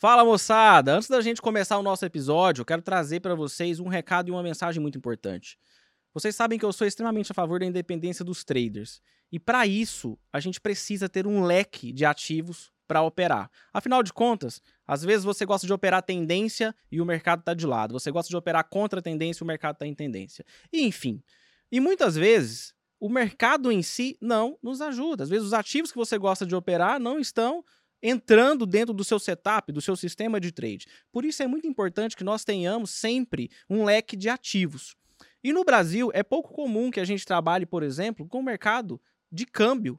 Fala moçada! Antes da gente começar o nosso episódio, eu quero trazer para vocês um recado e uma mensagem muito importante. Vocês sabem que eu sou extremamente a favor da independência dos traders. E para isso, a gente precisa ter um leque de ativos para operar. Afinal de contas, às vezes você gosta de operar tendência e o mercado está de lado. Você gosta de operar contra tendência e o mercado está em tendência. E, enfim. E muitas vezes, o mercado em si não nos ajuda. Às vezes, os ativos que você gosta de operar não estão entrando dentro do seu setup, do seu sistema de trade. Por isso é muito importante que nós tenhamos sempre um leque de ativos. E no Brasil é pouco comum que a gente trabalhe, por exemplo, com o mercado de câmbio,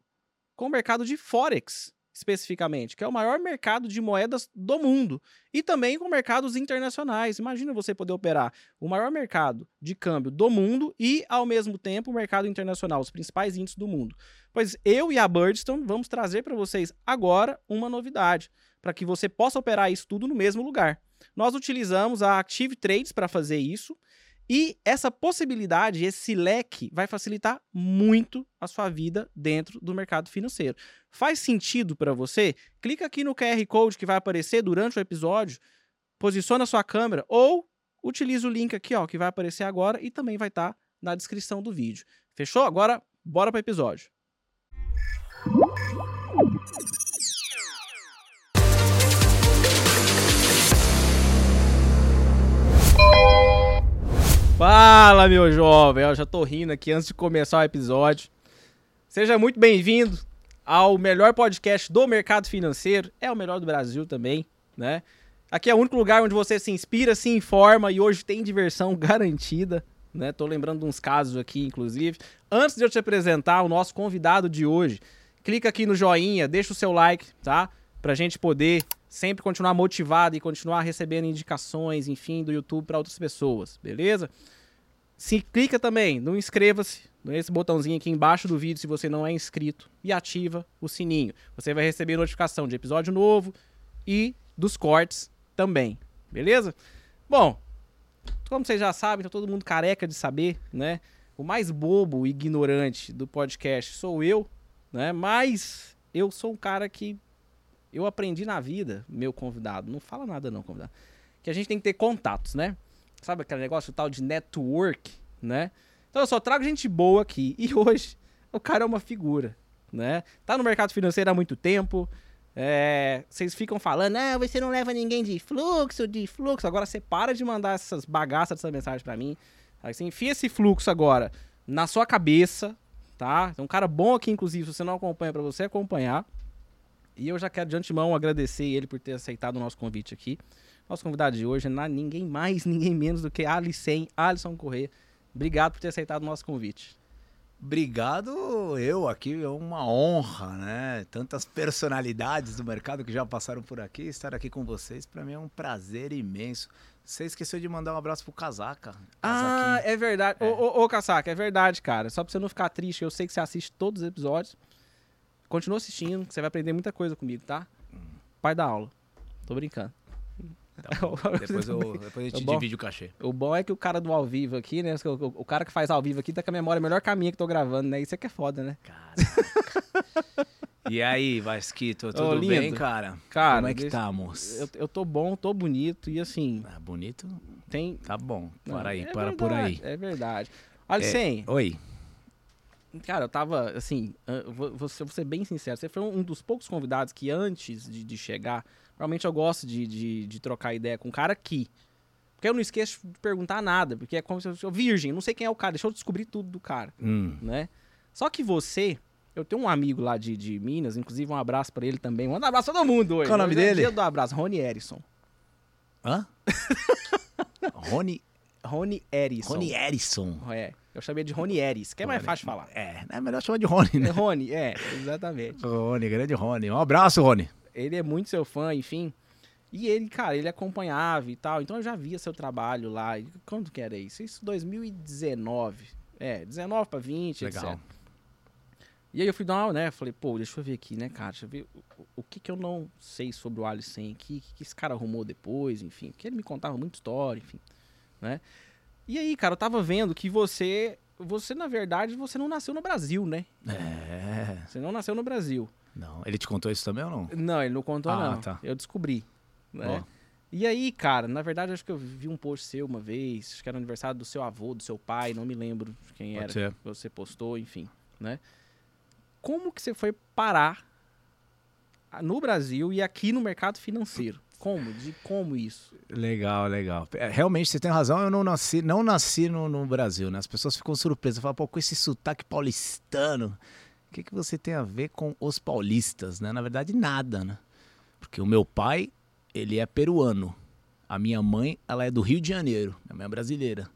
com o mercado de forex especificamente, que é o maior mercado de moedas do mundo, e também com mercados internacionais. Imagina você poder operar o maior mercado de câmbio do mundo e, ao mesmo tempo, o mercado internacional, os principais índices do mundo. Pois eu e a Birdstone vamos trazer para vocês agora uma novidade, para que você possa operar isso tudo no mesmo lugar. Nós utilizamos a Active Trades para fazer isso. E essa possibilidade, esse leque, vai facilitar muito a sua vida dentro do mercado financeiro. Faz sentido para você? Clica aqui no QR Code que vai aparecer durante o episódio, posiciona a sua câmera ou utiliza o link aqui ó, que vai aparecer agora e também vai estar tá na descrição do vídeo. Fechou? Agora, bora para o episódio. Fala, meu jovem. Eu já tô rindo aqui antes de começar o episódio. Seja muito bem-vindo ao melhor podcast do mercado financeiro. É o melhor do Brasil também, né? Aqui é o único lugar onde você se inspira, se informa e hoje tem diversão garantida, né? Tô lembrando uns casos aqui, inclusive. Antes de eu te apresentar o nosso convidado de hoje, clica aqui no joinha, deixa o seu like, tá? Pra gente poder sempre continuar motivado e continuar recebendo indicações, enfim, do YouTube para outras pessoas, beleza? Se clica também no inscreva-se, nesse botãozinho aqui embaixo do vídeo se você não é inscrito e ativa o sininho. Você vai receber notificação de episódio novo e dos cortes também, beleza? Bom, como vocês já sabem, tá todo mundo careca de saber, né? O mais bobo e ignorante do podcast sou eu, né? Mas eu sou um cara que eu aprendi na vida, meu convidado, não fala nada não, convidado, que a gente tem que ter contatos, né? Sabe aquele negócio tal de network, né? Então eu só trago gente boa aqui. E hoje o cara é uma figura, né? Tá no mercado financeiro há muito tempo. É, vocês ficam falando, ah, você não leva ninguém de fluxo, de fluxo. Agora você para de mandar essas bagaças dessa mensagem para mim. Aí você enfia esse fluxo agora na sua cabeça, tá? É um cara bom aqui, inclusive, se você não acompanha, para você acompanhar. E eu já quero de antemão agradecer ele por ter aceitado o nosso convite aqui. Nosso convidado de hoje é ninguém mais, ninguém menos do que Alicem, Alisson Corrêa. Obrigado por ter aceitado o nosso convite. Obrigado, eu aqui, é uma honra, né? Tantas personalidades do mercado que já passaram por aqui, estar aqui com vocês, para mim é um prazer imenso. Você esqueceu de mandar um abraço pro Casaca. Ah, é verdade. É. Ô, ô, ô, Casaca, é verdade, cara. Só pra você não ficar triste, eu sei que você assiste todos os episódios. Continua assistindo, você vai aprender muita coisa comigo, tá? Pai da aula. Tô brincando. Tá depois, eu, depois a gente bom, divide o cachê. O bom é que o cara do ao vivo aqui, né? O, o, cara que faz ao vivo aqui tá com a memória melhor caminho que tô gravando, né? Isso é que é foda, né? Caraca. e aí, Vasquito, tudo oh, bem, cara? Cara, como é que tá, moço? Eu, eu tô bom, tô bonito e assim. Ah, bonito? Tem. Tá bom. Para aí, é para verdade, por aí. É verdade. Alicem. É, oi. Cara, eu tava, assim, vou, vou, ser bem sincero, você foi um dos poucos convidados que antes de, de chegar, realmente eu gosto de, de, de, trocar ideia com um cara aqui. Porque eu não esqueço de perguntar nada, porque é como se eu sou virgem, não sei quem é o cara, deixa eu descobrir tudo do cara, hum. né? Só que você, eu tenho um amigo lá de, de Minas, inclusive um abraço para ele também, manda um abraço todo mundo hoje. Qual o nome hoje é dele? É dia do abraço, Rony Erison. Hã? Rony... Rony Erison. Rony Erison. É. Eu chamei de Rony Eris, que é mais fácil de falar. É, é melhor chamar de Rony, né? Rony, é, exatamente. Rony, grande Rony. Um abraço, Rony. Ele é muito seu fã, enfim. E ele, cara, ele acompanhava e tal. Então eu já via seu trabalho lá. Quando que era isso? Isso 2019. É, 19 para 20, Legal. etc. E aí eu fui dar uma, né? Falei, pô, deixa eu ver aqui, né, cara? Deixa eu ver o, o que que eu não sei sobre o Alisson aqui, o que, que esse cara arrumou depois, enfim. Porque ele me contava muita história, enfim, né? E aí, cara, eu tava vendo que você. Você, na verdade, você não nasceu no Brasil, né? É. Você não nasceu no Brasil. Não. Ele te contou isso também ou não? Não, ele não contou, ah, não. Tá. Eu descobri. Né? E aí, cara, na verdade, acho que eu vi um post seu uma vez, acho que era aniversário do seu avô, do seu pai, não me lembro quem Pode era. ser. que Você postou, enfim, né? Como que você foi parar no Brasil e aqui no mercado financeiro? Como? De como isso? Legal, legal. É, Realmente, você tem razão, eu não nasci, não nasci no, no Brasil, né? As pessoas ficam surpresas, falam, pô, com esse sotaque paulistano, o que, que você tem a ver com os paulistas, né? Na verdade, nada, né? Porque o meu pai, ele é peruano. A minha mãe, ela é do Rio de Janeiro. Minha mãe é brasileira.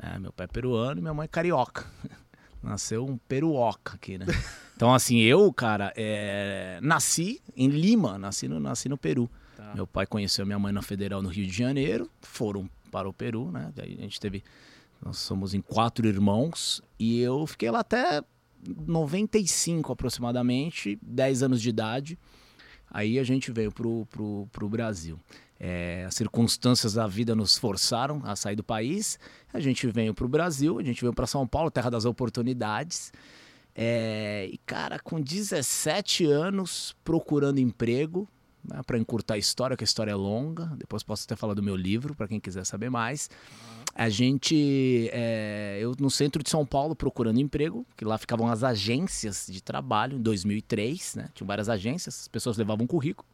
né? Meu pai é peruano e minha mãe é carioca. Nasceu um peruoca aqui, né? Então, assim, eu, cara, é, nasci em Lima, nasci no, nasci no Peru. Tá. Meu pai conheceu minha mãe na Federal no Rio de Janeiro, foram para o Peru, né? Daí a gente teve. Nós somos em quatro irmãos e eu fiquei lá até 95 aproximadamente, 10 anos de idade. Aí a gente veio pro, pro, pro Brasil. É, as circunstâncias da vida nos forçaram a sair do país. A gente veio pro Brasil, a gente veio para São Paulo, terra das oportunidades. É, e, cara, com 17 anos procurando emprego, né, para encurtar a história, que a história é longa. Depois posso até falar do meu livro, para quem quiser saber mais. A gente, é, eu no centro de São Paulo procurando emprego, que lá ficavam as agências de trabalho, em 2003, né? Tinham várias agências, as pessoas levavam currículo.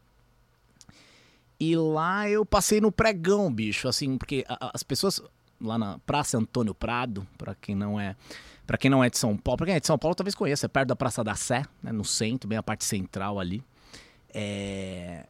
E lá eu passei no pregão, bicho, assim, porque as pessoas lá na Praça Antônio Prado, para quem não é, para quem não é de São Paulo, para quem é de São Paulo talvez conheça, é perto da Praça da Sé, né, no centro, bem a parte central ali. É,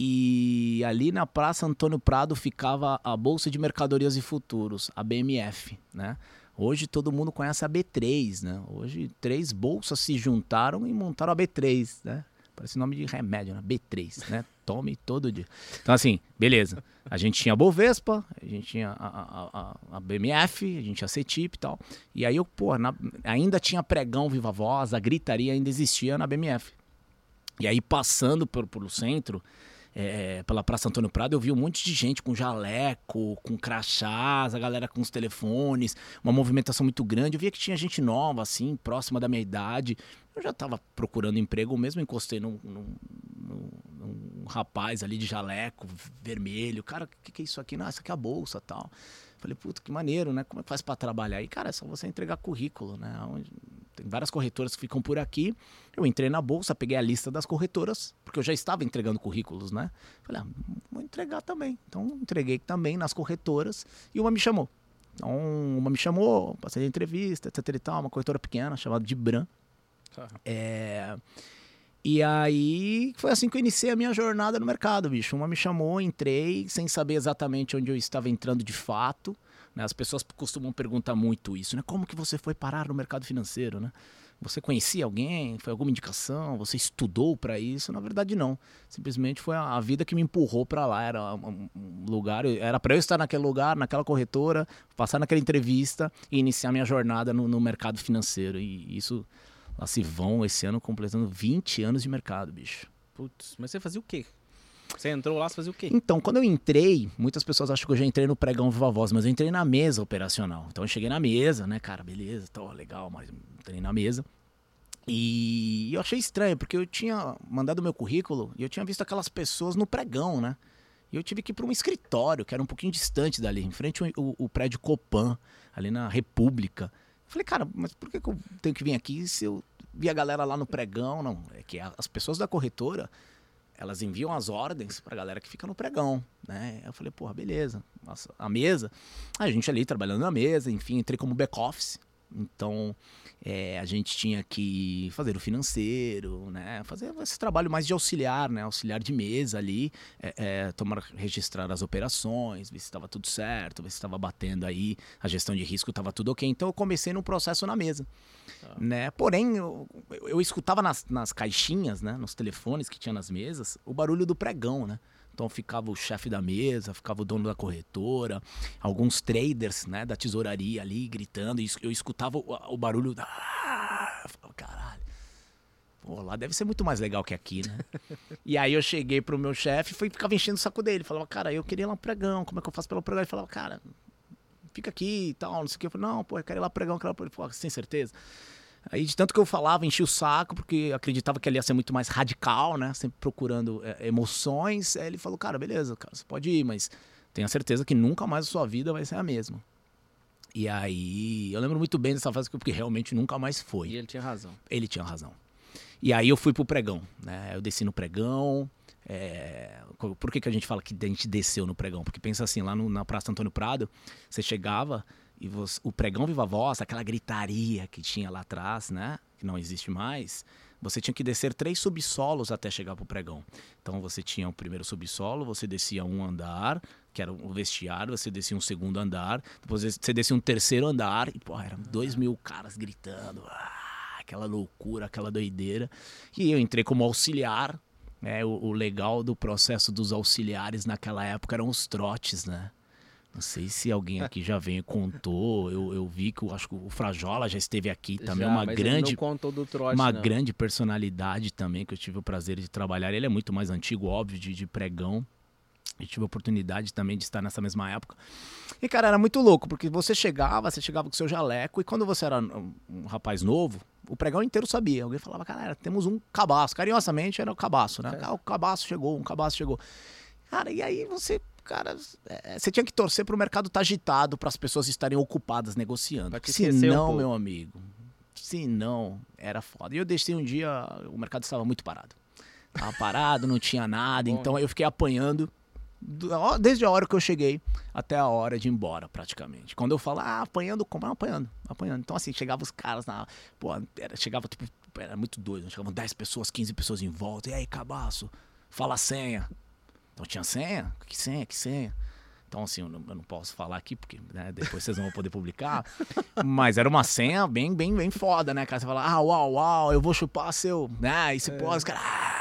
E ali na Praça Antônio Prado ficava a Bolsa de Mercadorias e Futuros, a BMF, né? Hoje todo mundo conhece a B3, né? Hoje três bolsas se juntaram e montaram a B3, né? Parece nome de remédio, né? B3, né? Tome todo dia. Então, assim, beleza. A gente tinha a Bovespa, a gente tinha a, a, a, BMF, a gente tinha a CETIP e tal. E aí eu, pô, na- ainda tinha pregão Viva Voz, a gritaria ainda existia na BMF. E aí, passando pelo centro, é, pela Praça Antônio Prado, eu vi um monte de gente com jaleco, com crachás, a galera com os telefones, uma movimentação muito grande. Eu via que tinha gente nova, assim, próxima da minha idade. Eu já estava procurando emprego mesmo, encostei num, num- num- num rapaz ali de jaleco vermelho. Cara, o que, que é isso aqui? Não, isso aqui é a bolsa tal. Falei, puta, que maneiro, né? Como é que faz para trabalhar? E, cara, é só você entregar currículo, né? Onde- Tem várias corretoras que ficam por aqui. Eu entrei na bolsa, peguei a lista das corretoras, porque eu já estava entregando currículos, né? Falei, ah, vou entregar também. Então, entreguei também nas corretoras e uma me chamou. Então, uma me chamou, passei a entrevista, etc e tal, uma corretora pequena chamada de Bran. É, E aí foi assim que eu iniciei a minha jornada no mercado, bicho. Uma me chamou, entrei, sem saber exatamente onde eu estava entrando de fato. Né? As pessoas costumam perguntar muito isso, né? Como que você foi parar no mercado financeiro, né? Você conhecia alguém? Foi alguma indicação? Você estudou para isso? Na verdade, não. Simplesmente foi a vida que me empurrou para lá. Era um lugar, era para eu estar naquele lugar, naquela corretora, passar naquela entrevista e iniciar minha jornada no, no mercado financeiro. E isso lá se vão esse ano completando 20 anos de mercado, bicho. Putz, mas você fazia o quê? Você entrou lá, você fazia o quê? Então, quando eu entrei, muitas pessoas acham que eu já entrei no pregão Viva Voz, mas eu entrei na mesa operacional. Então eu cheguei na mesa, né, cara, beleza, tô legal, mas entrei na mesa. E eu achei estranho, porque eu tinha mandado meu currículo e eu tinha visto aquelas pessoas no pregão, né? E eu tive que ir para um escritório, que era um pouquinho distante dali, em frente ao o, o prédio Copan, ali na República. Falei, cara, mas por que, que eu tenho que vir aqui se eu vi a galera lá no pregão? Não, é que as pessoas da corretora elas enviam as ordens pra galera que fica no pregão, né? Eu falei, porra, beleza. Nossa, a mesa, a gente ali trabalhando na mesa, enfim, entrei como back-office. Então, é, a gente tinha que fazer o financeiro, né? Fazer esse trabalho mais de auxiliar, né? Auxiliar de mesa ali, é, é, tomar, registrar as operações, ver se estava tudo certo, ver se estava batendo aí, a gestão de risco estava tudo ok. Então, eu comecei no processo na mesa né? Porém, eu, eu- eu escutava nas, nas caixinhas, né? Nos telefones que tinha nas mesas, o barulho do pregão, né? Então ficava o chefe da mesa, ficava o dono da corretora, alguns traders, né, da tesouraria ali gritando, e eu escutava o, o barulho da Ah! caralho. Pô, lá deve ser muito mais legal que aqui, né? e aí eu cheguei pro meu chefe e ficava enchendo o saco dele. Falava, cara, eu queria ir lá pro pregão, como é que eu faço pelo pregão? Ele falava, cara, fica aqui e tal, não sei o que. Eu falei, não, pô, eu quero ir lá pregão, ir lá pro... Ele falou, "Ah, tem certeza? Aí, de tanto que eu falava, enchi o saco, porque acreditava que ele ia ser muito mais radical, né? Sempre procurando é, emoções. Aí ele falou, cara, beleza, cara, você pode ir, mas tenha certeza que nunca mais a sua vida vai ser a mesma. E aí, eu lembro muito bem dessa fase, porque realmente nunca mais foi. E ele tinha razão. Ele tinha razão. E aí eu fui pro pregão, né? Eu desci no pregão. É... Por que, que a gente fala que a gente desceu no pregão? Porque pensa assim, lá no, na Praça Antônio Prado, você chegava e você, o pregão Viva Voz, aquela gritaria que tinha lá atrás, né? Que não existe mais. Você tinha que descer três subsolos até chegar pro pregão. Então você tinha o primeiro subsolo, você descia um andar, que era o vestiário, você descia um segundo andar, depois você descia um terceiro andar, e pô, eram dois mil caras gritando. Ah, aquela loucura, aquela doideira. E eu entrei como auxiliar. É, o, o legal do processo dos auxiliares naquela época eram os trotes, né? Não sei se alguém aqui já veio e contou. Eu, eu vi que eu acho que o Frajola já esteve aqui também, Já, uma grande não contou do trote, uma não. grande personalidade também que eu tive o prazer de trabalhar. Ele é muito mais antigo, óbvio, de, de pregão. Eu tive a oportunidade também de estar nessa mesma época. E, cara, era muito louco, porque você chegava, você chegava com seu jaleco, e quando você era um, rapaz novo, o pregão inteiro sabia. Alguém falava, cara, temos um cabaço. Carinhosamente era o cabaço, né? É. O cabaço chegou, um cabaço chegou. Cara, e aí você, cara, é, você tinha que torcer pro mercado estar agitado, para as pessoas estarem ocupadas negociando. Se um não, pouco. meu amigo, se não, era foda. E eu deixei um dia, o mercado estava muito parado. Tava parado, não tinha nada, Bom, então eu fiquei apanhando desde a hora que eu cheguei até a hora de ir embora, praticamente. Quando eu falo, ah, apanhando, como? Ah, apanhando, apanhando. Então, assim, chegava os caras na. Pô, era, chegava, tipo, era muito doido. né? Chegavam 10 pessoas, 15 pessoas em volta. E aí, cabaço, fala a senha. Então tinha senha? Que senha, que senha? Então, assim, eu não, eu não posso falar aqui, porque né, depois vocês não vão poder publicar. Mas era uma senha bem, bem, bem foda, né, cara? Você fala, ah, uau, uau, eu vou chupar seu. Né? E se pô, os caras. "Ah",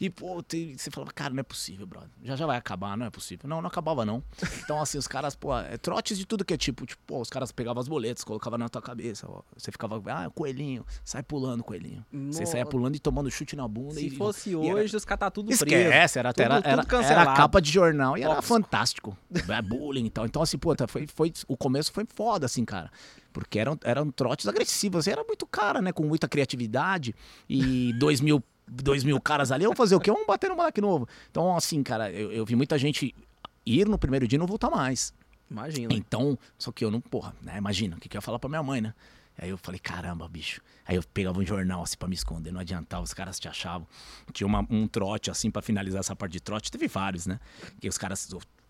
E, pô, te- você falava, cara, não é possível, brother. Já já vai acabar, não é possível. Não, não acabava, não. Então, assim, os caras, pô, é, trotes de tudo que é tipo, tipo, pô, os caras pegavam as boletas, colocavam na tua cabeça. Ó, você ficava, ah, coelhinho, sai pulando, coelhinho. Você saía pulando e tomando chute na bunda. Se e, fosse e era- hoje, os caras tá tudo preso. Esquece, era, Tudo- era, tudo era, era capa de jornal e era fantástico. É bullying e tal. Então, assim, pô, tá, foi, foi, o começo foi foda, assim, cara. Porque eram, eram trotes agressivos. Era muito cara, né? Com muita criatividade. E dois mil, dois mil caras ali, vamos fazer o quê? Vamos bater no moleque novo. Então, assim, cara, eu, eu vi muita gente ir no primeiro dia e não voltar mais. Imagina. Então, só que eu não, porra, né? Imagina, o que, que eu ia falar pra minha mãe, né? Aí eu falei, caramba, bicho. Aí eu pegava um jornal assim pra me esconder, não adiantava, os caras te achavam. Tinha uma- um trote assim pra finalizar essa parte de trote, teve vários, né? Que os caras,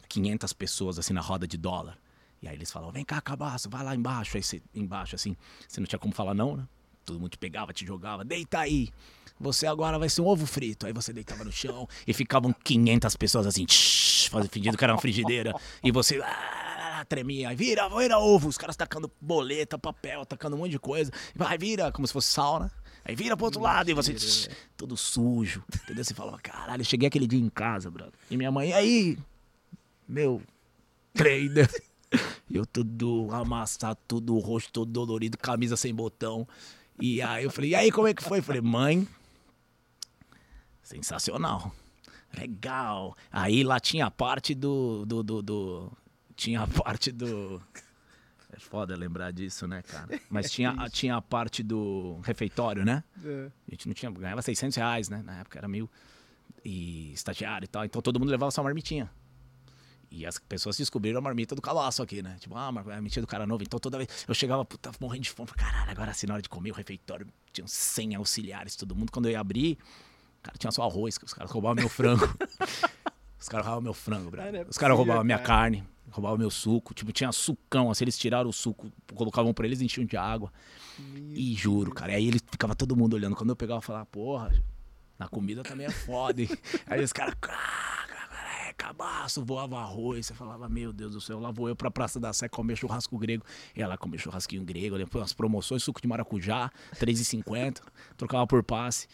500 pessoas assim na roda de dólar. E aí eles falavam, vem cá, cabaço, vai lá embaixo. Aí você, embaixo assim, você não tinha como falar não, né? Todo mundo te pegava, te jogava, deita aí. Você agora vai ser um ovo frito. Aí você deitava no chão e ficavam 500 pessoas assim, tsh, fazendo fingindo que era uma frigideira. E você ah, tremia. Aí vira, vira ovo. Os caras tacando boleta, papel, tacando um monte de coisa. Vai, vira, como se fosse sauna. Aí vira pro outro lado e você tsh, todo sujo. Entendeu? Você falava, caralho, cheguei aquele dia em casa, brother. E minha mãe, aí? Meu trader. Eu tudo amassado, tudo roxo, todo dolorido, camisa sem botão. E aí eu falei, e aí, como é que foi? Eu falei, mãe, sensacional. Legal. Aí lá tinha a parte do. do, do, do- tinha a parte do. É foda lembrar disso, né, cara? Mas tinha, a- tinha a parte do refeitório, né? É. A gente não tinha. Ganhava 600 reais, né? Na época era mil. E estagiário e tal. Então todo mundo levava sua marmitinha. E as pessoas descobriram a marmita do calaço aqui, né? Tipo, ah, a marmita do cara novo. Então toda vez eu chegava, puta, morrendo de fome. Caralho, agora assim, na hora de comer o refeitório, tinham 100 auxiliares, todo mundo. Quando eu ia abrir, cara, tinha só arroz, os caras roubavam meu frango. os caras roubavam meu frango, não é Os caras roubavam minha cara. carne, roubavam meu suco. Tipo, tinha sucão, assim, eles tiraram o suco, colocavam pra eles, enchiam de água. E juro, cara, aí ele ficava todo mundo olhando. Quando eu pegava, eu falava, porra, na comida também é foda, hein? aí os caras, é, cabaço, voava arroz. Você falava, meu Deus do céu, lá vou eu pra Praça da Sé comer churrasco grego. E ela comer churrasquinho grego, depois as promoções, suco de maracujá, R$3,50, trocava por passe.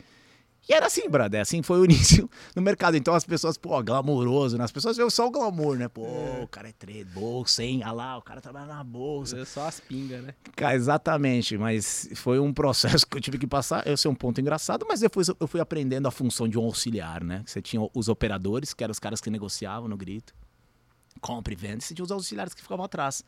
E era assim, brother, assim foi o início no mercado. Então as pessoas, pô, glamouroso, né? As pessoas veem só o glamour, né? Pô, o cara é trade, bolsa, hein? Ah lá, o cara trabalha na bolsa. É só as pingas, né? Cara, exatamente, mas foi um processo que eu tive que passar. Esse é um ponto engraçado, mas depois eu fui aprendendo a função de um auxiliar, né? Você tinha os operadores, que eram os caras que negociavam no grito. compra e venda, e você tinha os auxiliares que ficavam atrás.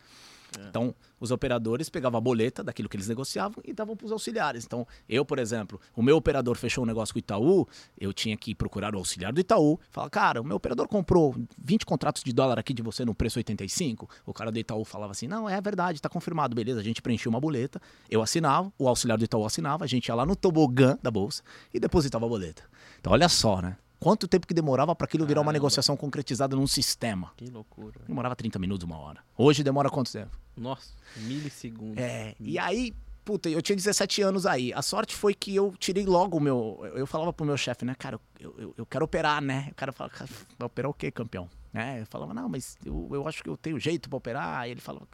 Então, os operadores pegavam a boleta daquilo que eles negociavam e davam para os auxiliares. Então, eu, por exemplo, o meu operador fechou um negócio com o Itaú, eu tinha que procurar o auxiliar do Itaú, falar, cara, o meu operador comprou 20 contratos de dólar aqui de você no preço 85. O cara do Itaú falava assim, não, é verdade, tá confirmado, beleza. A gente preenchia uma boleta, eu assinava, o auxiliar do Itaú assinava, a gente ia lá no tobogã da bolsa e depositava a boleta. Então, olha só, né? Quanto tempo que demorava para aquilo virar uma negociação concretizada num sistema? Que loucura. Demorava 30 minutos, uma hora. Hoje demora quanto tempo? Nossa, milissegundos. É, e aí, puta, eu tinha 17 anos aí. A sorte foi que eu tirei logo o meu. Eu falava pro meu chefe, né, cara, eu, eu, eu quero operar, né? O cara cara, vai operar o quê, campeão? Né? Eu falava, não, mas eu, eu acho que eu tenho jeito pra operar. Aí ele falava,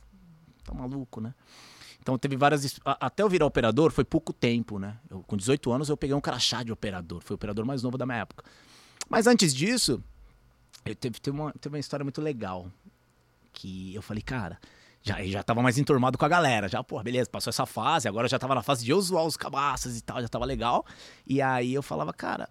tá maluco, né? Então teve várias. Até eu virar operador foi pouco tempo, né? Eu, com 18 anos eu peguei um crachá de operador. Foi o operador mais novo da minha época. Mas antes disso, eu teve, teve, uma, teve uma história muito legal. Que eu falei, cara, já, já tava mais enturmado com a galera. Já, pô, beleza, passou essa fase, agora já tava na fase de eu zoar os cabaças e tal, já tava legal. E aí eu falava, cara,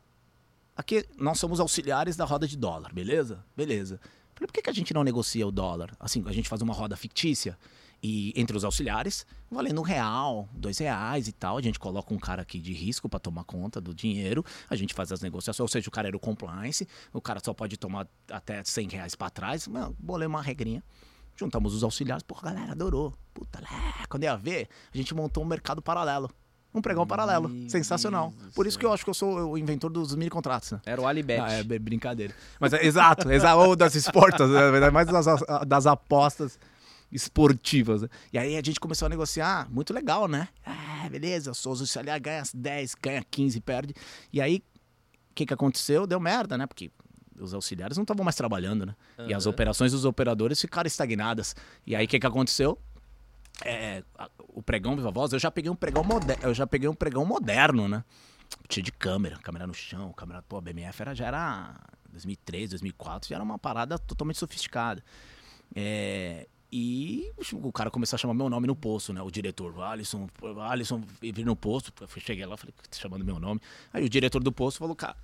aqui nós somos auxiliares da roda de dólar, beleza? Beleza. Falei, por que, que a gente não negocia o dólar? Assim, a gente faz uma roda fictícia e entre os auxiliares, valendo um real, dois reais e tal. A gente coloca um cara aqui de risco para tomar conta do dinheiro, a gente faz as negociações, ou seja, o cara era o compliance, o cara só pode tomar até 100 reais para trás. Mano, bolei uma regrinha. Juntamos os auxiliares, pô, a galera adorou. Puta, lá, quando ia ver, a gente montou um mercado paralelo. Um pregão paralelo. Meu Sensacional. Deus Por isso que eu acho que eu sou o inventor dos mini contratos, né? Era o Alibet. Ah, é br- brincadeira. Mas é, exato, exato, ou das esportas, né? Mais das, das apostas esportivas. né? E aí a gente começou a negociar, muito legal, né? Ah, beleza, eu sou o auxiliar, ganha 10, ganha 15, perde. E aí, o que, que aconteceu? Deu merda, né? Porque os auxiliares não estavam mais trabalhando, né? E as operações dos operadores ficaram estagnadas. E aí, o que, que aconteceu? É, o pregão Viva Voz, eu já peguei um pregão moderno, eu já peguei um pregão moderno, né? Cheio de câmera, câmera no chão, câmera, pô, a BMF era, já era 2003, 2004, já era uma parada totalmente sofisticada. É, e o cara começou a chamar meu nome no posto, né? O diretor, Alisson, Alisson, vir no posto, eu cheguei lá, falei, tá chamando meu nome. Aí o diretor do posto falou, cara,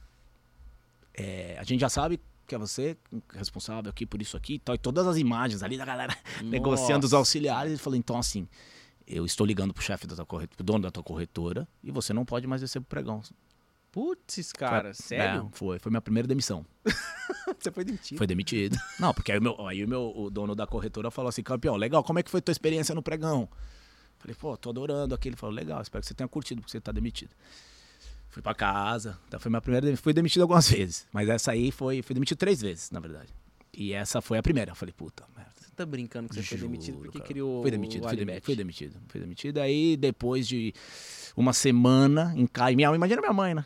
é, a gente já sabe que é você responsável aqui por isso aqui e tal. E todas as imagens ali da galera negociando os auxiliares. Ele falou, então assim, eu estou ligando pro chefe da tua corretora, pro dono da tua corretora, e você não pode mais descer pro pregão. Putz, cara, sério? É, foi, foi minha primeira demissão. Você foi demitido. Foi demitido. Não, porque aí, o meu, aí o, meu, o dono da corretora falou assim, campeão, legal, como é que foi tua experiência no pregão? Falei, pô, tô adorando aqui. Ele falou, legal, espero que você tenha curtido, porque você tá demitido. Fui pra casa, então foi minha primeira, fui demitido algumas vezes, mas essa aí foi, fui demitido três vezes, na verdade. E essa foi a primeira. Eu falei, puta, merda. Você tá brincando que você foi Juro, demitido porque cara. criou Fui demitido, o fui, demi- Alibet. fui demitido, fui demitido. Aí depois de uma semana em casa, minha, imagina minha mãe, né?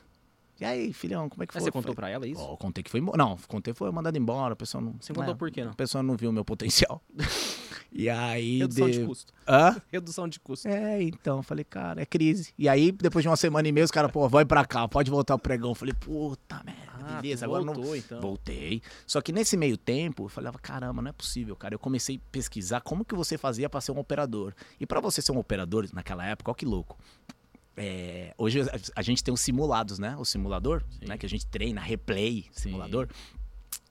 E aí, filhão, como é que Mas foi? você contou Falei, pra ela isso? Ó, contei que foi embora. Não, contei foi mandado embora, a pessoa não. Você contou né, por quê, não? A pessoa não viu o meu potencial. E aí. Redução de de- custo. Hã? Redução de custo. É, então, falei, cara, é crise. E aí, depois de uma semana e meia, os caras, pô, vai pra cá, pode voltar ao pregão. Eu falei, puta merda, Ah, beleza, agora não. voltou, então. Voltei. Só que nesse meio tempo, eu falava, caramba, não é possível, cara. Eu comecei a pesquisar como que você fazia pra ser um operador. E pra você ser um operador, naquela época, ó que louco. É, hoje a, gente tem os simulados, né? O simulador, né? Que a gente treina, replay, simulador.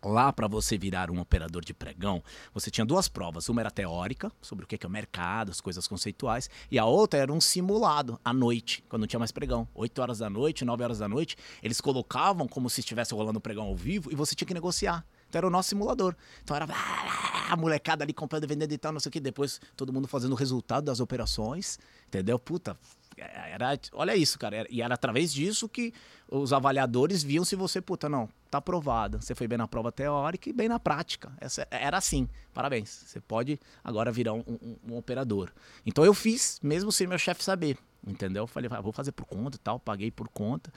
Lá para você virar um operador de pregão, você tinha duas provas. Uma era teórica, sobre o que é o mercado, as coisas conceituais, e a outra era um simulado à noite, quando não tinha mais pregão. 8 horas da noite, 9 horas da noite, eles colocavam como se estivesse rolando pregão ao vivo e você tinha que negociar. Então era o nosso simulador. Então era a molecada ali comprando, vendendo e tal, não sei o que. Depois todo mundo fazendo o resultado das operações, entendeu? Puta, era, olha isso, cara. E era através disso que os avaliadores viam se você, puta, não, tá aprovado. Você foi bem na prova teórica e bem na prática. Essa, era assim. Parabéns. Você pode agora virar um, um- um operador. Então eu fiz, mesmo sem meu chefe saber. Entendeu? Eu falei, ah, vou fazer por conta e tal, paguei por conta.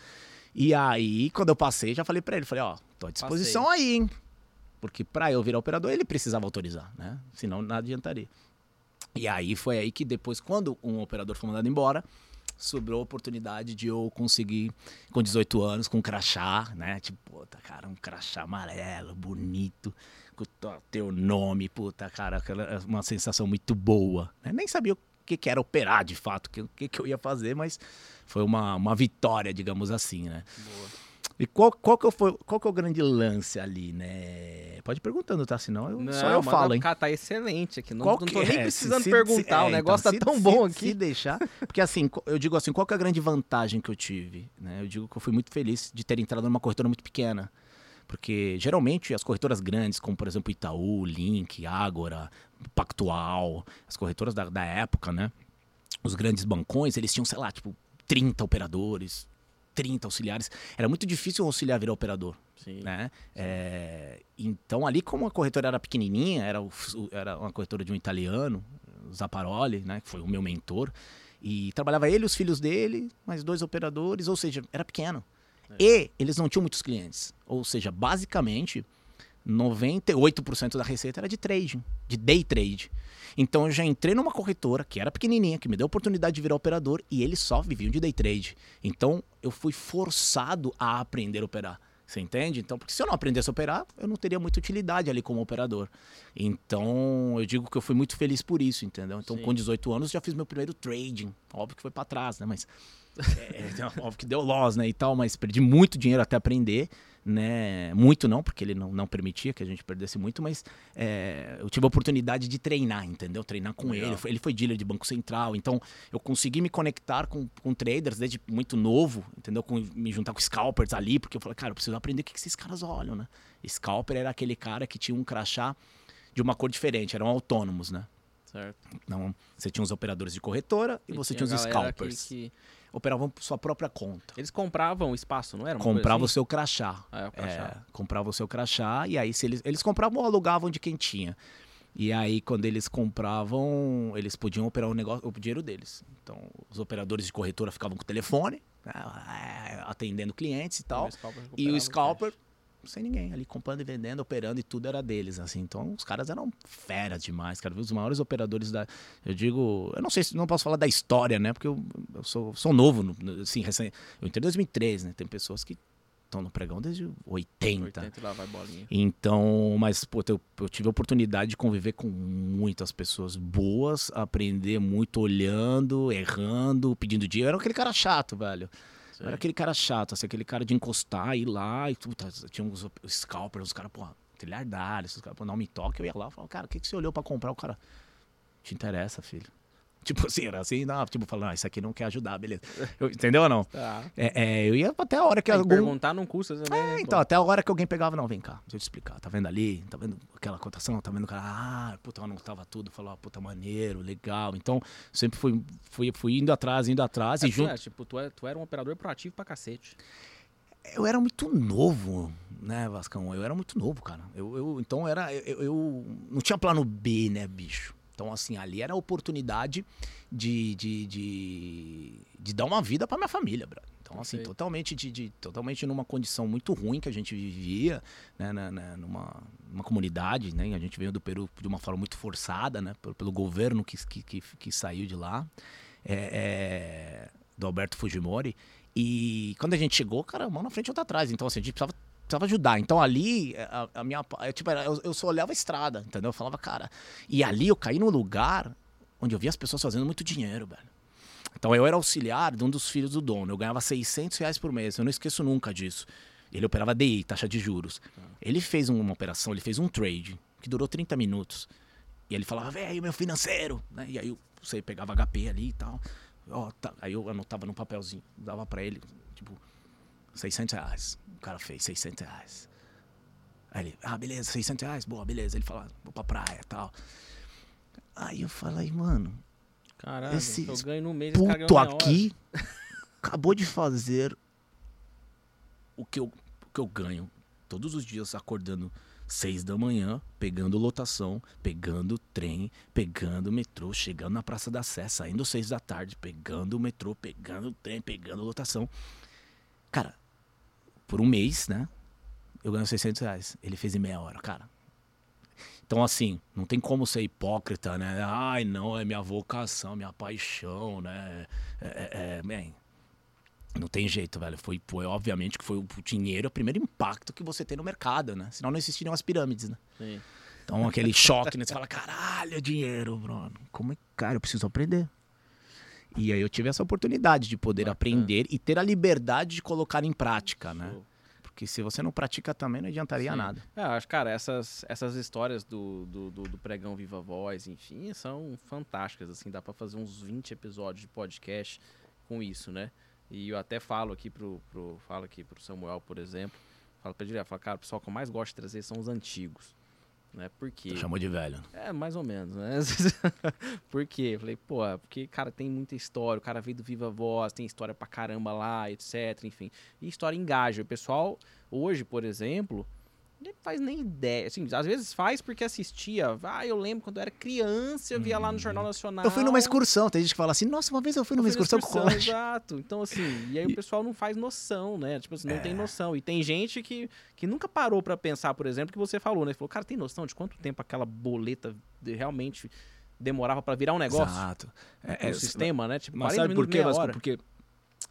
E aí, quando eu passei, já falei pra ele, falei, ó, tô à disposição aí, hein? Porque pra eu virar operador, ele precisava autorizar, né? Senão nada adiantaria. E aí foi aí que depois, quando um operador foi mandado embora, sobrou a oportunidade de eu conseguir, com 18 anos, com um crachá, né? Tipo, puta, cara, um crachá amarelo, bonito, com o teu- nome, puta, cara, aquela, uma sensação muito boa. né? Nem sabia o que, que era operar, de fato, o que, que, que eu ia fazer, mas foi uma, uma vitória, digamos assim, né? Boa. E qual, qual, que foi, qual que é o grande lance ali, né? Pode ir perguntando, tá? Senão eu, Não, só eu falo, hein? Cara, tá excelente aqui. Não, Qual não tô nem é? precisando Se- se- perguntar, é, o negócio então, tá se- tão bom se- aqui. Se deixar. Porque assim, eu digo assim, qual que é a grande vantagem que eu tive? Né? Eu digo que eu fui muito feliz de ter entrado numa corretora muito pequena. Porque geralmente as corretoras grandes, como por exemplo Itaú, Link, Ágora, Pactual, as corretoras da, da época, né? Os grandes bancões, eles tinham, sei lá, tipo, 30 operadores, 30 auxiliares. Era muito difícil um auxiliar virar operador Sim. né? É, então ali como a corretora era pequenininha, era, o- era uma corretora de um italiano, Zaparoli, né? Que foi o meu mentor. E trabalhava ele os filhos dele, mais dois operadores, ou seja, era pequeno. E eles não tinham muitos clientes. Ou seja, basicamente, 98% da receita era de trading, de day trade. Então eu já entrei numa corretora que era pequenininha, que me deu a oportunidade de virar operador e eles só viviam de day trade. Então eu fui forçado a aprender a operar. Você entende? Então, porque se eu não aprendesse a operar, eu não teria muita utilidade ali como operador. Então, eu digo que eu fui muito feliz por isso, entendeu? Então, Sim. com 18 anos, já fiz meu primeiro trading. Óbvio que foi para trás, né? Mas é, é, óbvio que deu loss, né, e tal, mas perdi muito dinheiro até aprender, né, muito não, porque ele não, não permitia que a gente perdesse muito, mas é, eu tive a oportunidade de treinar, entendeu, treinar com Legal. ele, ele foi dealer de Banco Central, então eu consegui me conectar com, com traders desde muito novo, entendeu, com, me juntar com scalpers ali, porque eu falei, cara, eu preciso aprender o que que esses caras olham, né, scalper era aquele cara que tinha um crachá de uma cor diferente, eram autônomos, né, Certo. então você tinha os operadores de corretora e, você tinha os galera scalpers, que- que- operavam por sua própria conta. Eles compravam espaço, não era? Uma comprava o assim? seu crachá. Ah, é, o crachá. É, comprava o seu crachá e aí se eles, eles compravam ou alugavam de quem tinha. E aí quando eles compravam, eles podiam operar o negócio, o dinheiro deles. Então os operadores de corretora ficavam com o telefone, né, é, atendendo clientes e tal. O scalper E o scalper sem ninguém, ali comprando e vendendo, operando e tudo era deles, assim. Então os caras eram feras demais, cara. Os maiores operadores da, eu digo, eu não sei se não posso falar da história, né? Porque eu, eu sou, sou novo, no- assim, recém, eu entrei em 2003, né? Tem pessoas que estão no pregão desde 80. 80 e lá vai bolinha. Então, mas pô, eu, eu tive a oportunidade de conviver com muitas pessoas boas, aprender muito olhando, errando, pedindo dinheiro. Eu era aquele cara chato, velho. Era aquele cara chato, assim, aquele cara de encostar, ir lá e puta, tinha uns scalpers, os caras, porra, trilhardários, os caras, pô, não me toque, eu ia lá e falava, cara, o que, que você olhou pra comprar? O cara, te interessa, filho. Tipo assim, era assim, não, tipo, falando, ah, isso aqui não quer ajudar, beleza. Eu- entendeu ou não? Tá. É, é, eu ia até a hora que que algum... perguntar não custa também, É, né? pô? então, até a hora que alguém pegava, não, vem cá, deixa eu te explicar. Tá vendo ali? Tá vendo aquela cotação? Tá vendo o cara? Ah, puta, eu anotava tudo. Falou, ah, puta, maneiro, legal. Então, sempre fui, fui, fui indo atrás, indo atrás. É, e tu junto. é, tipo, tu, é- tu era um operador proativo pra cacete. Eu era muito novo, né, Vascão? Eu era muito novo, cara. Eu, eu- então, era. Eu, eu não tinha plano B, né, bicho? Então, assim, ali era a oportunidade de, de, de, de dar uma vida pra minha família, brother. Então, assim, Perfeito. totalmente, de, de- totalmente numa condição muito ruim que a gente vivia, né, na- na- numa, numa comunidade, né? A gente veio do Peru de uma forma muito forçada, né? Pelo, pelo governo que, que, que, que saiu de lá, é, é, do Alberto Fujimori. E quando a gente chegou, cara, mão na frente e outra atrás. Então, assim, a gente precisava, precisava ajudar. Então, ali, a, a minha. Eu, tipo, era- eu, eu só olhava a estrada, entendeu? Eu falava, cara. E ali eu caí num lugar onde eu via as pessoas fazendo muito dinheiro, velho. Então, eu era auxiliar de um dos filhos do dono. Eu ganhava 600 reais por mês. Eu não esqueço nunca disso. Ele operava DI, taxa de juros. Ele fez uma operação, ele fez um trade que durou 30 minutos. E ele falava, velho, meu financeiro. Né? E aí eu- você pegava HP ali e tal. Ó, tá. Aí eu anotava num papelzinho, dava pra ele, tipo, 600 reais. O cara fez 600 reais. Aí ele, ah, beleza, 600 reais, boa, beleza. Ele fala, vou pra praia e tal. Aí eu falei, mano, Caralho, Esse eu ganho no mês, puto aqui acabou de fazer o que, eu, o que eu ganho todos os dias acordando seis da manhã, pegando lotação, pegando trem, pegando metrô, chegando na Praça da Sé, saindo seis da tarde, pegando o metrô, pegando o trem, pegando lotação. Cara, por um mês, né? Eu ganho 600 reais. Ele fez em meia hora, cara. Então, assim, não tem como ser hipócrita, né? Ai, não, é minha vocação, minha paixão, né? É, é, é, bem, não tem jeito, velho. Foi, foi, obviamente, que foi o dinheiro, o primeiro impacto que você tem no mercado, né? Senão não existiriam as pirâmides, né? Sim. Então, aquele choque, né? Você fala, caralho, é dinheiro, Bruno. Como é que, cara, eu preciso aprender. E aí eu tive essa oportunidade de poder Bacana. aprender e ter a liberdade de colocar em prática, né? Show. que se você não pratica também não adiantaria Sim. nada. É, acho, cara, essas, essas histórias do, do, do, do pregão Viva Voz, enfim, são fantásticas, assim, dá pra fazer uns 20 episódios de podcast com isso, né? E eu até falo aqui pro, pro, falo aqui pro Samuel, por exemplo, falo pra ele, falo, cara, o pessoal que eu mais gosto de trazer são os antigos, né? Porque... Chamou de velho. É, mais ou menos, né? Por quê? Falei, pô, é porque, cara, tem muita história, o cara veio do Viva Voz, tem história pra caramba lá, etc, enfim. E história engaja. O pessoal, hoje, por exemplo, nem faz nem ideia. Assim, às vezes faz porque assistia. Ah, eu lembro quando eu era criança, eu via lá no Jornal Nacional. Eu fui numa excursão, tem gente que fala assim, nossa, uma vez eu fui numa Eu fui na excursão, com o colégio. Exato. Então, assim, e aí o pessoal não faz noção, né? Tipo assim, não É. tem noção. E tem gente que, que nunca parou pra pensar, por exemplo, que você falou, né? Falou, cara, tem noção de quanto tempo aquela boleta realmente demorava pra virar um negócio? Exato. É, é, sistema, né? Tipo, Mas 40 sabe por quê, hora. Porque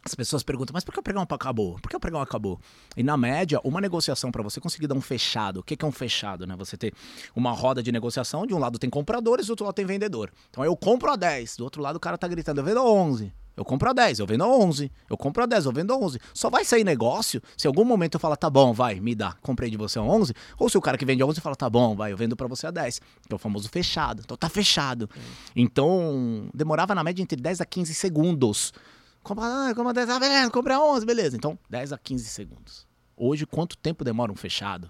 as pessoas perguntam, mas por que o pregão acabou? Por que o pregão acabou? E na média, uma negociação para você conseguir dar um fechado, o que que é um fechado, né? Você ter uma roda de negociação, de um lado tem compradores, do outro lado tem vendedor. Então eu compro a 10, do outro lado o cara tá gritando, eu vendo a 11. Eu compro a 10, eu vendo a 11. Eu compro a 10, eu vendo a 11. Só vai sair negócio se algum momento eu falar, tá bom, vai, me dá, comprei de você a 11. Ou se o cara que vende a 11 fala, tá bom, vai, eu vendo pra você a 10. Que é o famoso fechado. Então tá fechado. Então, demorava na média entre 10 a 15 segundos. Compra, ah, compra 10, ah, beleza, comprei a 11, beleza. Então, 10 a 15 segundos. Hoje, quanto tempo demora um fechado?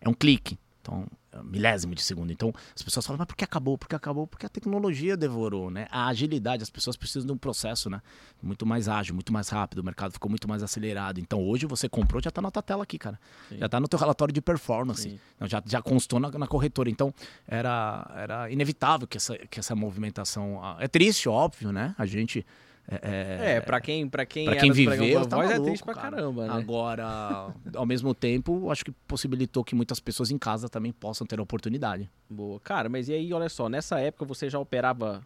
É um clique. Então, é milésimo de segundo. Então, as pessoas falam, mas por que acabou? Por que acabou? Porque a tecnologia devorou, né? A agilidade, as pessoas precisam de um processo, né? Muito mais ágil, muito mais rápido, o mercado ficou muito mais acelerado. Então, hoje você comprou, já tá na tua tela aqui, cara. Sim. Já tá no teu relatório de performance. Então, já, já constou na, na corretora. Então, era, era inevitável que essa, que essa movimentação... ah, É triste, óbvio, né? A gente... É, É, pra quem, pra quem, Pra quem viveu, tá Voz, é maluco, triste pra cara. caramba, né? Agora, ao mesmo tempo, acho que possibilitou que muitas pessoas em casa também possam ter a oportunidade. Boa. Cara, mas e aí, olha só, nessa época você já operava,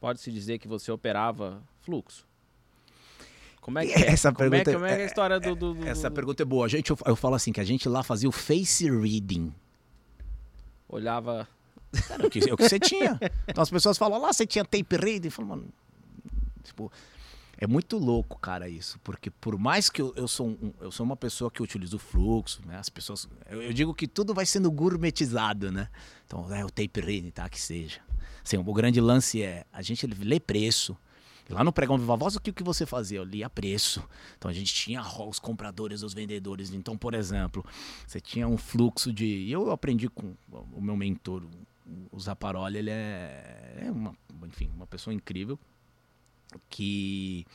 pode-se dizer que você operava fluxo? Como é que, Essa como é, pergunta que- como é é a é- história do... do- do- Essa pergunta é boa. A gente, eu, eu falo assim, que a gente lá fazia o face reading. Olhava... Era o que, é o que você tinha. Então as pessoas falam, lá você tinha tape reading. Eu falo, mano, tipo, é muito louco, cara, isso. Porque por mais que eu, eu, sou, um- eu sou uma pessoa que utiliza o fluxo, né? As pessoas. Eu, eu digo que tudo vai sendo gourmetizado, né? Então, é o tape reading, tá? Que seja. Assim, o grande lance é a gente lê preço. Lá no pregão Viva Voz, o que, que você fazia? Eu lia preço. Então a gente tinha os compradores, os vendedores. Então, por exemplo, você tinha um fluxo de. Eu aprendi com o meu mentor, o Zaparoli, ele é, é uma, enfim, uma pessoa incrível que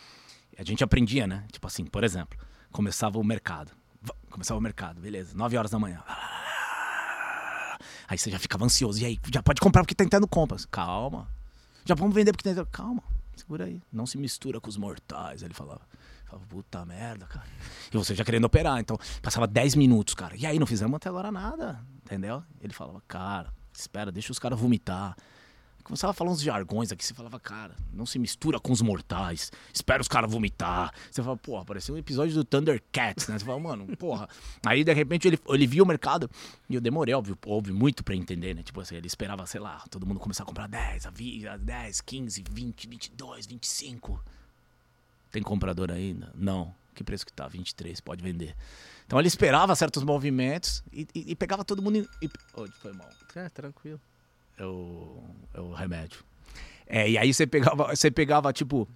a gente aprendia, né? Tipo assim, por exemplo, começava o mercado. Va- Começava o mercado, beleza, 9 horas da manhã. Aí você já ficava ansioso. E aí, já pode comprar porque tá entrando compras. Calma. Já vamos vender porque tá entrando. Calma, segura aí. Não se mistura com os mortais, ele falava. Falava, puta merda, cara. E você já querendo operar. Então, passava 10 minutos, cara. E aí, não fizemos até agora nada, entendeu? Ele falava, cara, espera, deixa os caras vomitar. Começava a falar uns jargões aqui, você falava, cara, não se mistura com os mortais, espera os caras vomitar. Você fala, porra, parecia um episódio do Thundercats, né? Você fala, mano, porra. Aí, de repente, ele, ele viu o mercado e eu demorei, óbvio, óbvio, muito pra entender, né? Tipo assim, ele esperava, sei lá, todo mundo começar a comprar 10, a 20, a 10, 15, 20, 22, 25. Tem comprador ainda? Não. Que preço que tá? 23, pode vender. Então ele esperava certos movimentos e, e- e pegava todo mundo. E, oh, foi mal. É, tranquilo. É o, é o remédio. É, e aí você pegava, você pegava, tipo,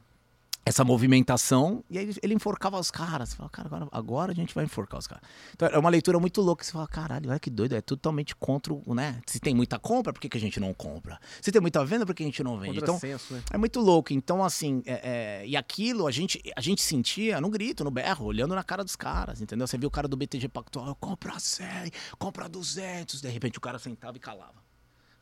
essa movimentação e aí ele- enforcava os caras. Você fala, cara, agora, agora a gente vai enforcar os caras. Então é uma leitura muito louca. Você fala, caralho, olha que doido. É totalmente contra o, né? Se tem muita compra, por que, que a gente não compra? Se tem muita venda, por que a gente não vende? Então, né? é muito louco. Então, assim, é- é, e aquilo a gente, a gente sentia no grito, no berro, olhando na cara dos caras, entendeu? Você viu o cara do BTG Pactual, eu compro a 100, compra 200. De repente o cara sentava e calava.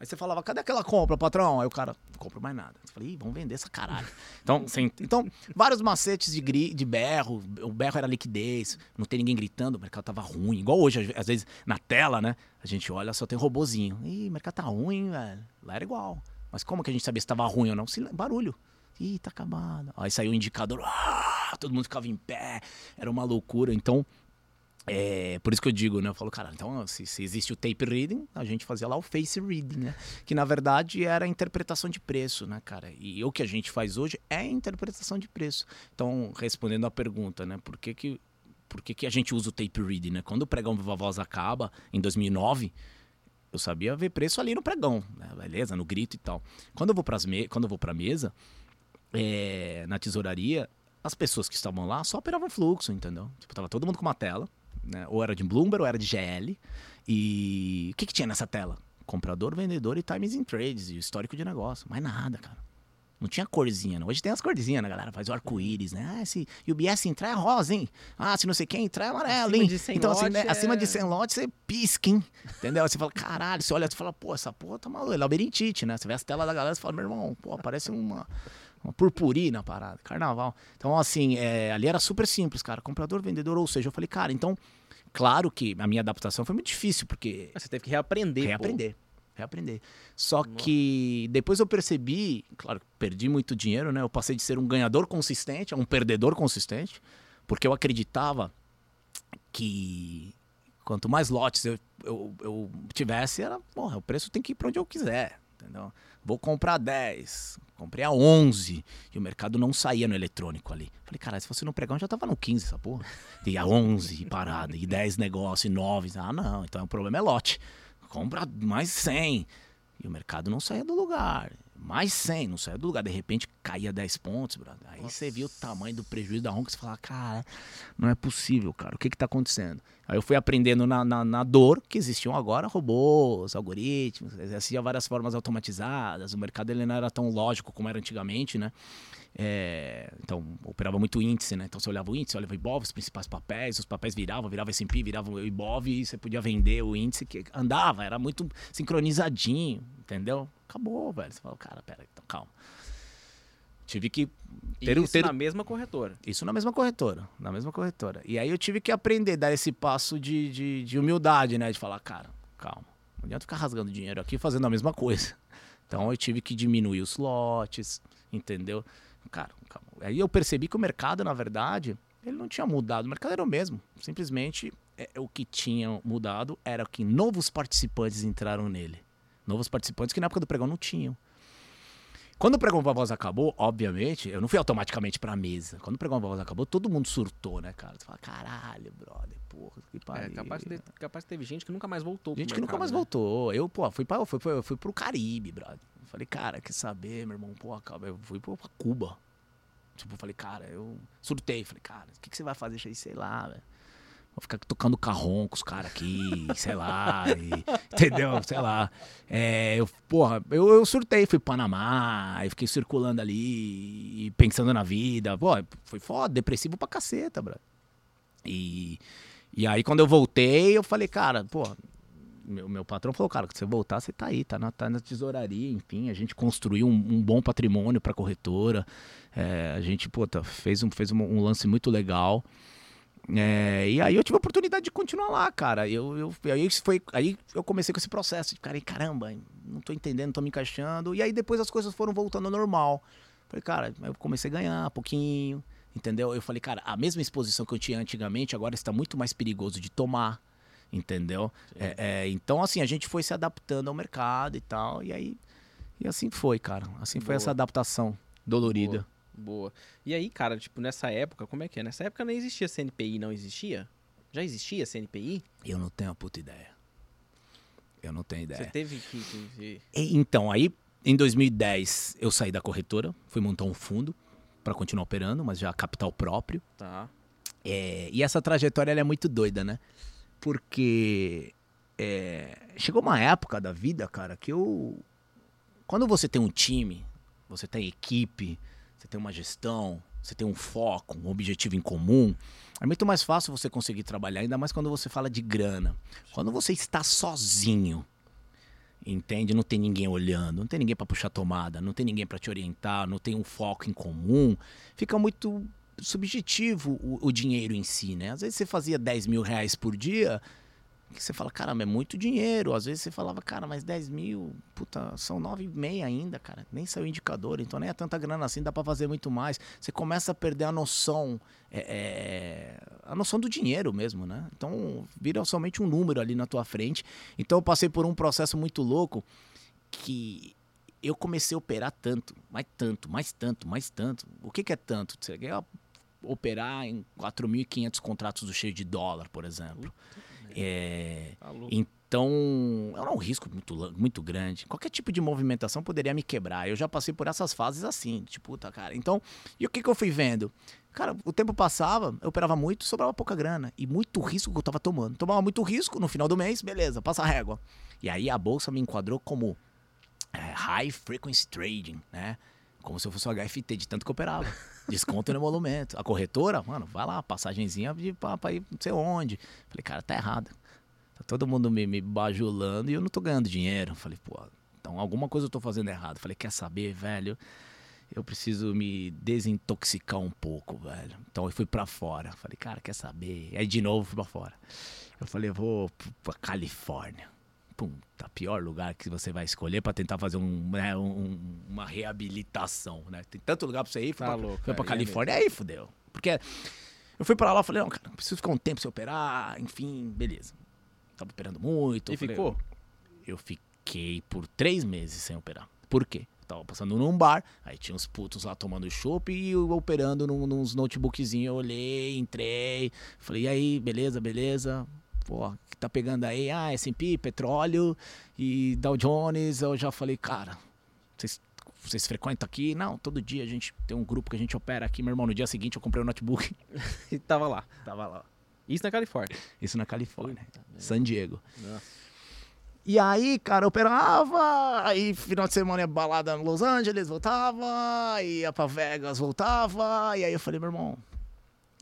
Aí você falava, cadê aquela compra, patrão? Aí o cara, não compro mais nada. Você falei, Ih, vamos vender essa caralho. Então, você- então vários macetes de, gri, de berro. O berro era liquidez, não tem ninguém gritando, o mercado tava ruim. Igual hoje, às- vezes, na tela, né? A gente olha, só tem robozinho. Ih, o mercado tá ruim, velho. Lá era igual. Mas como que a gente sabia se tava ruim ou não? Sil- Barulho. Ih, tá acabado. Aí saiu o indicador, ah, todo mundo ficava em pé. Era uma loucura. Então, é, por isso que eu digo, né? Eu falo, cara, então se, se existe o tape reading, a gente fazia lá o face reading, né? Que na verdade era a interpretação de preço, né, cara? E o que a gente faz hoje é a interpretação de preço. Então, respondendo à pergunta, né? Por que que, por que, que a gente usa o tape reading, né? Quando o pregão Viva Voz acaba, em 2009, eu sabia ver preço ali no pregão, né? beleza, no grito e tal. Quando eu vou, pras me quando eu vou pra mesa, é, na tesouraria, as pessoas que estavam lá só operavam fluxo, entendeu? Tipo, tava todo mundo com uma tela, né? Ou era de Bloomberg ou era de GL. E o que, que tinha nessa tela? Comprador, vendedor e times in trades, e histórico de negócio. Mais nada, cara. Não tinha corzinha, não. Hoje tem as corzinhas, né, galera? Faz o arco-íris, né? Ah, se UBS entrar é rosa, hein? Ah, se não sei quem entrar é amarelo, hein? Então, assim, né? é... acima de 100 lotes, você pisca, hein? Entendeu? Você fala, caralho, você olha, você fala, pô, essa porra tá maluca. É labirintite, né? Você vê as telas da galera, você fala, meu irmão, pô, parece uma, uma purpurina na parada, carnaval. Então, assim, é, ali era super simples, cara. Comprador, vendedor, ou seja, eu falei, cara, então, claro que a minha adaptação foi muito difícil, porque. Você teve que reaprender. Reaprender. Pô reaprender. Só que depois eu percebi, claro, perdi muito dinheiro, né? Eu passei de ser um ganhador consistente a um perdedor consistente, porque eu acreditava que quanto mais lotes eu, eu, eu tivesse, era, porra, o preço tem que ir para onde eu quiser, entendeu? Vou comprar 10, comprei a 11 e o mercado não saía no eletrônico ali. Falei, cara, se fosse no pregão já tava no 15 essa porra. E a 11 parada, e 10 negócios, e 9. Ah, não, então o problema é lote compra mais 100. E o mercado não saía do lugar. Mais 100, não saía do lugar. De repente caía 10 pontos, brother. Aí Nossa. você viu o tamanho do prejuízo da Honka e você fala, cara, não é possível, cara. O que que tá acontecendo? Aí eu fui aprendendo na, na, na dor que existiam agora robôs, algoritmos, existiam várias formas automatizadas. O mercado ele não era tão lógico como era antigamente, né? É, então, operava muito índice, né? Então você olhava o índice, olhava o Ibov, os principais papéis, os papéis viravam, virava S&P, virava o Ibov e você podia vender o índice que andava, era muito sincronizadinho, entendeu? Acabou, velho. Você falou, cara, pera, então calma. Tive que ter, isso ter... na mesma corretora. Isso na mesma corretora, na mesma corretora. E aí eu tive que aprender a dar esse passo de, de, de humildade, né? De falar, cara, calma, não adianta ficar rasgando dinheiro aqui fazendo a mesma coisa. Então eu tive que diminuir os lotes, entendeu? Cara, calma. aí eu percebi que o mercado, na verdade, ele não tinha mudado. O mercado era o mesmo. Simplesmente é, o que tinha mudado era que novos participantes entraram nele. Novos participantes que na época do pregão não tinham. Quando o pregão voz acabou, obviamente, eu não fui automaticamente pra mesa. Quando o pregão voz acabou, todo mundo surtou, né, cara? Você fala, caralho, brother, porra, que pariu. É, capaz, de, capaz de teve gente que nunca mais voltou. Gente que nunca mais né? voltou. Eu, pô, fui, pra, fui, fui, fui pro Caribe, brother. Falei, cara, quer saber, meu irmão? Pô, eu fui pra Cuba. Tipo, falei, cara, eu surtei. Falei, cara, o que, que você vai fazer? sei lá, velho. Vou ficar tocando carrom com os caras aqui, sei lá, e, entendeu? Sei lá. É, eu, porra, eu, eu surtei, fui pro Panamá, e fiquei circulando ali, pensando na vida. Pô, foi foda, depressivo pra caceta, bro. E, e aí, quando eu voltei, eu falei, cara, pô, meu, meu patrão falou, cara, que você voltar, você tá aí, tá na, tá na tesouraria, enfim, a gente construiu um, um bom patrimônio para corretora, é, a gente, pô, tá, fez, um, fez um, um lance muito legal. É, e aí eu tive a oportunidade de continuar lá, cara. Eu, eu, aí, foi, aí eu comecei com esse processo de, cara, caramba, não tô entendendo, não tô me encaixando. E aí depois as coisas foram voltando ao normal. Falei, cara, eu comecei a ganhar um pouquinho, entendeu? Eu falei, cara, a mesma exposição que eu tinha antigamente agora está muito mais perigoso de tomar entendeu? É, é, então, assim, a gente foi se adaptando ao mercado e tal, e aí, e assim foi, cara. Assim foi Boa. essa adaptação dolorida. Boa. Boa. E aí, cara, tipo, nessa época, como é que é? Nessa época não existia CNPI, não existia? Já existia CNPI? Eu não tenho a puta ideia. Eu não tenho ideia. Você teve que... que... Então, aí, em 2010, eu saí da corretora, fui montar um fundo para continuar operando, mas já capital próprio. Tá. É, e essa trajetória é muito doida, né? Porque é, chegou uma época da vida, cara, que eu. Quando você tem um time, você tem equipe, você tem uma gestão, você tem um foco, um objetivo em comum, é muito mais fácil você conseguir trabalhar, ainda mais quando você fala de grana. Quando você está sozinho, entende? Não tem ninguém olhando, não tem ninguém para puxar tomada, não tem ninguém para te orientar, não tem um foco em comum, fica muito subjetivo o, o, dinheiro em si, né? Às vezes você fazia 10 mil reais por dia, que você fala, caramba, é muito dinheiro. Às vezes você falava, cara, mas 10 mil, puta, são 9,5 ainda, cara. Nem saiu indicador, então nem é tanta grana assim, dá para fazer muito mais. Você começa a perder a noção, é, é, a noção do dinheiro mesmo, né? Então vira somente um número ali na tua frente. Então eu passei por um processo muito louco que eu comecei a operar tanto, mais tanto, mais tanto, mais tanto. O que, que é tanto? Você ganha operar em 4.500 contratos do cheio de dólar, por exemplo. É, Tá então, era um risco muito, muito grande. Qualquer tipo de movimentação poderia me quebrar. Eu já passei por essas fases assim, tipo, puta, cara. Então, e o que, que eu fui vendo? Cara, o tempo passava, eu operava muito, sobrava pouca grana. E muito risco que eu tava tomando. Tomava muito risco, no final do mês, beleza, passa a régua. E aí a bolsa me enquadrou como é, High Frequency Trading, né? Como se eu fosse o HFT, de tanto que eu operava. Desconto no emolumento. A corretora, mano, vai lá, passagenzinha de, pra, ir não sei onde. Falei, cara, tá errado. Tá todo mundo me, me bajulando e eu não tô ganhando dinheiro. Falei, pô, então alguma coisa eu tô fazendo errado. Falei, quer saber, velho? Eu preciso me desintoxicar um pouco, velho. Então eu fui pra fora. Falei, cara, quer saber? Aí de novo fui pra fora. Eu falei, vou pra Califórnia. Puta, pior lugar que você vai escolher pra tentar fazer um, né, um- uma reabilitação, né? Tem tanto lugar pra você ir. Tá pra, louco, fui pra é, Califórnia, aí fudeu. Porque eu fui pra lá falei, não, cara, preciso ficar um tempo sem operar, enfim, beleza. Tava operando muito. E falei, ficou? eu fiquei por três meses sem operar. Por quê? Tava passando num bar, aí tinha uns putos lá tomando chopp e eu operando num, nos notebookzinhos. Eu olhei, entrei, falei, e aí, beleza, beleza? Pô, tá pegando aí? Ah, S&P, petróleo e Dow Jones. Eu já falei, cara, vocês, vocês frequentam aqui? Não, todo dia a gente tem um grupo que a gente opera aqui. Meu irmão, no dia seguinte eu comprei um notebook. E tava lá. Tava lá. Isso na Califórnia. Isso na Califórnia, Puta. San Diego. Nossa. E aí, cara, operava, aí final de semana ia balada em Los Angeles, voltava, ia pra Vegas, voltava, e aí eu falei, meu irmão,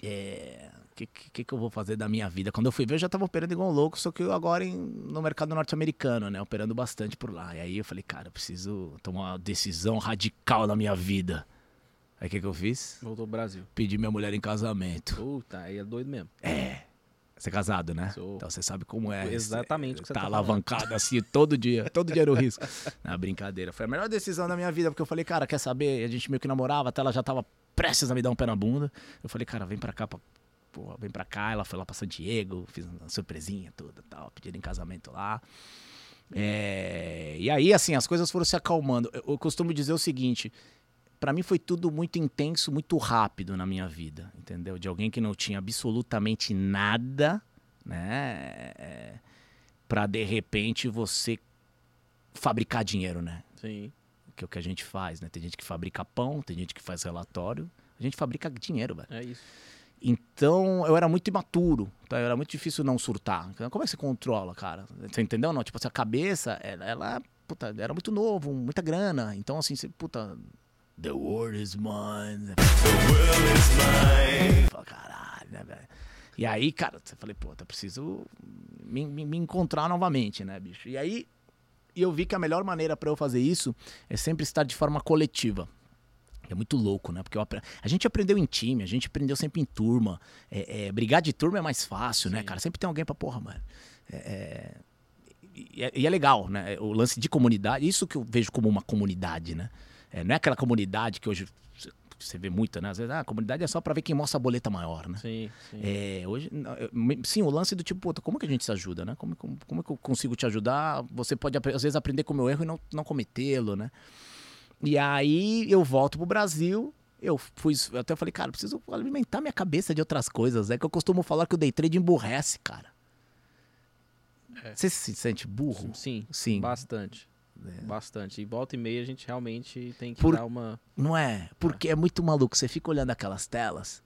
é, que, que, que eu vou fazer da minha vida? Quando eu fui ver, eu já tava operando igual um louco, só que eu agora em- no mercado norte-americano, né, operando bastante por lá. E aí eu falei, cara, eu preciso tomar uma decisão radical na minha vida. Aí o que, que eu fiz? Voltou pro Brasil. Pedi minha mulher em casamento. Puta, aí é doido mesmo. É. Você é casado, né? Sou. Então você sabe como é. Exatamente você Tá tá falando. alavancado assim todo dia. Todo dia era o risco. Na brincadeira. Foi a melhor decisão da minha vida, porque eu falei, cara, quer saber? A gente meio que namorava, até ela já tava prestes a me dar um pé na bunda. Eu falei, cara, vem pra cá, pra... Pô, vem pra cá. Ela foi lá pra San Diego, fiz uma surpresinha toda tal, pediram em casamento lá. É, E aí, assim, as coisas foram se acalmando. Eu, eu costumo dizer o seguinte: Pra mim foi tudo muito intenso, muito rápido na minha vida, entendeu? De alguém que não tinha absolutamente nada, né? É, Pra de repente você fabricar dinheiro, né? Sim. Que é o que a gente faz, né? Tem gente que fabrica pão, tem gente que faz relatório. A gente fabrica dinheiro, velho. É isso. Então, eu era muito imaturo, tá? era muito difícil não surtar. Como é que você controla, cara? Você entendeu? Não, tipo, assim, a cabeça, ela, ela, puta, era muito novo, muita grana. Então, assim, você, puta, the world is mine. The world is mine. Fala, caralho, né, velho? E aí, cara, você falei, puta, eu preciso me, me- me encontrar novamente, né, bicho? E aí, eu vi que a melhor maneira pra eu fazer isso é sempre estar de forma coletiva. É muito louco, né? Porque apre- a gente aprendeu em time, a gente aprendeu sempre em turma. É, é, brigar de turma é mais fácil, né, Sim. cara? Sempre tem alguém pra porra, mano. É, é, e, é, e é legal, né? O lance de comunidade, isso que eu vejo como uma comunidade, né? É, não é aquela comunidade que hoje você vê muita, né? Às vezes, ah, a comunidade é só pra ver quem mostra a boleta maior, né? Sim, sim. É, hoje, sim, o lance do tipo, puta, como que a gente se ajuda, né? Como, como, como que eu consigo te ajudar? Você pode, às vezes, aprender com o meu erro e não, não cometê-lo, né? E aí eu volto pro Brasil, eu fui, eu até falei, cara, preciso alimentar minha cabeça de outras coisas. É que eu costumo falar que o day trade emburrece, cara. É. Você se sente burro? Sim, Sim. bastante. É. Bastante. E volta e meia a gente realmente tem que Por- dar uma. Não é? Porque é muito maluco. Você fica olhando aquelas telas,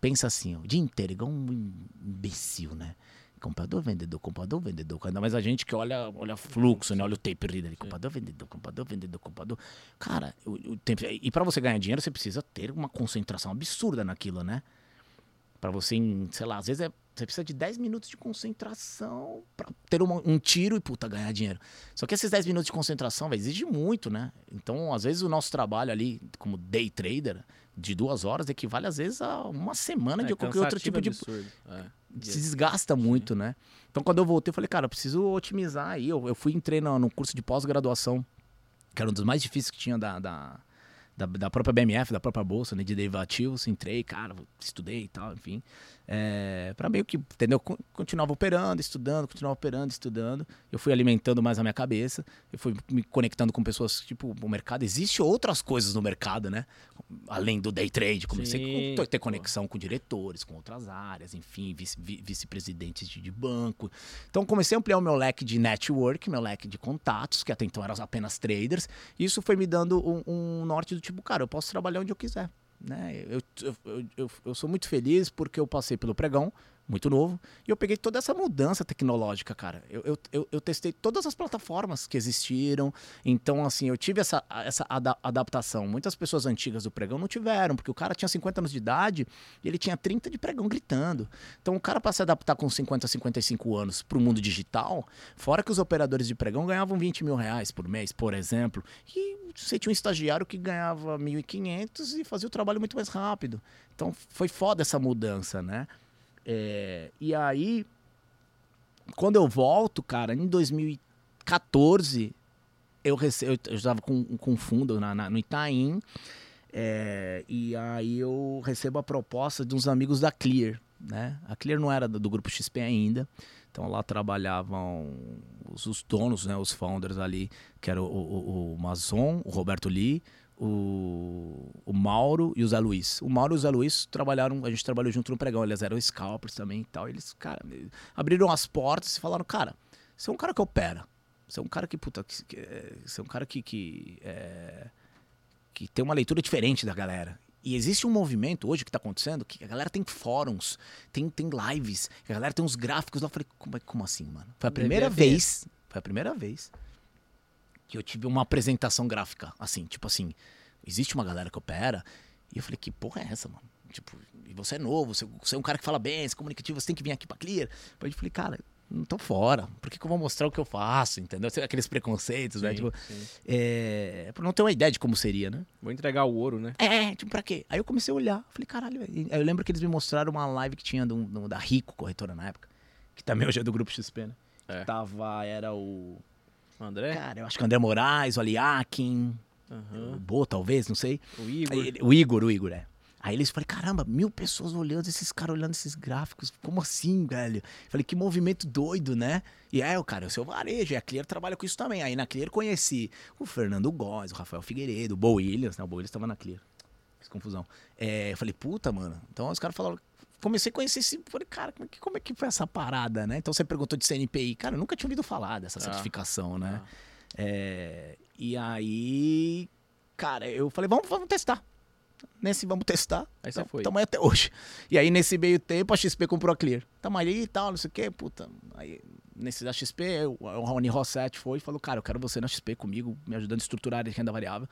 pensa assim, ó, o dia inteiro, igual um imbecil, né? Comprador, vendedor, comprador, vendedor. Ainda mais a gente que olha, olha fluxo, né? Olha o tape reader ali. Comprador, vendedor, comprador, vendedor, comprador. Cara, o, o tempo... e para você ganhar dinheiro, você precisa ter uma concentração absurda naquilo, né? Pra você, sei lá, às vezes é, você precisa de 10 minutos de concentração pra ter uma- um tiro e, puta, ganhar dinheiro. Só que esses 10 minutos de concentração, véio, exige muito, né? Então, às vezes, o nosso trabalho ali, como day trader, de duas horas, equivale, às vezes, a uma semana de É, qualquer outro tipo de. absurdo. É. Se desgasta muito, né? Então, quando eu voltei, eu falei, cara, eu preciso otimizar aí. Eu, eu fui entrei no, no curso de pós-graduação, que era um dos mais difíceis que tinha da, da, da, da própria BMF, da própria bolsa, né, de derivativos, entrei, cara, estudei e tal, enfim, é, para meio que, entendeu? Continuava operando, estudando, continuava operando, estudando. Eu fui alimentando mais a minha cabeça, eu fui me conectando com pessoas, tipo, o mercado, existe outras coisas no mercado, né? Além do day trade, comecei a ter conexão com diretores, com outras áreas, enfim, vice-presidentes de, de banco. Então comecei a ampliar o meu leque de network, meu leque de contatos, que até então eram apenas traders, e isso foi me dando um, um norte do tipo, cara, eu posso trabalhar onde eu quiser. Né? Eu, eu, eu, eu, sou muito feliz porque eu passei pelo pregão, muito novo, e eu peguei toda essa mudança tecnológica, cara. Eu, eu, eu, testei todas as plataformas que existiram, então, assim, eu tive essa, essa ada adaptação. Muitas pessoas antigas do pregão não tiveram, porque o cara tinha 50 anos de idade e ele tinha 30 de pregão gritando. Então, o cara, para se adaptar com 50, 55 anos para o mundo digital, fora que os operadores de pregão ganhavam 20 mil reais por mês, por exemplo, e você tinha um estagiário que ganhava 1.500 e fazia o trabalho muito mais rápido. Então, foi foda essa mudança, né? É, e aí, quando eu volto, cara, em 2014, eu, rece... eu estava com, com fundo na, na, no Itaim, é, e aí eu recebo a proposta de uns amigos da Clear, né? A Clear não era do, do grupo XP ainda, então lá trabalhavam os, os, donos, né, os founders ali, que era o, o, o Mazon, o Roberto Lee, o, o Mauro e o Zé Luiz. O Mauro e o Zé Luiz trabalharam, a gente trabalhou junto no pregão, eles eram scalpers também e tal. Eles, cara, abriram as portas e falaram, cara, você é um cara que opera. Você é um cara que, puta, que, que, você é um cara que, que, é, que tem uma leitura diferente da galera. E existe um movimento hoje que está acontecendo que a galera tem fóruns, tem, tem lives, a galera tem uns gráficos lá. Eu falei, como, como assim, mano? Foi a primeira vez, foi a primeira vez que eu tive uma apresentação gráfica, assim, tipo assim, existe uma galera que opera, e eu falei, que porra é essa, mano? Tipo, e você é novo, você, você é um cara que fala bem, você é comunicativo, você tem que vir aqui pra Clear. Aí eu falei, cara, não tô fora, por que, que eu vou mostrar o que eu faço, entendeu? Aqueles preconceitos, né? Tipo, sim. é, pra não ter uma ideia de como seria, né? Vou entregar o ouro, né? É, tipo, pra quê? Aí eu comecei a olhar, falei, caralho, eu lembro que eles me mostraram uma live que tinha do, da Rico, corretora na época, que também hoje é do Grupo XP, né? É. Que tava, era o André? Cara, eu acho que o André Moraes, o Aliakin, uhum. o Bo, talvez, não sei. O Igor. O Igor, o Igor, é. Aí eles falaram, caramba, mil pessoas olhando, esses caras olhando esses gráficos, como assim, velho? Falei, que movimento doido, né? E é, o cara, o seu varejo, e a Clear trabalha com isso também. Aí na Clear conheci o Fernando Góes, o Rafael Figueiredo, o Bo Williams, né? O Bo Williams tava na Clear. Fiz confusão. É, eu falei, puta, mano. Então os caras falaram, comecei a conhecer esse. Falei, cara, como é, que, como é que foi essa parada, né? Então você perguntou de CNPI. Cara, eu nunca tinha ouvido falar dessa ah. certificação, né? Ah. É, e aí, cara, eu falei, vamos, vamos testar. Nesse vamos testar. Aí você então, foi. Tamo aí até hoje. E aí, nesse meio tempo, a XP comprou a Clear. Tamo aí e tal, não sei o quê, puta. Aí, nesse da XP, o Rony Rossetti foi e falou, cara, eu quero você na XP comigo, me ajudando a estruturar a renda variável.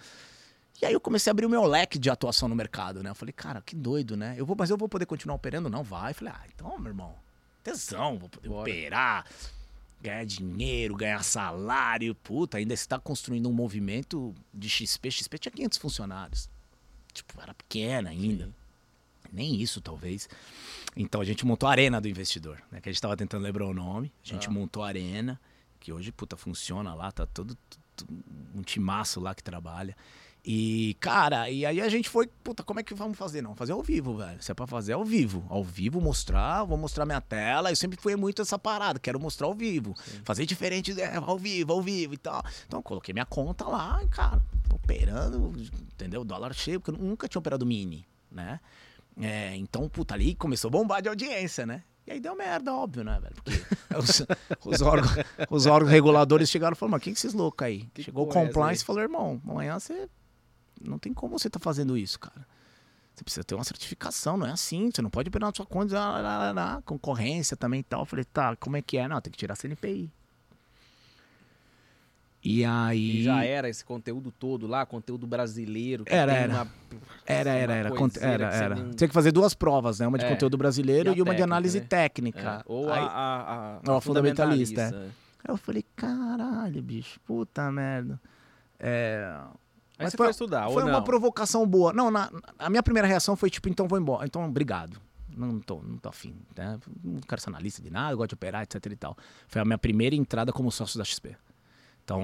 E aí eu comecei a abrir o meu leque de atuação no mercado, né? Eu falei, cara, que doido, né? Eu vou, mas eu vou poder continuar operando? Não, vai. Eu falei, ah, então, meu irmão, tesão, vou poder Bora. operar, ganhar dinheiro, ganhar salário. Puta, ainda está construindo um movimento de XP. XP tinha 500 funcionários. Tipo, era pequena ainda. Sim. Nem isso, talvez. Então a gente montou a Arena do Investidor, né? Que a gente estava tentando lembrar o nome. A gente ah. montou a Arena, que hoje, puta, funciona lá, tá todo, todo um timaço lá que trabalha. E, cara, e aí a gente foi, puta, como é que vamos fazer? Não, fazer ao vivo, velho. Se é pra fazer ao vivo. Ao vivo, mostrar, vou mostrar minha tela. Eu sempre fui muito essa parada, quero mostrar ao vivo. Sim. Fazer diferente, é, ao vivo, ao vivo e tal. Então, coloquei minha conta lá, cara, operando, entendeu? Dólar cheio, porque eu nunca tinha operado mini, né? É, então, puta, ali começou a bombar de audiência, né? E aí deu merda, óbvio, né, velho? Porque os, os, órgãos, os órgãos reguladores chegaram e falaram, mas quem que esses loucos aí? Que Chegou o compliance e falou, irmão, amanhã você não tem como você estar tá fazendo isso, cara. Você precisa ter uma certificação, não é assim. Você não pode pegar na sua conta, lá, lá, lá, concorrência também e tal. Eu falei, tá, como é que é? Não, tem que tirar a CNPI. E aí. E já era esse conteúdo todo lá, conteúdo brasileiro. era, era. Uma, era, era, era. Conte... Era, era. Não... Tinha que fazer duas provas, né? Uma de é. conteúdo brasileiro e, e uma técnica, de análise né? técnica. É. Ou aí... a, a, a, a fundamentalista. É. Aí eu falei, caralho, bicho, puta merda. É. Aí Mas você foi, foi estudar, Foi uma provocação boa. Não, na, a minha primeira reação foi tipo, então vou embora. Então, obrigado. Não tô, não tô afim. Né? Não quero ser analista de nada, gosto de operar, etc e tal. Foi a minha primeira entrada como sócio da XP. Então,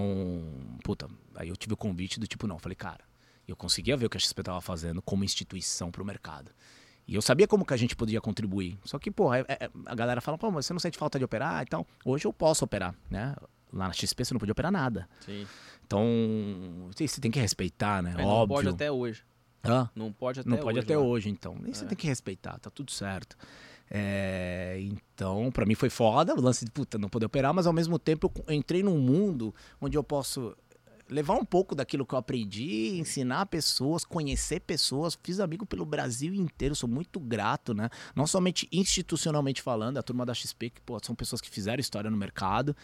puta, aí eu tive o convite do tipo, não. Falei, cara. Eu conseguia ver o que a XP estava fazendo como instituição para o mercado. E eu sabia como que a gente podia contribuir. Só que, pô, é, é, a galera fala, pô, mas você não sente falta de operar e tal. Hoje eu posso operar, né? Lá na XP você não podia operar nada. Sim. Então, você tem que respeitar, né? Mas Óbvio. não pode até hoje. Hã? Não pode até Não hoje. pode até lá. hoje, então. Nem você É. tem que respeitar, tá tudo certo. É, então, pra mim foi foda o lance de puta, não poder operar, mas ao mesmo tempo eu entrei num mundo onde eu posso levar um pouco daquilo que eu aprendi, ensinar pessoas, conhecer pessoas, fiz amigo pelo Brasil inteiro, sou muito grato, né? Não somente institucionalmente falando, a turma da XP, que pô, são pessoas que fizeram história no mercado,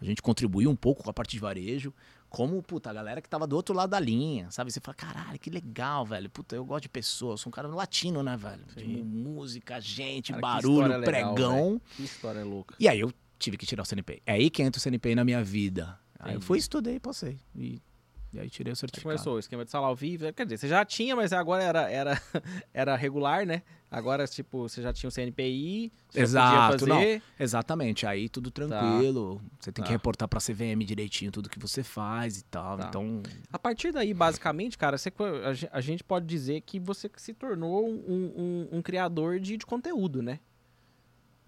a gente contribuiu um pouco com a parte de varejo, como, puta, a galera que tava do outro lado da linha, sabe? Você fala, caralho, que legal, velho. Puta, eu gosto de pessoas, sou um cara latino, né, velho? Sim. música, gente, Cara, barulho, história legal, pregão. Que história louca. E aí eu tive que tirar o CNPq. É aí que entra o CNPq na minha vida. Aí eu fui, estudei passei. E, e aí tirei o certificado. começou o esquema de sala ao vivo. Quer dizer, você já tinha, mas agora era, era, era regular, né? Agora, tipo, você já tinha o CNPI, você Exato, podia fazer. Exatamente, aí tudo tranquilo. Você tem que Tá. reportar pra CVM direitinho tudo que você faz e tal. Tá. Então, A partir daí, basicamente, cara, você, a gente pode dizer que você se tornou um, um- um criador de, de conteúdo, né?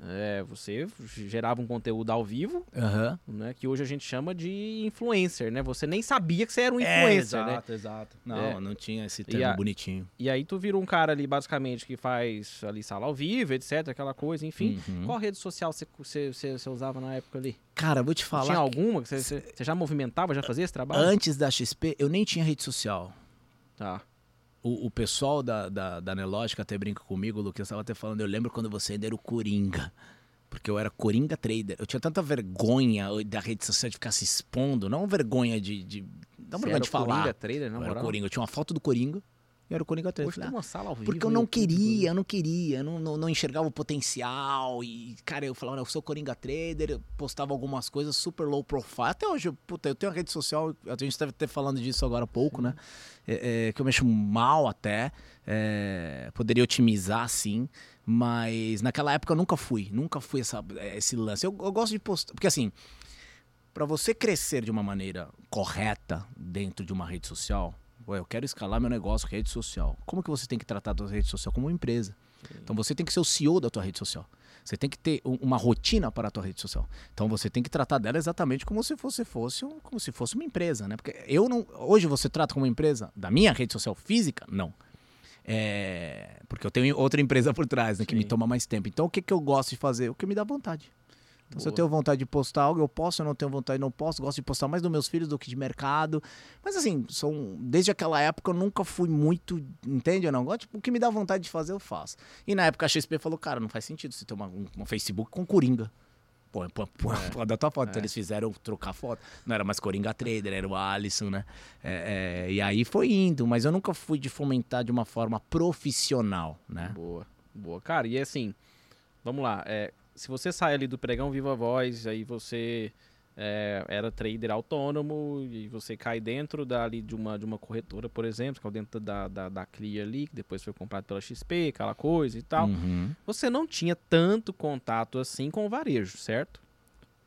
É, você gerava um conteúdo ao vivo, aham. né? Que hoje a gente chama de influencer, né? Você nem sabia que você era um É, influencer, né? exato, exato. Não, É. não tinha esse E termo a- bonitinho. E aí tu virou um cara ali, basicamente, que faz ali sala ao vivo, etc, aquela coisa, enfim. Uhum. Qual rede social você, você, você, você usava na época ali? Cara, vou te falar. Tinha alguma que você, você, você já movimentava, já fazia esse trabalho? Antes da XP, eu nem tinha rede social. Tá. O, o pessoal da, da, da Nelógica até brinca comigo, Lucas estava até falando, eu lembro quando você ainda era o Coringa. Porque eu era Coringa Trader. Eu tinha tanta vergonha da rede social de ficar se expondo, não vergonha de. de não Você vergonha era de falar. Coringa Trader, na eu era moral? Coringa. Eu tinha uma foto do Coringa e era o Coringa Trader. Hoje tem Falei, ah, uma sala ao vivo. porque eu não queria, eu não queria, eu não, não, não enxergava o potencial. E, cara, eu falava, eu sou Coringa Trader, eu postava algumas coisas super low profile. Até hoje, puta, eu tenho uma rede social, a gente deve ter falando disso agora há pouco, né? É, é, que eu mexo mal até. é, poderia otimizar, sim. Mas naquela época eu nunca fui, nunca fui essa, é, esse lance. Eu, eu gosto de postar, porque assim, para você crescer de uma maneira correta dentro de uma rede social, ué, eu quero escalar meu negócio, rede social. Como que você tem que tratar a tua rede social como uma empresa? Então você tem que ser o CEO da tua rede social. Você tem que ter um- uma rotina para a tua rede social. Então você tem que tratar dela exatamente como se fosse, fosse um- como se fosse uma empresa, né? Porque eu não, hoje você trata como uma empresa da minha rede social física? Não. É, porque eu tenho outra empresa por trás, né, que me Sim. toma mais tempo. Então o que, que eu gosto de fazer? O que me dá vontade. Então, se eu Boa. tenho vontade de postar algo, eu posso, eu não tenho vontade, não posso. Gosto de postar mais dos meus filhos do que de mercado. Mas assim, são, desde aquela época eu nunca fui muito, entende ou não? Gosto, tipo, o que me dá vontade de fazer, eu faço. E na época a XP falou, cara, não faz sentido você ter uma, um, um Facebook com Coringa. Pô, pô, pô, pô, da tua foto. Então É. eles fizeram trocar foto. Não era mais Coringa Trader, era o Alisson, né? É, é, e aí foi indo, mas eu nunca fui de fomentar de uma forma profissional, né? Boa, boa. Cara, e assim, vamos lá. é, se você sai ali do pregão Viva Voz, aí você é, era trader autônomo e você cai dentro dali de uma, de uma corretora, por exemplo, caiu dentro da, da, da Clear ali, que depois foi comprado pela XP, aquela coisa e tal. Uhum. Você não tinha tanto contato assim com o varejo, certo?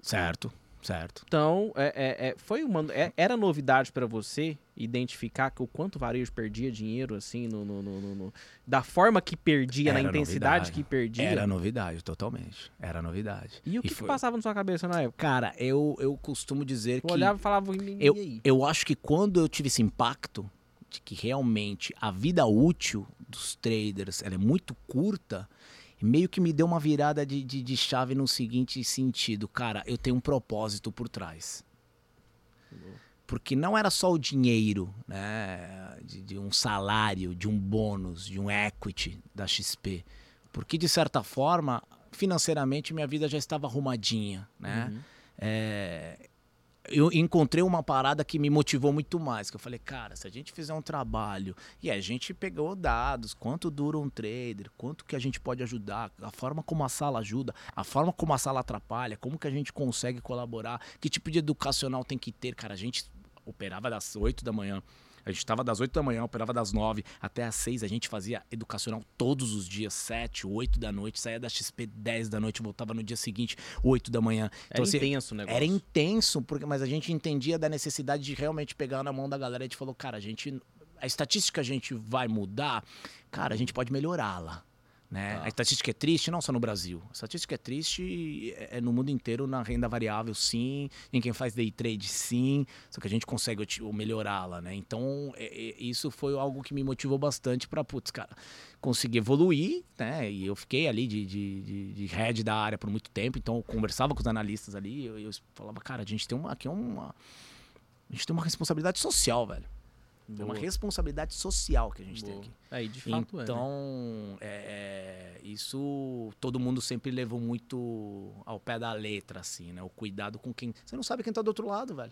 Certo, certo. Então, é, é, é, foi uma, é- era novidade pra você identificar que o quanto o varejo perdia dinheiro, assim, no, no- no- no- da forma que perdia, na Era intensidade novidade. que perdia? Era novidade, totalmente. Era novidade. E o que, que foi- passava na sua cabeça na época? Cara, eu, eu costumo dizer Eu que. olhava e falava, e Eu, eu acho que quando eu tive esse impacto de que realmente a vida útil dos traders ela é muito curta, meio que me deu uma virada de, de, de chave no seguinte sentido. Cara, eu tenho um propósito por trás. Porque não era só o dinheiro, né? De, de um salário, de um bônus, de um equity da XP. Porque, de certa forma, financeiramente, minha vida já estava arrumadinha, né? Uhum. É, eu encontrei uma parada que me motivou muito mais. Que eu falei, cara, se a gente fizer um trabalho e a gente pegou dados, quanto dura um trader, quanto que a gente pode ajudar, a forma como a sala ajuda, a forma como a sala atrapalha, como que a gente consegue colaborar, que tipo de educacional tem que ter, cara. A gente operava das 8 da manhã. A gente estava das 8 da manhã, operava das 9 até as 6. A gente fazia educacional todos os dias, 7, 8 da noite. Saía da XP 10 da noite, voltava no dia seguinte, 8 da manhã. Era assim, intenso o negócio. era intenso, porque, mas a gente entendia da necessidade de realmente pegar na mão da galera. A gente falou, cara, a gente. a estatística a gente vai mudar, cara, a gente pode melhorá-la. Né? Tá. A estatística é triste, não só no Brasil. A estatística é triste é é no mundo inteiro, na renda variável, sim. Em quem faz day trade, sim. Só que a gente consegue melhorá-la, né? Então, é- é- isso foi algo que me motivou bastante para, putz, cara, conseguir evoluir, né? E eu fiquei ali de, de, de, de head da área por muito tempo. Então, eu conversava com os analistas ali. Eu, eu falava, cara, a gente tem uma, aqui é uma... A gente tem uma responsabilidade social, velho. É uma Boa, responsabilidade social que a gente tem boa. aqui. Aí, de fato, é. né? Então, é, isso todo mundo sempre levou muito ao pé da letra, assim, né? O cuidado com quem. Você não sabe quem tá do outro lado, velho.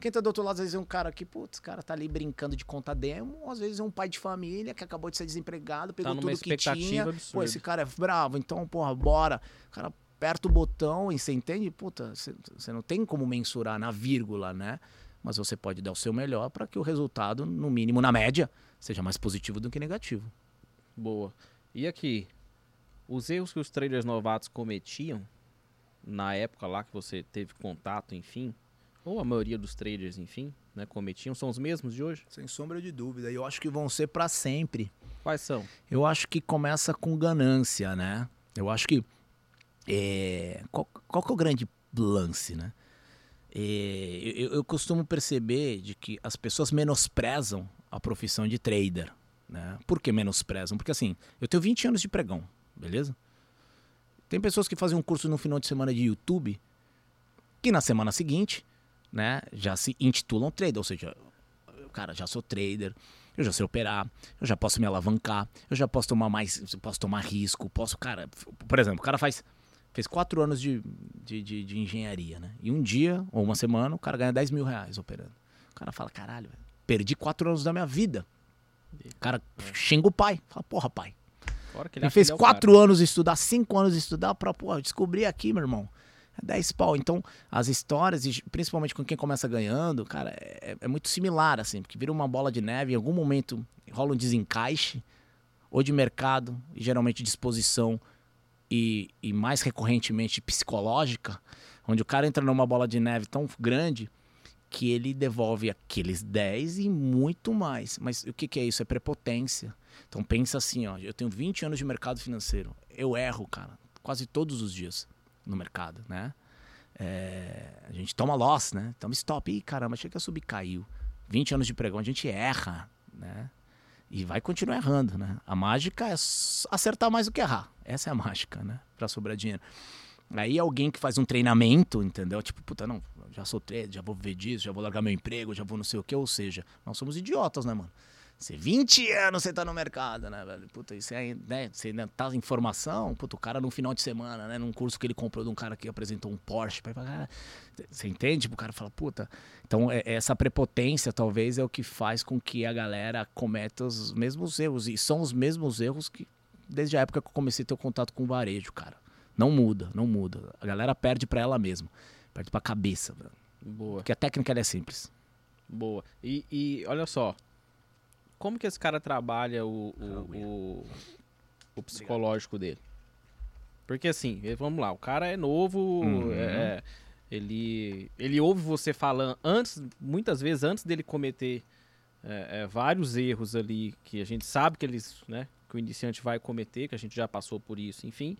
Quem tá do outro lado, às vezes é um cara que, putz, cara tá ali brincando de conta demo, às vezes é um pai de família que acabou de ser desempregado, pegou Tá numa tudo que tinha. absurda. Pô, esse cara é bravo, então, porra, bora. O cara aperta o botão e você entende? Puta, você não tem como mensurar na vírgula, né? Mas você pode dar o seu melhor para que o resultado, no mínimo na média, seja mais positivo do que negativo. Boa. E aqui, os erros que os traders novatos cometiam na época lá que você teve contato, enfim, ou a maioria dos traders, enfim, né, cometiam, são os mesmos de hoje? Sem sombra de dúvida. E eu acho que vão ser para sempre. Quais são? Eu acho que começa com ganância, né? Eu acho que. é, qual, qual que é o grande lance, né? É, eu, eu costumo perceber de que as pessoas menosprezam a profissão de trader. Né? Por que menosprezam? Porque assim, eu tenho 20 anos de pregão, beleza? Tem pessoas que fazem um curso no final de semana de YouTube que na semana seguinte, né, já se intitulam trader, ou seja, cara, já sou trader, eu já sei operar, eu já posso me alavancar, eu já posso tomar mais, posso tomar risco, posso, cara, por exemplo, o cara faz fez quatro anos de, de, de, de engenharia, né? E um dia ou uma semana o cara ganha 10 mil reais operando. O cara fala, caralho, velho, perdi quatro anos da minha vida. O cara xinga o pai, fala, porra, pai, Fora que ele fez que é o quatro anos de estudar, cinco anos de estudar pra, pô, descobrir aqui, meu irmão. É 10 pau. Então, as histórias, principalmente com quem começa ganhando, cara, é, é muito similar, assim, porque vira uma bola de neve, em algum momento rola um desencaixe, ou de mercado, e geralmente de exposição, e, e mais recorrentemente psicológica, onde o cara entra numa bola de neve tão grande que ele devolve aqueles 10 e muito mais. Mas o que, que é isso? É prepotência. Então pensa assim, ó, eu tenho 20 anos de mercado financeiro. Eu erro, cara, quase todos os dias no mercado, né? É, a gente toma loss, né? Toma stop. Ih, caramba, achei que ia subir, caiu. 20 anos de pregão, a gente erra, né? E vai continuar errando, né? A mágica é acertar mais do que errar. Essa é a mágica, né? Pra sobrar dinheiro. Aí alguém que faz um treinamento, entendeu? Tipo, puta, não, já sou trader, já vou viver disso, já vou largar meu emprego, já vou não sei o que. Ou seja, nós somos idiotas, né, mano? Você 20 anos você tá no mercado, né, velho? Puta, isso aí, né? Você ainda tá em formação, puta, o cara no final de semana, né? Num curso que ele comprou de um cara que apresentou um Porsche. Pra, cara, você entende? Tipo, o cara fala, puta. Então, é- essa prepotência talvez é o que faz com que a galera cometa os mesmos erros. E são os mesmos erros que, desde a época que eu comecei a ter o contato com o varejo, cara. Não muda, não muda. A galera perde pra ela mesma. Perde pra cabeça, velho. Boa, Porque a técnica ela é simples. boa. E, e olha só, como que esse cara trabalha o, o, o, o psicológico dele? Porque assim, vamos lá, o cara é novo, Uhum. é, ele, ele ouve você falando antes, muitas vezes antes dele cometer é, é, vários erros ali que a gente sabe que eles, né, que o iniciante vai cometer, que a gente já passou por isso, enfim.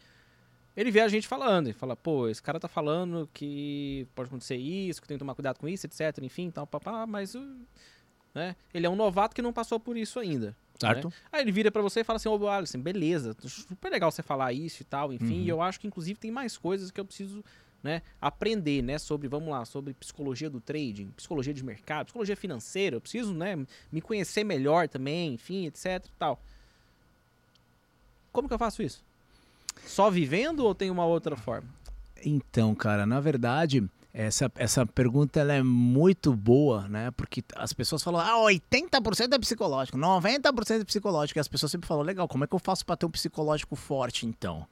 Ele vê a gente falando, ele fala, pô, esse cara tá falando que pode acontecer isso, que tem que tomar cuidado com isso, etc, enfim, tal, papá, mas o- né, ele é um novato que não passou por isso ainda. Certo? Aí ele vira pra você e fala assim, ô Alisson, beleza, super legal você falar isso e tal, enfim, Uhum. e eu acho que inclusive tem mais coisas que eu preciso, né, aprender, né, sobre, vamos lá, sobre psicologia do trading, psicologia de mercado, psicologia financeira, eu preciso, né, me conhecer melhor também, enfim, etc e tal. Como que eu faço isso? Só vivendo ou tem uma outra forma? Então, cara, na verdade, essa, essa pergunta ela é muito boa, né? Porque as pessoas falam, ah, 80% é psicológico, 90% é psicológico. E as pessoas sempre falam, legal, como é que eu faço pra ter um psicológico forte, então?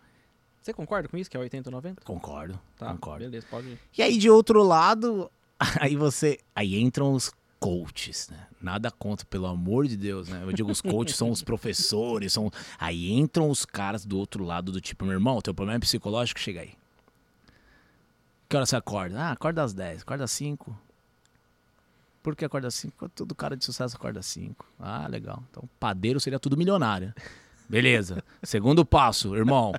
Você concorda com isso, que é 80 ou 90? Concordo, Tá, concordo. beleza, pode ir. E aí, de outro lado, aí você. Aí entram os coaches, né? Nada contra, pelo amor de Deus, né? Eu digo, os coaches são os professores, são. Aí entram os caras do outro lado do tipo, meu irmão, teu problema é psicológico, chega aí. Que hora você acorda? Ah, acorda às 10, acorda às 5. Por que acorda 5? Todo cara de sucesso acorda 5. Ah, legal. Então, padeiro seria tudo milionário. Beleza. Segundo passo, irmão.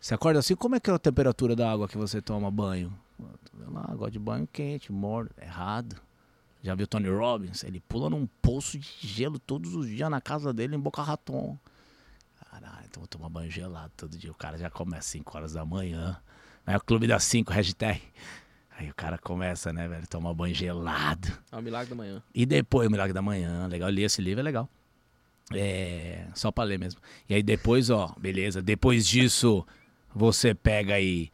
Você acorda assim, como é que é a temperatura da água que você toma banho? Lá, água de banho quente, morno. Errado. Já viu Tony Robbins? Ele pula num poço de gelo todos os dias na casa dele em Boca Raton. Caralho, então vou tomar banho gelado todo dia. O cara já começa às 5 horas da manhã. É o clube das 5, hashtag. Aí o cara começa, né, velho, tomar banho gelado. É o milagre da manhã. E depois, o milagre da manhã, legal. Eu li esse livro, é legal. É, só pra ler mesmo. E aí depois, ó, beleza. Depois disso, você pega e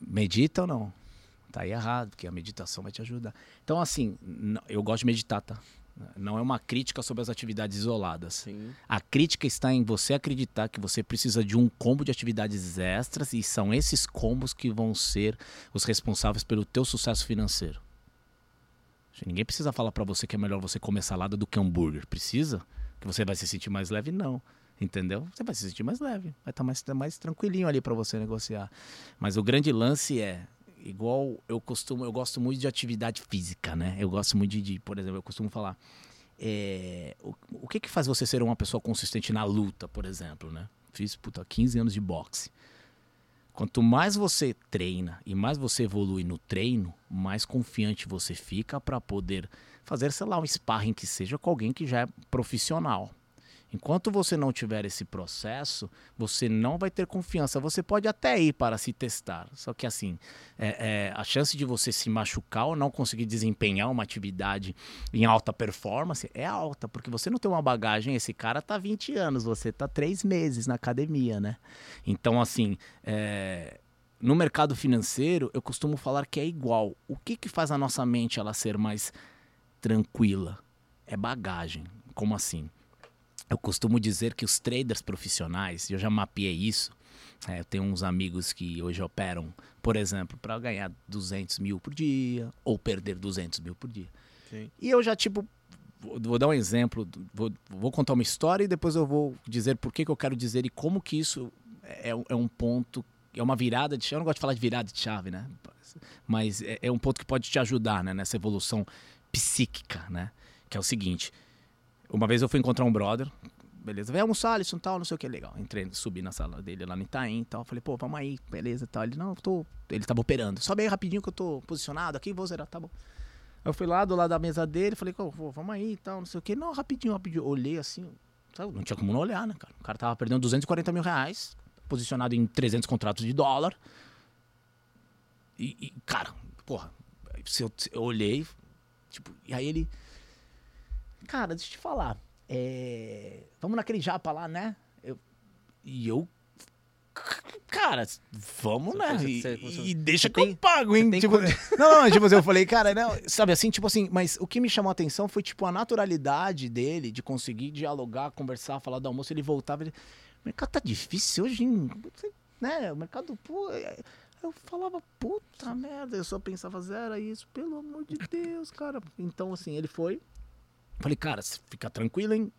medita ou não? Tá aí errado, porque a meditação vai te ajudar. Então, assim, eu gosto de meditar, tá? Não é uma crítica sobre as atividades isoladas. Sim. A crítica está em você acreditar que você precisa de um combo de atividades extras e são esses combos que vão ser os responsáveis pelo teu sucesso financeiro. Ninguém precisa falar para você que é melhor você comer salada do que hambúrguer. Precisa? Que você vai se sentir mais leve? Não. Entendeu? Você vai se sentir mais leve. Vai estar tá mais, mais tranquilinho ali para você negociar. Mas o grande lance é igual eu costumo, eu gosto muito de atividade física, né? Eu gosto muito de, de por exemplo, eu costumo falar, é, o, o que que faz você ser uma pessoa consistente na luta, por exemplo, né? Fiz, puta, 15 anos de boxe. Quanto mais você treina e mais você evolui no treino, mais confiante você fica para poder fazer, sei lá, um sparring que seja com alguém que já é profissional. Enquanto você não tiver esse processo, você não vai ter confiança. Você pode até ir para se testar, só que assim, é, é, a chance de você se machucar ou não conseguir desempenhar uma atividade em alta performance é alta, porque você não tem uma bagagem. Esse cara tá 20 anos, você tá 3 meses na academia, né? Então, assim, é, no mercado financeiro, eu costumo falar que é igual. O que, que faz a nossa mente ela ser mais tranquila? É bagagem. Como assim? Eu costumo dizer que os traders profissionais, eu já mapeei isso, é, eu tenho uns amigos que hoje operam, por exemplo, para ganhar 200 mil por dia ou perder 200 mil por dia. Sim. E eu já, tipo, vou, vou dar um exemplo, vou, vou, contar uma história e depois eu vou dizer por que, que eu quero dizer e como que isso é, é um ponto, é uma virada de chave. Eu não gosto de falar de virada de chave, né? Mas é, é um ponto que pode te ajudar né? nessa evolução psíquica, né? Que é o seguinte uma vez eu fui encontrar um brother, beleza, vem almoçar, Alisson, tal, não sei o que, legal. Entrei, subi na sala dele lá no Itaim e tal. Falei, pô, vamos aí, beleza tal. Ele, não, tô. Ele tava operando. Sobe aí rapidinho que eu tô posicionado aqui, vou zerar, tá bom. Eu fui lá do lado da mesa dele, falei, pô, vamos aí e tal, não sei o que. Não, rapidinho, rapidinho. Olhei assim, sabe? não tinha como não olhar, né, cara? O cara tava perdendo 240 mil reais, posicionado em 300 contratos de dólar. E, e cara, porra, se eu, eu olhei, tipo, e aí ele cara, deixa eu te falar. É... Vamos naquele japa lá, né? Eu... E eu. Cara, vamos, né? E, e deixa que tem, eu pago, hein? Tipo, não, não, tipo assim, eu falei, cara, não, sabe assim, tipo assim, mas o que me chamou a atenção foi, tipo, a naturalidade dele de conseguir dialogar, conversar, falar do almoço, ele voltava, ele, o mercado tá difícil hoje, hein? né? O mercado, pô, é, eu falava, puta merda, eu só pensava, zero isso, pelo amor de Deus, cara. Então, assim, ele foi, Falei, cara, fica tranquilo, hein?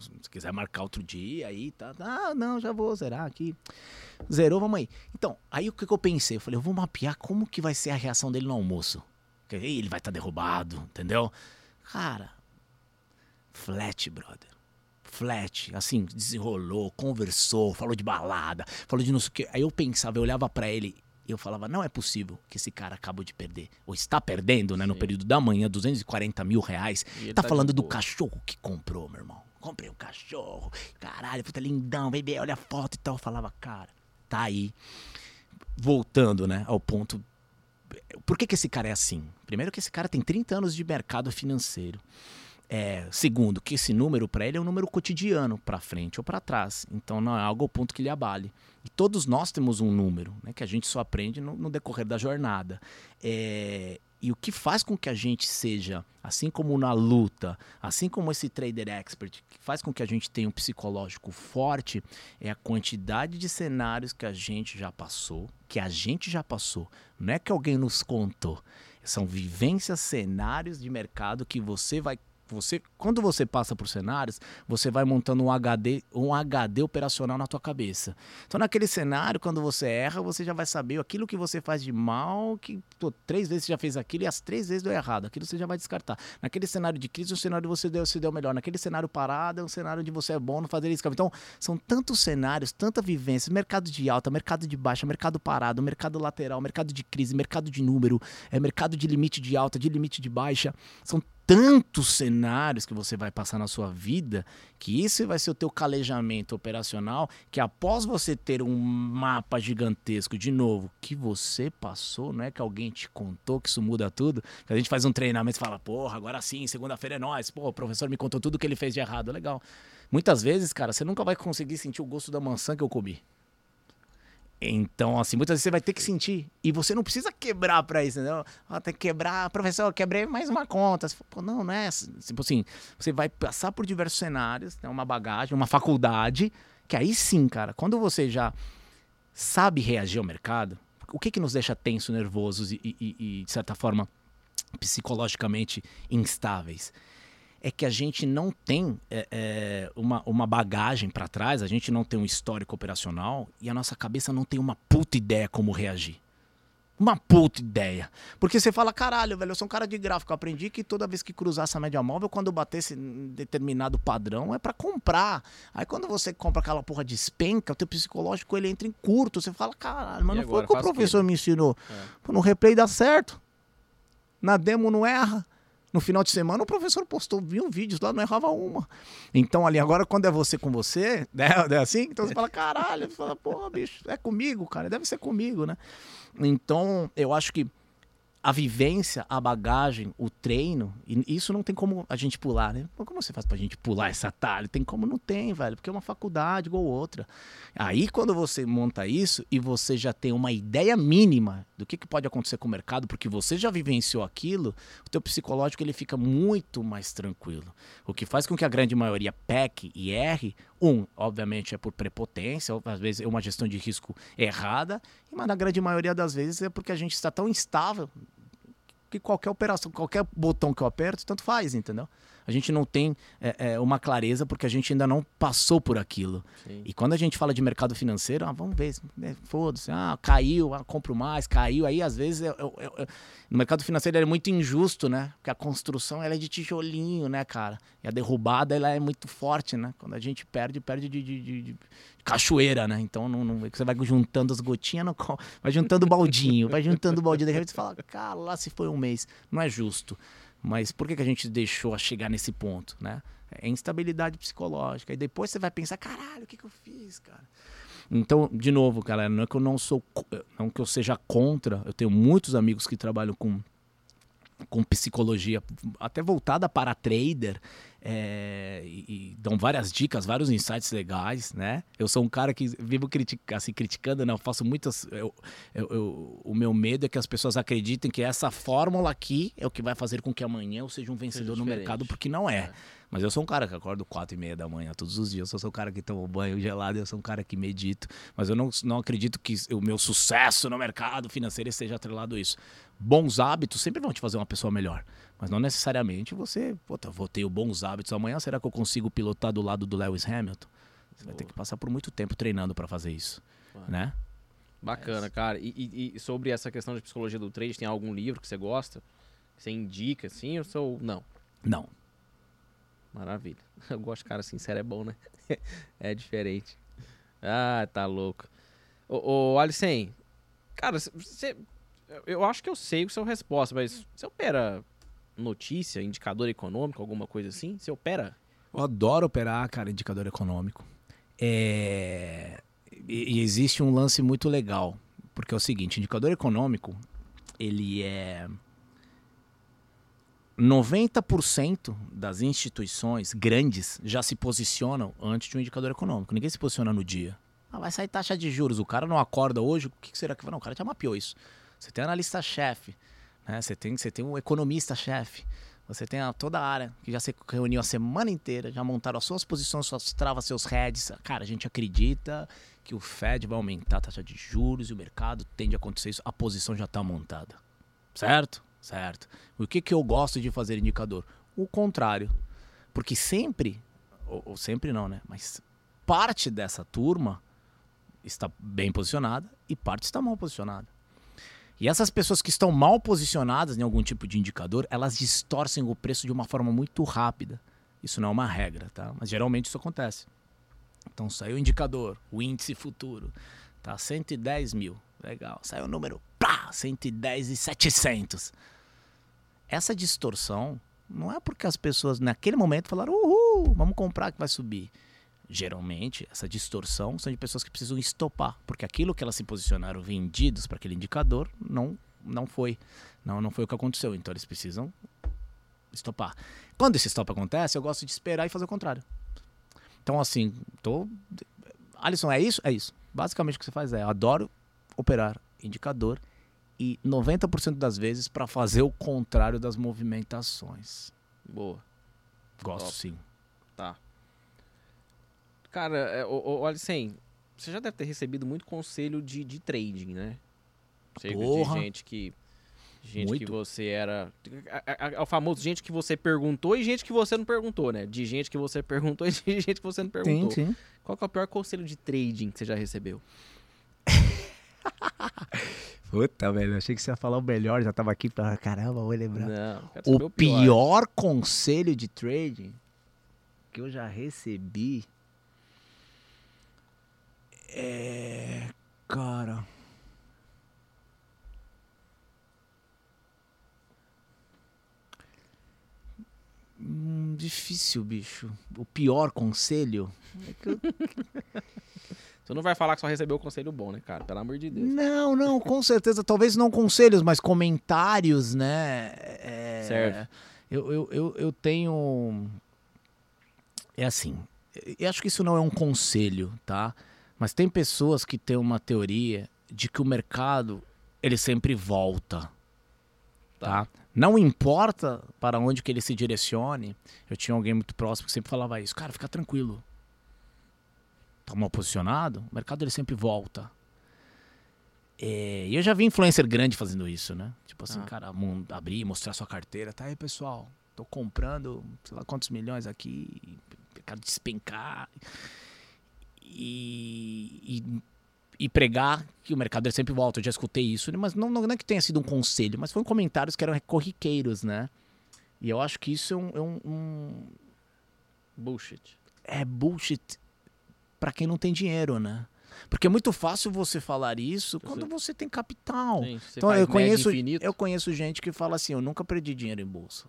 se quiser marcar outro dia aí, tá? Ah, não, já vou zerar aqui. Zerou, vamos aí. Então, aí o que, que eu pensei? Eu falei, eu vou mapear como que vai ser a reação dele no almoço. Porque ele vai estar tá derrubado, entendeu? Cara, flat, brother. Flat, assim, desenrolou, conversou, falou de balada, falou de não sei o que. Aí eu pensava, eu olhava para ele, eu falava, não é possível que esse cara acabou de perder, ou está perdendo, né, no período da manhã, 240 mil reais. Tá, tá falando do cachorro que comprou, meu irmão. Comprei um cachorro, caralho, puta lindão, bebê, olha a foto e tal. Eu falava, cara, tá aí. Voltando, né, ao ponto. Por que, que esse cara é assim? Primeiro, que esse cara tem 30 anos de mercado financeiro. É, segundo, que esse número para ele é um número cotidiano, para frente ou para trás. Então não é algo ao ponto que lhe abale. E todos nós temos um número, né, que a gente só aprende no, no decorrer da jornada. É, e o que faz com que a gente seja, assim como na luta, assim como esse trader expert, que faz com que a gente tenha um psicológico forte, é a quantidade de cenários que a gente já passou, que a gente já passou. Não é que alguém nos contou. São vivências, cenários de mercado que você vai você, quando você passa por cenários, você vai montando um HD, um HD operacional na tua cabeça. Então, naquele cenário, quando você erra, você já vai saber aquilo que você faz de mal, que pô, três vezes você já fez aquilo e as três vezes deu errado. Aquilo você já vai descartar. Naquele cenário de crise, o cenário você deu, se deu melhor. Naquele cenário parado, é um cenário onde você é bom no fazer isso. Então, são tantos cenários, tanta vivência, mercado de alta, mercado de baixa, mercado parado, mercado lateral, mercado de crise, mercado de número, é mercado de limite de alta, de limite de baixa. São tantos cenários que você vai passar na sua vida que isso vai ser o teu calejamento operacional que após você ter um mapa gigantesco de novo que você passou, não é que alguém te contou que isso muda tudo, que a gente faz um treinamento e fala, porra, agora sim, segunda-feira é nós, pô, o professor me contou tudo que ele fez de errado, legal. Muitas vezes, cara, você nunca vai conseguir sentir o gosto da maçã que eu comi. Então, assim, muitas vezes você vai ter que sentir. E você não precisa quebrar pra isso, entendeu? Ah, tem que quebrar, professor, quebrei mais uma conta. Pô, não, não é. Tipo assim, você vai passar por diversos cenários, né, uma bagagem, uma faculdade, que aí sim, cara, quando você já sabe reagir ao mercado, o que que nos deixa tenso, nervosos e, e, e de certa forma, psicologicamente instáveis? É que a gente não tem é, é, uma, uma bagagem para trás, a gente não tem um histórico operacional e a nossa cabeça não tem uma puta ideia como reagir. Uma puta ideia. Porque você fala, caralho, velho, eu sou um cara de gráfico. Eu aprendi que toda vez que cruzasse a média móvel, quando batesse determinado padrão, é para comprar. Aí quando você compra aquela porra de espenca, o teu psicológico ele entra em curto. Você fala, caralho, mas e não foi o que o professor que? me ensinou. É. No replay dá certo. Na demo não erra. No final de semana o professor postou mil vídeos lá, não errava uma. Então ali agora quando é você com você, né, é assim, então você fala, caralho, você fala, porra, bicho, é comigo, cara, deve ser comigo, né? Então eu acho que a vivência, a bagagem, o treino, e isso não tem como a gente pular, né? Como você faz pra gente pular esse atalho? Tem como não tem, velho, porque é uma faculdade igual outra. Aí quando você monta isso e você já tem uma ideia mínima do que, que pode acontecer com o mercado, porque você já vivenciou aquilo, o teu psicológico ele fica muito mais tranquilo. O que faz com que a grande maioria peque e erre, um, obviamente é por prepotência, às vezes é uma gestão de risco errada, mas na grande maioria das vezes é porque a gente está tão instável que qualquer operação, qualquer botão que eu aperto, tanto faz, entendeu? A gente não tem é, é, uma clareza porque a gente ainda não passou por aquilo. Sim. E quando a gente fala de mercado financeiro, ah, vamos ver, né, foda-se, ah, caiu, ah, compro mais, caiu. Aí, às vezes, eu, eu, eu, no mercado financeiro é muito injusto, né? Porque a construção ela é de tijolinho, né, cara? E a derrubada ela é muito forte, né? Quando a gente perde, perde de, de, de, de cachoeira, né? Então não, não, você vai juntando as gotinhas, no, vai juntando baldinho, vai juntando baldinho. De repente você fala, cara, lá se foi um mês. Não é justo. Mas por que, que a gente deixou a chegar nesse ponto, né? É instabilidade psicológica. E depois você vai pensar, caralho, o que, que eu fiz, cara? Então, de novo, galera, não é que eu não sou, não que eu seja contra. Eu tenho muitos amigos que trabalham com com psicologia até voltada para trader é, e, e, dão várias dicas, vários insights legais, né? Eu sou um cara que vivo critica, assim, criticando, né? Eu faço muitas. Eu, eu, eu, o meu medo é que as pessoas acreditem que essa fórmula aqui é o que vai fazer com que amanhã eu seja um vencedor no mercado, porque não é. é. Mas eu sou um cara que acordo quatro e meia da manhã todos os dias. Eu sou um cara que toma banho gelado, eu sou um cara que medito. Mas eu não, não acredito que o meu sucesso no mercado financeiro esteja atrelado a isso. Bons hábitos sempre vão te fazer uma pessoa melhor. Mas não necessariamente você, puta, vou ter bons hábitos amanhã. Será que eu consigo pilotar do lado do Lewis Hamilton? Você vai ter que passar por muito tempo treinando para fazer isso, né? Bacana, cara. E, e, e, sobre essa questão de psicologia do trade, tem algum livro que você gosta? Que você indica, assim, ou sou... não? Não. Maravilha. Eu gosto de cara sincero, é bom, né? é diferente. Ah, tá louco. Ô, ô Alicem, cara, você... Eu acho que eu sei a sua resposta, mas você opera notícia, indicador econômico, alguma coisa assim? Você opera? Eu adoro operar, cara, indicador econômico. É... E, existe um lance muito legal, porque é o seguinte, indicador econômico, ele é 90% das instituições grandes já se posicionam antes de um indicador econômico. Ninguém se posiciona no dia. Ah, vai sair taxa de juros. O cara não acorda hoje. O que será que vai? Não, o cara já mapeou isso. Você tem analista-chefe, né? você, tem, você tem um economista-chefe. Você tem a, toda a área que já se reuniu a semana inteira, já montaram as suas posições, suas travas, seus heads. Cara, a gente acredita que o Fed vai aumentar a taxa de juros e o mercado tende a acontecer isso. A posição já está montada. Certo? Certo. O que, que eu gosto de fazer indicador? o contrário. Porque sempre, ou, ou sempre não, né? Mas parte dessa turma está bem posicionada e parte está mal posicionada. E essas pessoas que estão mal posicionadas em algum tipo de indicador, elas distorcem o preço de uma forma muito rápida. Isso não é uma regra, tá? Mas geralmente isso acontece. Então saiu o indicador, o índice futuro, tá 110 mil. Legal. Saiu o número, pá, 110 e 700. Essa distorção não é porque as pessoas naquele momento falaram, uhul, vamos comprar que vai subir. Geralmente, essa distorção são de pessoas que precisam estopar, porque aquilo que elas se posicionaram vendidos para aquele indicador não, não foi. Não, não foi o que aconteceu. Então, eles precisam estopar. Quando esse stop acontece, eu gosto de esperar e fazer o contrário. Então, assim, tô. Alisson, é isso? É isso. Basicamente o que você faz é: eu adoro operar indicador e 90% das vezes para fazer o contrário das movimentações. Boa. Gosto Top. sim. Tá. Cara, é, o, o, olha assim, você já deve ter recebido muito conselho de, de trading, né? Porra. de gente que. Gente que Muito. você era. a- a- É o famoso gente que você perguntou e gente que você não perguntou, né? De gente que você perguntou e de gente que você não perguntou. sim. Qual que é o pior conselho de trading que você já recebeu? Puta, velho, achei que você ia falar o melhor, já tava aqui pra caramba, vou lembrar. Não, saber O pior conselho de trading que eu já recebi é. Cara. Hum, difícil, bicho. O pior conselho? É que eu- Você não vai falar que só recebeu o conselho bom, né, cara? Pelo amor de Deus. Não, não, com certeza. Talvez não conselhos, mas comentários, né? É, Serve. Eu, eu, eu, eu tenho. É assim. Eu acho que isso não é um conselho, tá? Mas tem pessoas que têm uma teoria de que o mercado ele sempre volta, tá? Não importa para onde que ele se direcione. Eu tinha alguém muito próximo que sempre falava isso. Cara, fica tranquilo. Tá mal posicionado, o mercado ele sempre volta. É, E eu já vi influencer grande fazendo isso, né? Tipo assim, Ah. cara, abrir, mostrar sua carteira. Tá aí, pessoal. Tô comprando, sei lá quantos milhões aqui. Mercado despencar. E, e, e pregar que o mercado ele sempre volta. Eu já escutei isso, né? mas não, não é que tenha sido um conselho, mas foram comentários que eram corriqueiros, né? E eu acho que isso é um- é um- um, Bullshit. é bullshit pra quem não tem dinheiro, né? Porque é muito fácil você falar isso quando você tem capital. Sim, você então eu conheço, infinito. eu conheço gente que fala assim, eu nunca perdi dinheiro em bolsa.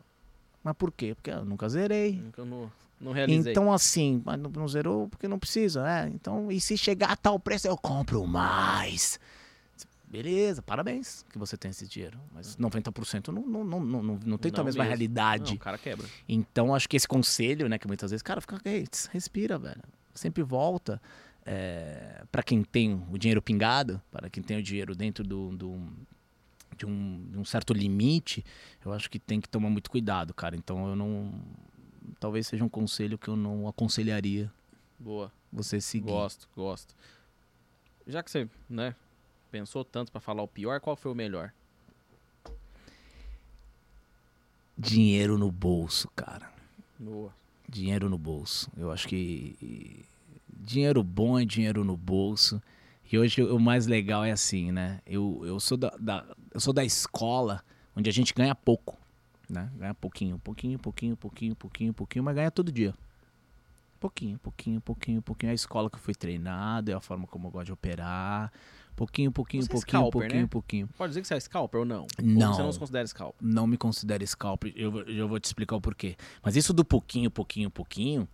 Mas por quê? Porque eu nunca zerei. Nunca não, não realizei. Então assim, mas não, não zerou porque não precisa, é. Então, e se chegar a tal preço, eu compro mais. Beleza, parabéns que você tem esse dinheiro. Mas 90% não, não, não, não, não, não tem Não a mesma mesmo. realidade. Não, o cara quebra. Então, acho que esse conselho, né, que muitas vezes, cara, fica, "Ei, tss, respira, velho. Sempre volta. É, para quem tem o dinheiro pingado, para quem tem o dinheiro dentro do, do- de, um, de um certo limite, eu acho que tem que tomar muito cuidado, cara. Então, eu não. Talvez seja um conselho que eu não aconselharia Boa. você seguir. Gosto, gosto. Já que você, né, pensou tanto pra falar o pior, qual foi o melhor? Dinheiro no bolso, cara. Boa. dinheiro no bolso. Eu acho que dinheiro bom é dinheiro no bolso. E hoje o mais legal é assim, né? Eu, eu, sou, da, da- eu sou da escola onde a gente ganha pouco, né? Ganha pouquinho, pouquinho, pouquinho, pouquinho, pouquinho, pouquinho, mas ganha todo dia. Pouquinho, pouquinho, pouquinho, pouquinho. É a escola que eu fui treinado, é a forma como eu gosto de operar. Pouquinho, pouquinho, Você é pouquinho, scalper, pouquinho, né? pouquinho. Pode dizer que você é scalper ou não? Ou Não. você não se considera scalper? não me considero scalper. Eu, vou- eu vou te explicar o porquê. Mas isso do pouquinho, pouquinho, pouquinho,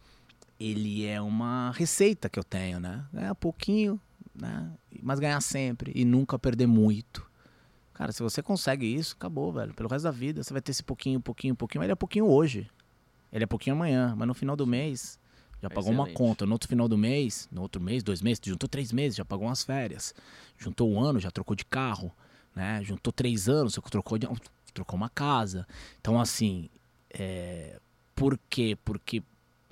ele é uma receita que eu tenho, né? Ganhar pouquinho, né? Mas ganhar sempre e nunca perder muito. Cara, se você consegue isso, acabou, velho. Pelo resto da vida, você vai ter esse pouquinho, pouquinho, pouquinho. Mas ele é pouquinho hoje. Ele é pouquinho amanhã. Mas no final do mês, já pagou uma Excelente. conta. No outro final do mês, no outro mês, dois meses, juntou três meses, já pagou umas férias. Juntou um ano, já trocou de carro. Né? Juntou três anos, trocou, de, trocou uma casa. Então, assim, é, por quê? Porque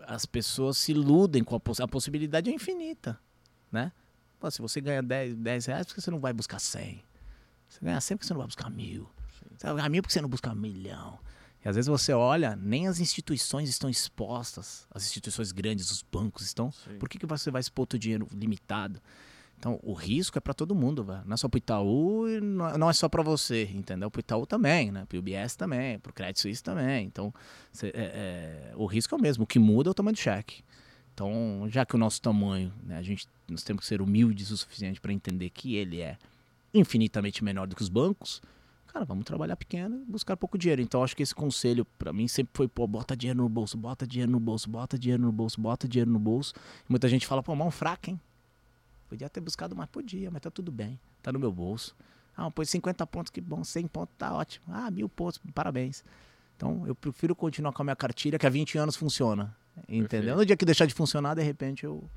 as pessoas se iludem com a, poss- a possibilidade é infinita, né? Pô, se você ganha 10, 10 reais, por que você não vai buscar 100? Você ganha 100 porque você não vai buscar mil. Você vai ganhar mil porque você não busca um milhão. E às vezes você olha, nem as instituições estão expostas, as instituições grandes, os bancos estão. Sim. Por que, que você vai expor teu dinheiro limitado? Então, o risco é para todo mundo, velho. Não é só pro Itaú não é- não é só para você, entendeu? Pro Itaú também, né? Pro UBS também, pro Credit Suisse também. Então, cê- é- é, o risco é o mesmo. O que muda é o tamanho do cheque. Então, já que o nosso tamanho, né, a gente, nós temos que ser humildes o suficiente para entender que ele é infinitamente menor do que os bancos, cara, vamos trabalhar pequeno e buscar pouco dinheiro. Então, acho que esse conselho para mim sempre foi, pô, bota dinheiro no bolso, bota dinheiro no bolso, bota dinheiro no bolso, bota dinheiro no bolso. E muita gente fala, pô, mão fraca, hein? Podia ter buscado mais, podia, mas tá tudo bem, tá no meu bolso. Ah, pôs 50 pontos, que bom, 100 pontos, tá ótimo. Ah, mil pontos, parabéns. Então, eu prefiro continuar com a minha cartilha, que há 20 anos funciona. Entendeu? Perfeito. No dia que deixar de funcionar, de repente eu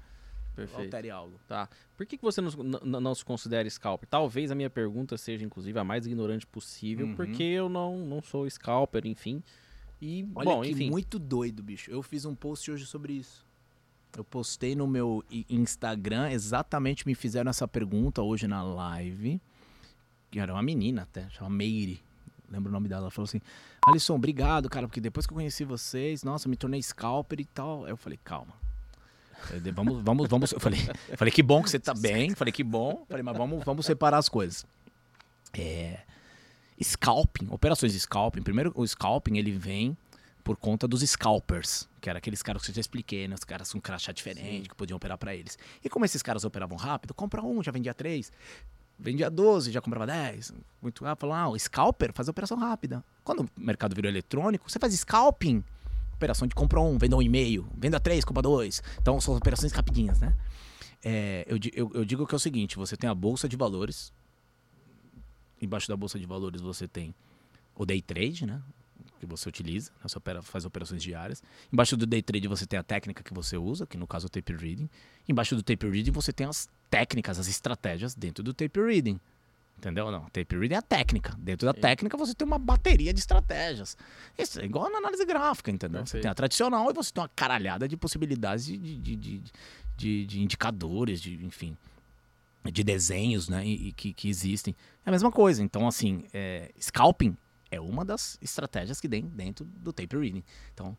Perfeito. altere algo. Tá. Por que, que você não, não- não se considera scalper? Talvez a minha pergunta seja, inclusive, a mais ignorante possível, Uhum. porque eu não, não sou scalper, enfim. E, Olha bom, que enfim. muito doido, bicho. Eu fiz um post hoje sobre isso. Eu postei no meu Instagram, exatamente me fizeram essa pergunta hoje na live. Que era uma menina até, chama Meire. Lembro o nome dela. Ela falou assim: Alisson, obrigado, cara, porque depois que eu conheci vocês, nossa, me tornei scalper e tal. Aí eu falei, calma. Eu de- Vamos, vamos, vamos. Eu falei, eu falei, que bom que você tá bem. Falei, que bom. Falei, mas vamos, vamos separar as coisas. É, scalping, operações de scalping. Primeiro, o scalping ele vem por conta dos scalpers, que eram aqueles caras que eu já expliquei, né? Os caras com crachá diferente, que podiam operar pra eles. E como esses caras operavam rápido, compra um, já vendia três, vendia 12, já comprava 10. Muito rápido. Falou, ah, o scalper faz operação rápida. Quando o mercado virou eletrônico, você faz scalping. Operação de compra um, venda um e meio, venda três, compra dois. Então são operações rapidinhas, né? É, eu, eu- eu digo que é o seguinte: você tem a bolsa de valores. Embaixo da bolsa de valores você tem o day trade, né? Que você utiliza, né? você opera, faz operações diárias. Embaixo do day trade você tem a técnica que você usa, que no caso é o tape reading. Embaixo do tape reading você tem as técnicas, as estratégias dentro do tape reading. Entendeu? Não, tape reading é a técnica. Dentro da técnica você tem uma bateria de estratégias. Isso é igual na análise gráfica, entendeu? Você Perfeito. tem a tradicional e você tem uma caralhada de possibilidades de, de, de, de, de- indicadores, de, enfim, de desenhos, né? E, e que, que existem. É a mesma coisa. Então, assim, é, scalping é uma das estratégias que tem dentro do tape reading. Então,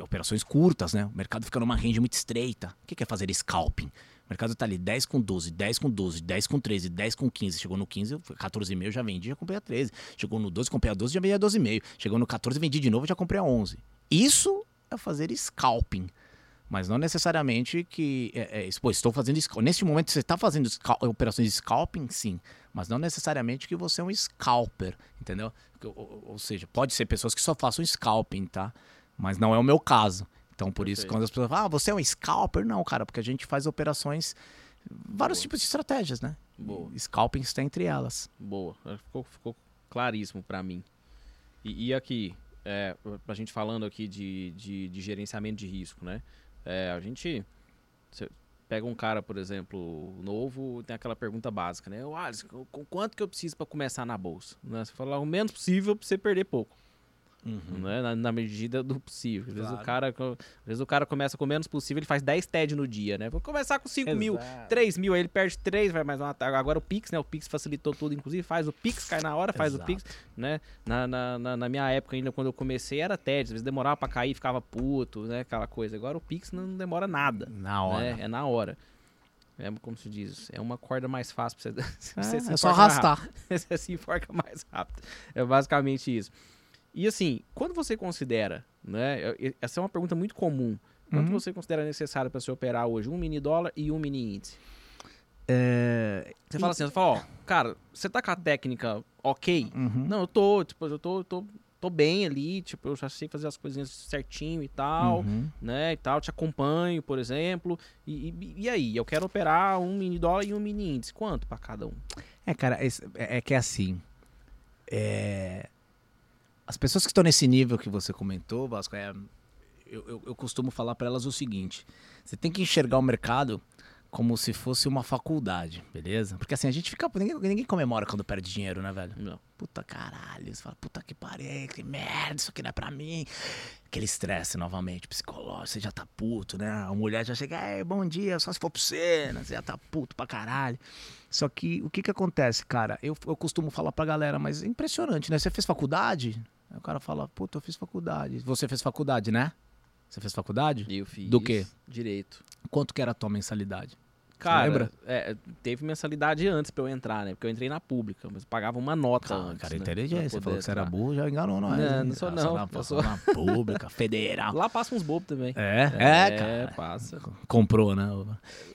operações curtas, né? O mercado fica numa range muito estreita. O que que é fazer scalping? Mercado tá ali 10 com 12, 10 com 12, 10 com 13, 10 com 15. Chegou no 15, 14,5 já vendi, já comprei a 13. Chegou no 12, comprei a 12, já vendi a 12,5. Chegou no 14, vendi de novo, já comprei a 11. Isso é fazer scalping. Mas não necessariamente que. É, é, pô, estou fazendo. Neste momento você está fazendo operações de scalping, sim. Mas não necessariamente que você é um scalper, entendeu? Ou, ou- ou seja, pode ser pessoas que só façam scalping, tá? Mas não é o meu caso. Então, por isso, Perfeito. quando as pessoas falam, ah, você é um scalper? Não, cara, porque a gente faz operações. Vários Boa. tipos de estratégias, né? Boa. Scalping está entre elas. Boa, É, ficou, ficou claríssimo pra mim. E, e aqui, é, a gente falando aqui de, de, de gerenciamento de risco, né? É, a gente pega um cara, por exemplo, novo, tem aquela pergunta básica, né? O Alisson, com- quanto que eu preciso pra começar na bolsa? Né? Você fala o menos possível pra você perder pouco. Né? Na, na medida do possível. Às vezes, o Claro. cara, às vezes o cara começa com menos possível, ele faz 10 TED no dia, né? Vou começar com 5 mil, Exato. 3 mil, aí ele perde 3, vai mais uma. Agora o Pix, né? O Pix facilitou tudo, inclusive faz o Pix, cai na hora, faz Exato. o Pix, né? Na, na, na, na minha época, ainda quando eu comecei, era TED, às vezes demorava pra cair, ficava puto, né? Aquela coisa. Agora o Pix não demora nada. Na hora. Né? É na hora. É como se diz, é uma corda mais fácil pra você. É, você se é só arrastar. você se enforca mais rápido. É basicamente isso. E assim, quando você considera, né? eu- Essa é uma pergunta muito comum. Quanto Uhum. você considera necessário para você operar hoje um mini dólar e um mini índice? É... Você fala assim, você fala, ó, cara, você tá com a técnica ok? Uhum. Não, eu tô, tipo, eu tô, tô, tô bem ali, tipo, eu já sei fazer as coisinhas certinho e tal, Uhum. né, e tal, te acompanho, por exemplo. E, e, e aí, eu quero operar um mini dólar e um mini índice. Quanto para cada um? É, cara, é, é que é assim. é, As pessoas que estão nesse nível que você comentou, Vasco, é, eu, eu, eu costumo falar para elas o seguinte: você tem que enxergar o mercado como se fosse uma faculdade, beleza? Porque assim, a gente fica. Ninguém, ninguém comemora quando perde dinheiro, né, velho? Não. Puta caralho, você fala, puta que pariu, que merda, isso aqui não é pra mim. Aquele estresse novamente, psicológico, você já tá puto, né? A mulher já chega, é, bom dia, só se for pra você, né? Você já tá puto pra caralho. Só que o que que acontece, cara? Eu, eu costumo falar pra galera, mas é impressionante, né? Você fez faculdade? Aí o cara fala, puta, eu fiz faculdade. Você fez faculdade, né? Você fez faculdade? Eu fiz. Do quê? Direito. Quanto que era a tua mensalidade? Cara, lembra? é, teve mensalidade antes pra eu entrar, né? Porque eu entrei na pública, mas eu pagava uma nota Ah, antes. cara, né? inteligente. Você falou que você era burro, já enganou. Não, hein? não sou Ah, não, Na, eu sou- na pública, federal. Lá passa uns bobos também. É, é, cara. passa. Comprou, né?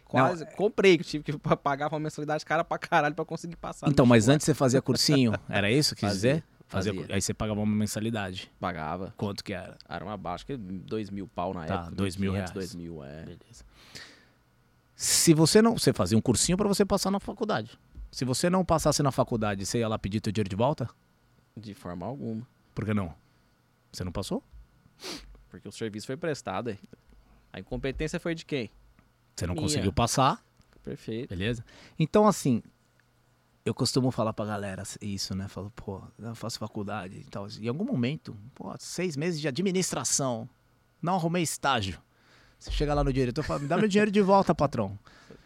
Quase. Comprei, que tive que pagar uma mensalidade cara pra caralho pra conseguir passar. Então, mas antes você fazia cursinho, era isso que quis Fazia, dizer? Fazia, fazia. Aí você pagava uma mensalidade. Pagava. Quanto que era? Era uma baixa, que dois mil pau na Tá, época. dois mil 500, reais. Dois mil, é. Beleza. Se você não. Você fazia um cursinho pra você passar na faculdade. Se você não passasse na faculdade, você ia lá pedir teu dinheiro de volta? De forma alguma. Por que não? Você não passou? Porque o serviço foi prestado. aí. A incompetência foi de quem? Você não Minha. conseguiu passar, Perfeito. beleza? Então, assim, eu costumo falar pra galera isso, né? Falo, pô, eu faço faculdade e tal. Em algum momento, pô, seis meses de administração, não arrumei estágio. Você chega lá no diretor e fala, me dá meu dinheiro de volta, patrão.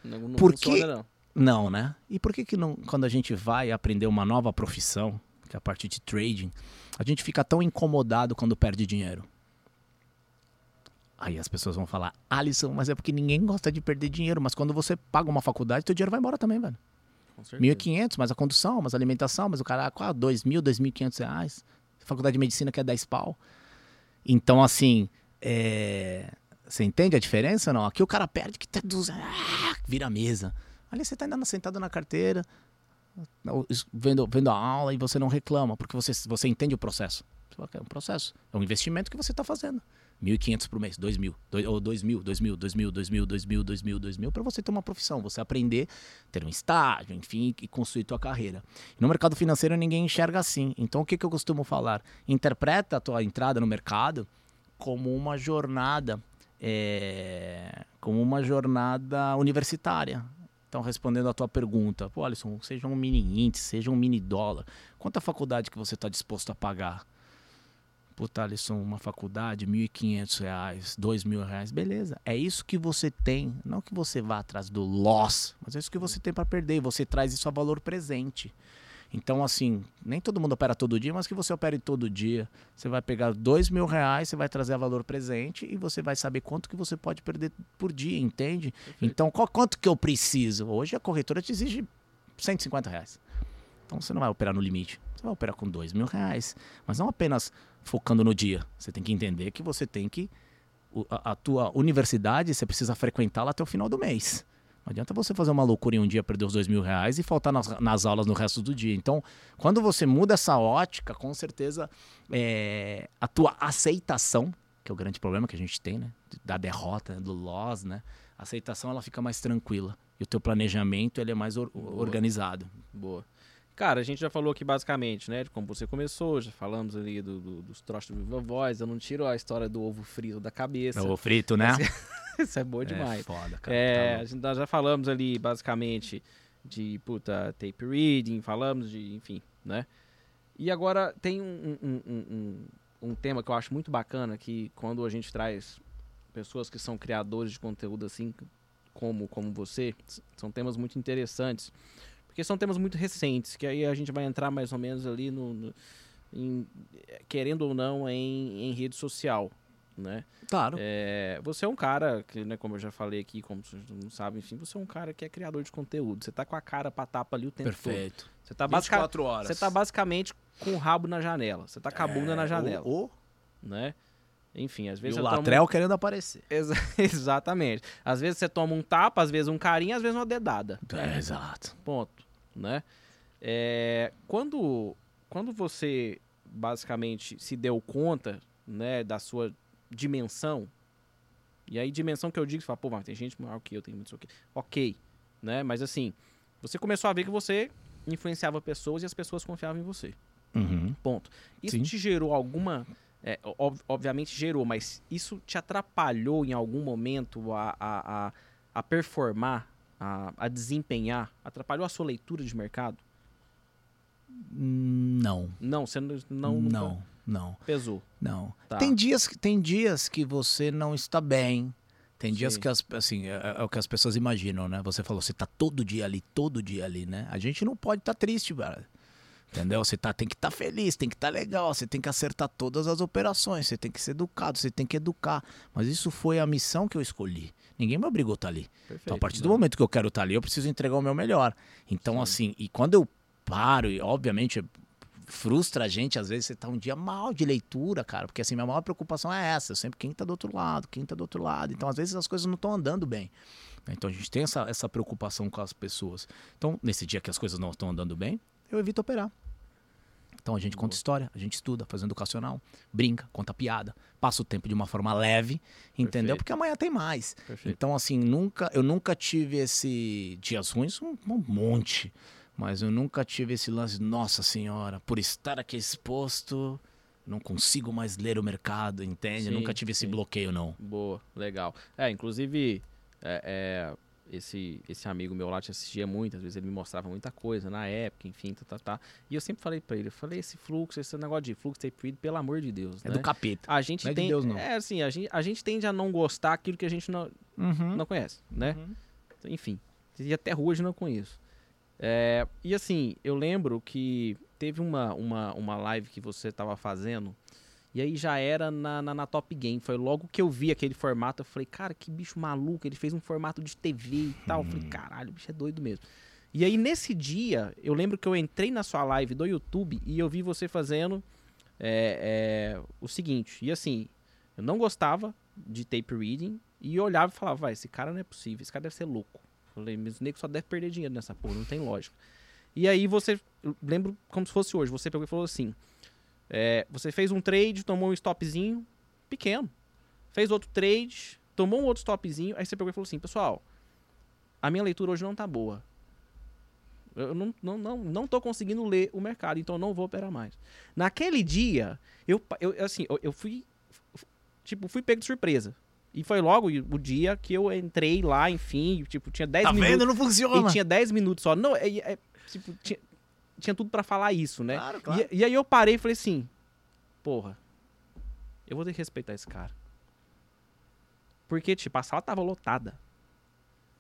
Não, não Por que- não. Não, né? E por que que não, quando a gente vai aprender uma nova profissão, que é a parte de trading, a gente fica tão incomodado quando perde dinheiro? Aí as pessoas vão falar, Alisson, mas é porque ninguém gosta de perder dinheiro, mas quando você paga uma faculdade, teu dinheiro vai embora também, velho. Com certeza. 1.500, mais a condução, mais a alimentação, mas o cara, ah, 2.000, 2.500 reais. Faculdade de medicina que é 10 pau. Então, assim, é, você entende a diferença não? Aqui o cara perde que tá 200, ah, vira a mesa. Ali você tá ainda sentado na carteira, vendo, vendo a aula e você não reclama, porque você, você entende o processo. É um processo, é um investimento que você está fazendo. 1.500 por mês, 2.000, dois- ou 2.000, 2.000, 2.000, 2.000, 2.000, 2.000, 2.000, para você ter uma profissão, você aprender, ter um estágio, enfim, e construir tua carreira. No mercado financeiro ninguém enxerga assim. Então o que, que eu costumo falar? Interpreta a tua entrada no mercado como uma jornada, é, como uma jornada universitária. Então, respondendo a tua pergunta, pô, Alisson, seja um mini índice, seja um mini dólar, quanta faculdade que você está disposto a pagar? Puta, Alisson, uma faculdade, 1.500 reais, 2.000 reais, beleza. É isso que você tem, não que você vá atrás do loss, mas é isso que você tem para perder e você traz isso a valor presente. Então, assim, nem todo mundo opera todo dia, mas que você opere todo dia. Você vai pegar dois mil reais, você vai trazer a valor presente e você vai saber quanto que você pode perder por dia, entende? Então, qual- quanto que eu preciso? Hoje a corretora te exige 150 reais. Então você não vai operar no limite. Você vai operar com dois mil reais. Mas não apenas focando no dia. Você tem que entender que você tem que. A, a tua universidade, você precisa frequentá-la até o final do mês. Não adianta você fazer uma loucura em um dia, perder os dois mil reais e faltar nas, nas aulas no resto do dia. Então, quando você muda essa ótica, com certeza é, a tua aceitação, que é o grande problema que a gente tem, né? Da derrota, do loss, né? A aceitação ela fica mais tranquila. E o teu planejamento ele é mais or- organizado. Boa. Cara, a gente já falou aqui basicamente, né, de como você começou, já falamos ali do, do- dos troços do Viva Voz, eu não tiro a história do ovo frito da cabeça. É o frito, né? Isso é bom É demais. foda, cara. É, Tá a gente, nós já falamos ali basicamente de puta tape reading, falamos de, enfim, né? E agora tem um, um, um, um, tema que eu acho muito bacana que quando a gente traz pessoas que são criadores de conteúdo assim como como você, são temas muito interessantes. Porque são temas muito recentes, que aí a gente vai entrar mais ou menos ali no, no- em- querendo ou não em, em rede social, né? Claro. É, você é um cara que, né, como eu já falei aqui, como vocês não sabem, enfim, você é um cara que é criador de conteúdo. Você tá com a cara pra tapa ali o tempo todo. Perfeito. Você tá, basica- 24 horas. você tá basicamente com o rabo na janela. Você tá com a bunda na janela, O, o, né? Enfim, às e vezes o toma um- latrel querendo aparecer. Exa- Exatamente. Às vezes você toma um tapa, às vezes um carinho, às vezes uma dedada. É, exato. Ponto, né? É, quando, quando você basicamente se deu conta, né, da sua dimensão, e aí dimensão que eu digo, você fala, pô, mas tem gente maior que eu, tem muito isso aqui. Ok, né? Mas assim, você começou a ver que você influenciava pessoas e as pessoas confiavam em você. Uhum. Ponto. Isso Sim. te gerou alguma. É, ob- obviamente gerou, mas isso te atrapalhou em algum momento a, a, a, a performar, a, a desempenhar? Atrapalhou a sua leitura de mercado? Não. Não, você não, não, Não, não, pesou. não. Tá. Tem, dias, que- tem dias que você não está bem. Tem dias Sim. que as, assim, é, é o que as pessoas imaginam, né? Você falou, você tá todo dia ali, todo dia ali, né? A gente não pode estar triste, cara. Entendeu? Você tá, tem que estar tá feliz, tem que estar tá legal, você tem que acertar todas as operações, você tem que ser educado, você tem que educar. Mas isso foi a missão que eu escolhi. Ninguém me obrigou a estar tá ali. Perfeito, então, a partir do momento que eu quero estar tá ali, eu preciso entregar o meu melhor. Então, Sim. assim, e quando eu paro, e obviamente frustra a gente, às vezes você tá um dia mal de leitura, cara, porque assim, minha maior preocupação é essa, eu sempre quem tá do outro lado, quem tá do outro lado. Então, às vezes as coisas não estão andando bem. Então a gente tem essa, essa preocupação com as pessoas. Então, nesse dia que as coisas não estão andando bem, eu evito operar. Então a gente conta história, a gente estuda, faz um educacional, brinca, conta piada, passa o tempo de uma forma leve, entendeu? Perfeito. Porque amanhã tem mais. Perfeito. Então assim, nunca, eu nunca tive esse dias ruins, um, um monte, mas eu nunca tive esse lance, nossa senhora, por estar aqui exposto, não consigo mais ler o mercado, entende? Sim, nunca tive sim. esse bloqueio não. Boa, legal. É, inclusive é, é esse, esse amigo meu lá te assistia muito, às vezes ele me mostrava muita coisa na época, enfim, tá, tá, tá. E eu sempre falei para ele, eu falei, esse fluxo, esse negócio de fluxo tape read, pelo amor de Deus. É né? do capeta. A gente não tem. É, de Deus, não. é assim, a gente, a gente tende a não gostar aquilo que a gente não, uhum. não conhece, né? Uhum. Enfim, e até hoje não conheço. É, e assim, eu lembro que teve uma, uma, uma live que você estava fazendo e aí já era na, na, na, Top Game. Foi logo que eu vi aquele formato. Eu falei, cara, que bicho maluco. Ele fez um formato de TV e tal. Eu falei, hum. caralho, o bicho é doido mesmo. E aí nesse dia, eu lembro que eu entrei na sua live do YouTube e eu vi você fazendo é, é, o seguinte. E assim, eu não gostava de tape reading. E eu olhava e falava, vai, esse cara não é possível. Esse cara deve ser louco. Eu falei, mas o nego só deve perder dinheiro nessa porra. Não tem lógica. E aí você, lembro como se fosse hoje. Você pegou e falou assim é, você fez um trade, tomou um stopzinho pequeno. Fez outro trade, tomou um outro stopzinho. Aí você pegou e falou assim: Pessoal, a minha leitura hoje não tá boa. Eu não, não, não, não tô conseguindo ler o mercado, então eu não vou operar mais. Naquele dia, eu, eu assim, eu, eu fui. Tipo, fui pego de surpresa. E foi logo o dia que eu entrei lá, enfim, tipo, tinha 10 tá minutos. Vendo? Não funciona. E tinha 10 minutos só. Não, é, é tipo, tinha, tinha tudo para falar isso, né? Claro, claro. E, e, aí eu parei e falei assim, porra, eu vou ter que respeitar esse cara. Porque, tipo, a sala tava lotada.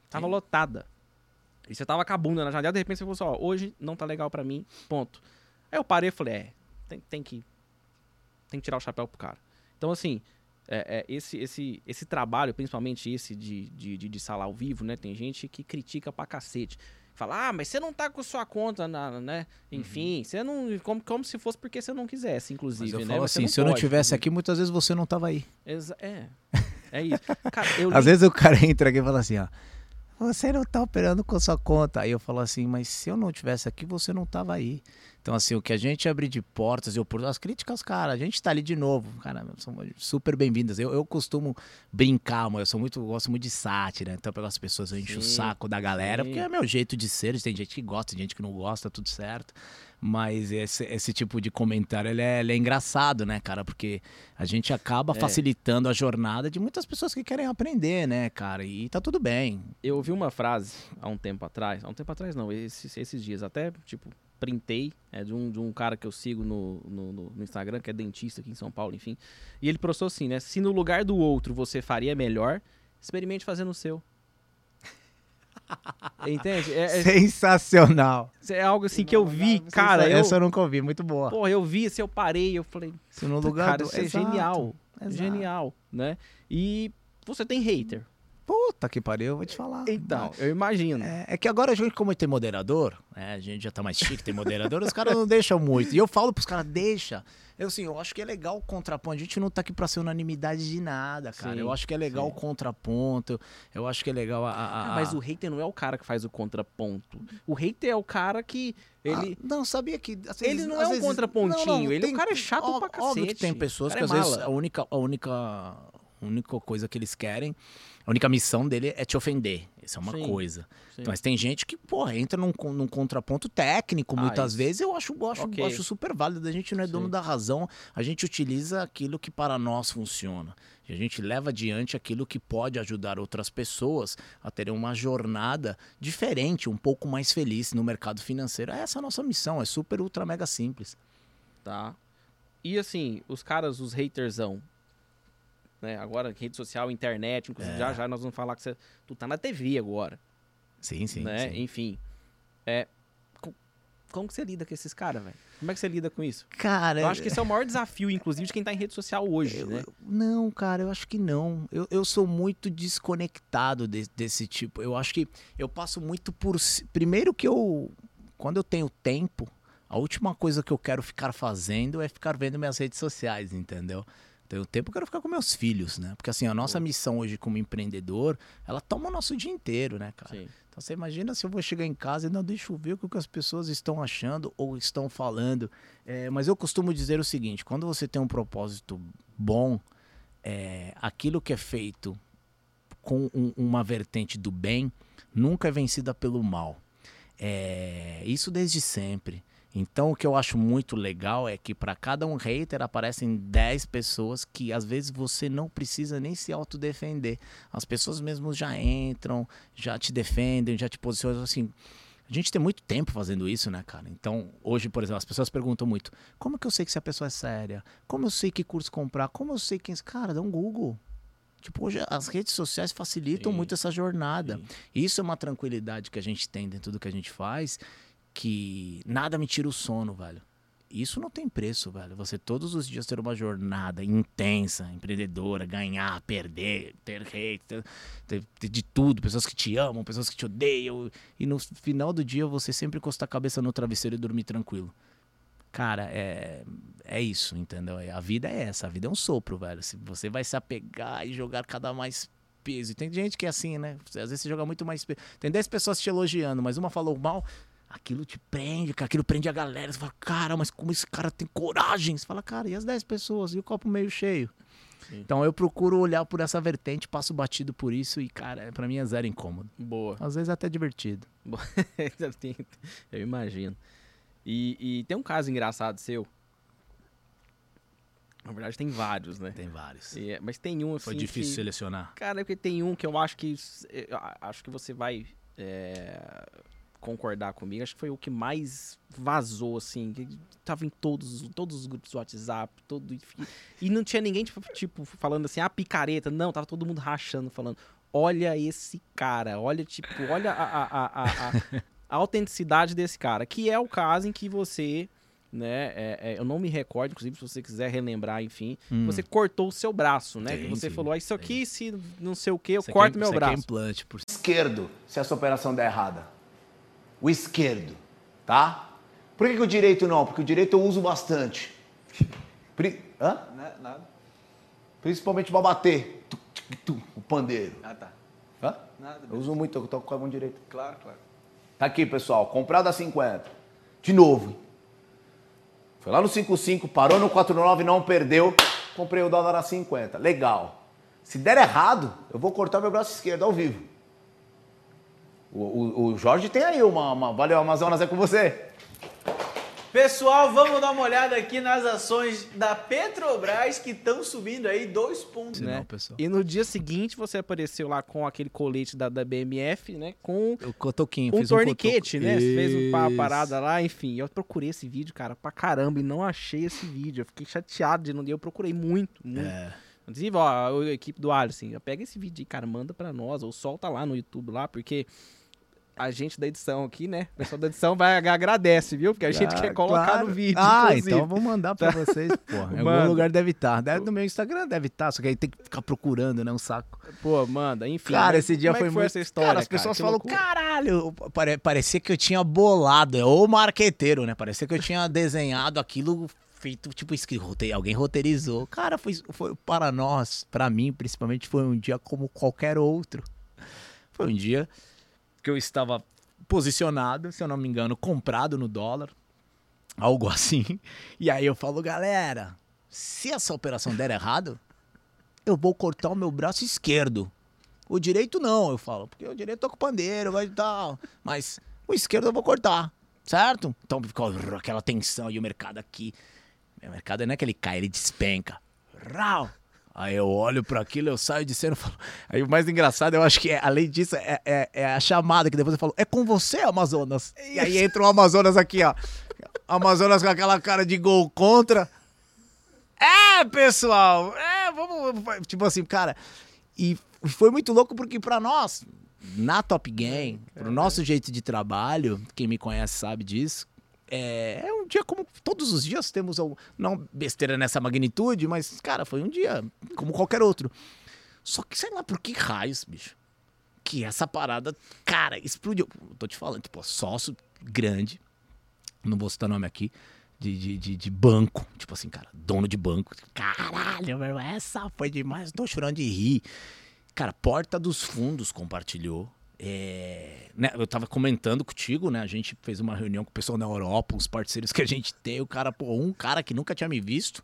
Tava Sim. lotada. E você tava com a bunda na janela, de repente você falou assim, ó, hoje não tá legal para mim, ponto. Aí eu parei e falei, é, tem, tem, que tem que tirar o chapéu pro cara. Então, assim, é, é, esse, esse, esse trabalho, principalmente esse de, de, de, de sala ao vivo, né? Tem gente que critica pra cacete. Fala, ah, mas você não tá com sua conta, na, né? Enfim, uhum. você não. Como, como se fosse porque você não quisesse, inclusive. Mas eu né? falo assim, se eu não tivesse aqui, muitas vezes você não tava aí. Exa é. É isso. Cara, Às vezes o cara entra aqui e fala assim, ó. Você não tá operando com sua conta. Aí eu falo assim, mas se eu não tivesse aqui, você não tava aí. Então, assim, o que a gente abre de portas e oportunidades, as críticas, cara, a gente tá ali de novo, cara, são super bem-vindas. Eu, eu costumo brincar, mas eu sou muito, gosto muito de sátira, então eu pego as pessoas, eu encho o saco da galera, sim. porque é meu jeito de ser, tem gente que gosta, tem gente que não gosta, tudo certo. Mas esse, esse tipo de comentário, ele é, ele é engraçado, né, cara? Porque a gente acaba é. facilitando a jornada de muitas pessoas que querem aprender, né, cara? E tá tudo bem. Eu ouvi uma frase há um tempo atrás, há um tempo atrás não, esses, esses dias, até, tipo, printei é, de, um, de um cara que eu sigo no, no, no, Instagram, que é dentista aqui em São Paulo, enfim. E ele postou assim, né? Se no lugar do outro você faria melhor, experimente fazer no seu. Entende? É, é, Sensacional. É algo assim que eu vi, cara. Eu, essa eu nunca ouvi, muito boa. Porra, eu vi, assim, eu parei, eu falei. Se no lugar cara, do... isso é genial. Exato. Genial, né? E você tem hater. Puta que pariu, eu vou te falar. Então, eu imagino. É, é, que agora a gente, como tem moderador, né, a gente já tá mais chique, tem moderador, os caras não deixam muito. E eu falo pros caras, deixa. Eu, assim, eu acho que é legal o contraponto. A gente não tá aqui pra ser unanimidade de nada, cara. Sim, eu acho que é legal sim. o contraponto. Eu acho que é legal a, a, a... Ah, mas o hater não é o cara que faz o contraponto. O hater é o cara que. Ele... Ah, não, sabia que. Vezes, ele não é um vezes... contrapontinho. Não, não, ele tem... é um cara chato ó, pra cacete. Óbvio que tem pessoas que é às vezes a única, a única, a única coisa que eles querem a única missão dele é te ofender. Isso é uma sim, coisa. Sim. Mas tem gente que, porra, entra num, num contraponto técnico ah, muitas isso. vezes. Eu acho, eu acho, okay. acho super válido. A gente não é sim. dono da razão. A gente utiliza aquilo que para nós funciona. E a gente leva adiante aquilo que pode ajudar outras pessoas a terem uma jornada diferente, um pouco mais feliz no mercado financeiro. Essa é a nossa missão. É super, ultra, mega simples. Tá. E assim, os caras, os hatersão, né? Agora, rede social, internet, inclusive, é. já já nós vamos falar que você, tu tá na TV agora. Sim, sim. Né? sim. Enfim. É, como que você lida com esses caras, velho? Como é que você lida com isso? Cara, Eu acho que esse é o maior desafio, inclusive, de quem tá em rede social hoje, Eu- né? eu- não, cara, eu acho que não. Eu, eu sou muito desconectado de- desse tipo. Eu acho que eu passo muito por. Primeiro que eu. Quando eu tenho tempo, a última coisa que eu quero ficar fazendo é ficar vendo minhas redes sociais, entendeu? Tenho tempo, eu quero ficar com meus filhos, né? Porque assim, a nossa Boa. missão hoje como empreendedor, ela toma o nosso dia inteiro, né, cara? Sim. Então você imagina se eu vou chegar em casa e não deixa eu ver o que as pessoas estão achando ou estão falando. É, mas eu costumo dizer o seguinte: quando você tem um propósito bom, é, aquilo que é feito com um- uma vertente do bem nunca é vencida pelo mal. É, isso desde sempre. Então o que eu acho muito legal é que para cada um hater aparecem 10 pessoas que às vezes você não precisa nem se autodefender. As pessoas mesmo já entram, já te defendem, já te posicionam assim. A gente tem muito tempo fazendo isso, né, cara? Então, hoje, por exemplo, as pessoas perguntam muito: como que eu sei que se a pessoa é séria? Como eu sei que curso comprar? Como eu sei quem. Cara, dá um Google. Tipo, hoje as redes sociais facilitam Sim, muito essa jornada. sim. Isso é uma tranquilidade que a gente tem dentro do que a gente faz, que nada me tira o sono, velho. Isso não tem preço, velho. Você todos os dias ter uma jornada intensa, empreendedora, ganhar, perder, ter hate, ter, ter- ter de tudo, pessoas que te amam, pessoas que te odeiam. E no final do dia você sempre encostar a cabeça no travesseiro e dormir tranquilo. Cara, é, é isso, entendeu? A vida é essa, a vida é um sopro, velho. Você vai se apegar e jogar cada mais peso. E tem gente que é assim, né? Às vezes você joga muito mais peso. Tem 10 pessoas te elogiando, mas uma falou mal, aquilo te prende, cara, aquilo prende a galera. Você fala, cara, mas como esse cara tem coragem? Você fala, cara, e as 10 pessoas? E o copo meio cheio? Sim. Então eu procuro olhar por essa vertente, passo batido por isso e, cara, pra mim é zero incômodo. Boa. Às vezes é até divertido. Eu tenho- eu imagino. E, e tem um caso engraçado seu. Na verdade, tem vários, né? Tem vários. É- mas tem um assim. Foi difícil que- selecionar. Cara, é porque tem um que eu acho que. eu acho que você vai é, concordar comigo. Acho que foi o que mais vazou, assim. Que tava em todos, todos os grupos do WhatsApp, todo. E não tinha ninguém, tipo, tipo, falando assim, ah, picareta. Não, tava todo mundo rachando, falando. Olha esse cara, olha, tipo, olha a, a, a, a, a- a autenticidade desse cara. Que é o caso em que você. Né, é- é, eu não me recordo, inclusive, se você quiser relembrar, enfim, Hum. você cortou o seu braço, né? Tem, que você sim, falou, ah, isso aqui, se não sei o que, eu Você corto quer- meu quer braço. implante por esquerdo se essa operação der errada. O esquerdo, tá? Por que, que o direito não? Porque o direito eu uso bastante. Pri... Hã? Nada. Principalmente pra bater. Tu, tu, tu, o pandeiro. Ah, tá. Hã? Nada. Eu uso muito, eu toco com a mão direita. Claro, claro. Tá aqui, pessoal. Comprado a 50. De novo. Foi lá no 55, parou no 49, não perdeu. Comprei o dólar a 50. Legal. Se der errado, eu vou cortar meu braço esquerdo ao vivo. O, o- o Jorge tem aí uma, uma. Valeu, Amazonas, é com você. Pessoal, vamos dar uma olhada aqui nas ações da Petrobras que estão subindo aí dois pontos. Né? pessoal. E no dia seguinte você apareceu lá com aquele colete da, da BMF, né? Com O cotoquinho, um torniquete, cotoco- né? Você fez uma Isso. parada lá, enfim. Eu procurei esse vídeo, cara, pra caramba, e não achei esse vídeo. Eu fiquei chateado de não Eu procurei muito, muito. É. Inclusive, ó, a equipe do Alisson, pega esse vídeo aí, cara, manda pra nós, ou solta lá no YouTube lá, porque a gente da edição aqui, né? O pessoal da edição vai agradece, viu? Porque a gente Ah, quer colocar claro. no vídeo, Ah, inclusive. então vou mandar pra vocês, porra. Em algum lugar deve estar. Deve no meu Instagram deve estar, só que aí tem que ficar procurando, né? Um saco. Pô, manda, enfim. Cara, mas esse dia é foi foi muito... essa história, Cara, as pessoas Que falam, loucura. caralho, pare- parecia que eu tinha bolado, é ou marqueteiro, né? Parecia que eu tinha desenhado aquilo feito, tipo, escrito, alguém roteirizou. Cara, foi, foi para nós, pra mim, principalmente, foi um dia como qualquer outro. Foi um dia que eu estava posicionado, se eu não me engano, comprado no dólar, algo assim. E aí eu falo, galera, se essa operação der errado, eu vou cortar o meu braço esquerdo. O direito não, eu falo, porque o direito tô com pandeiro, vai e tal. Mas o esquerdo eu vou cortar, certo? Então ficou aquela tensão e o mercado aqui. O mercado não é que ele cai, ele despenca. Rau! Aí eu olho para aquilo, eu saio de cena e falo. Aí o mais engraçado, eu acho que, é, além disso, é, é- é a chamada que depois eu falo: é com você, Amazonas. E aí entra o Amazonas aqui, ó. Amazonas com aquela cara de gol contra. É, pessoal! É, vamos. Tipo assim, cara. E foi muito louco porque pra nós, na Top Game, pro nosso jeito de trabalho, quem me conhece sabe disso, é, é um dia como todos os dias temos, algum- não besteira nessa magnitude, mas, cara, foi um dia como qualquer outro. Só que sei lá por que raios, bicho, que essa parada, cara, explodiu. Tô te falando, tipo, sócio grande, não vou citar nome aqui, de, de, de, de banco, tipo assim, cara, dono de banco. Caralho, meu essa foi demais, tô chorando de rir. Cara, Porta dos Fundos compartilhou. É, né, eu tava comentando contigo, né? A gente fez uma reunião com o pessoal na Europa, os parceiros que a gente tem. O cara, pô, um cara que nunca tinha me visto,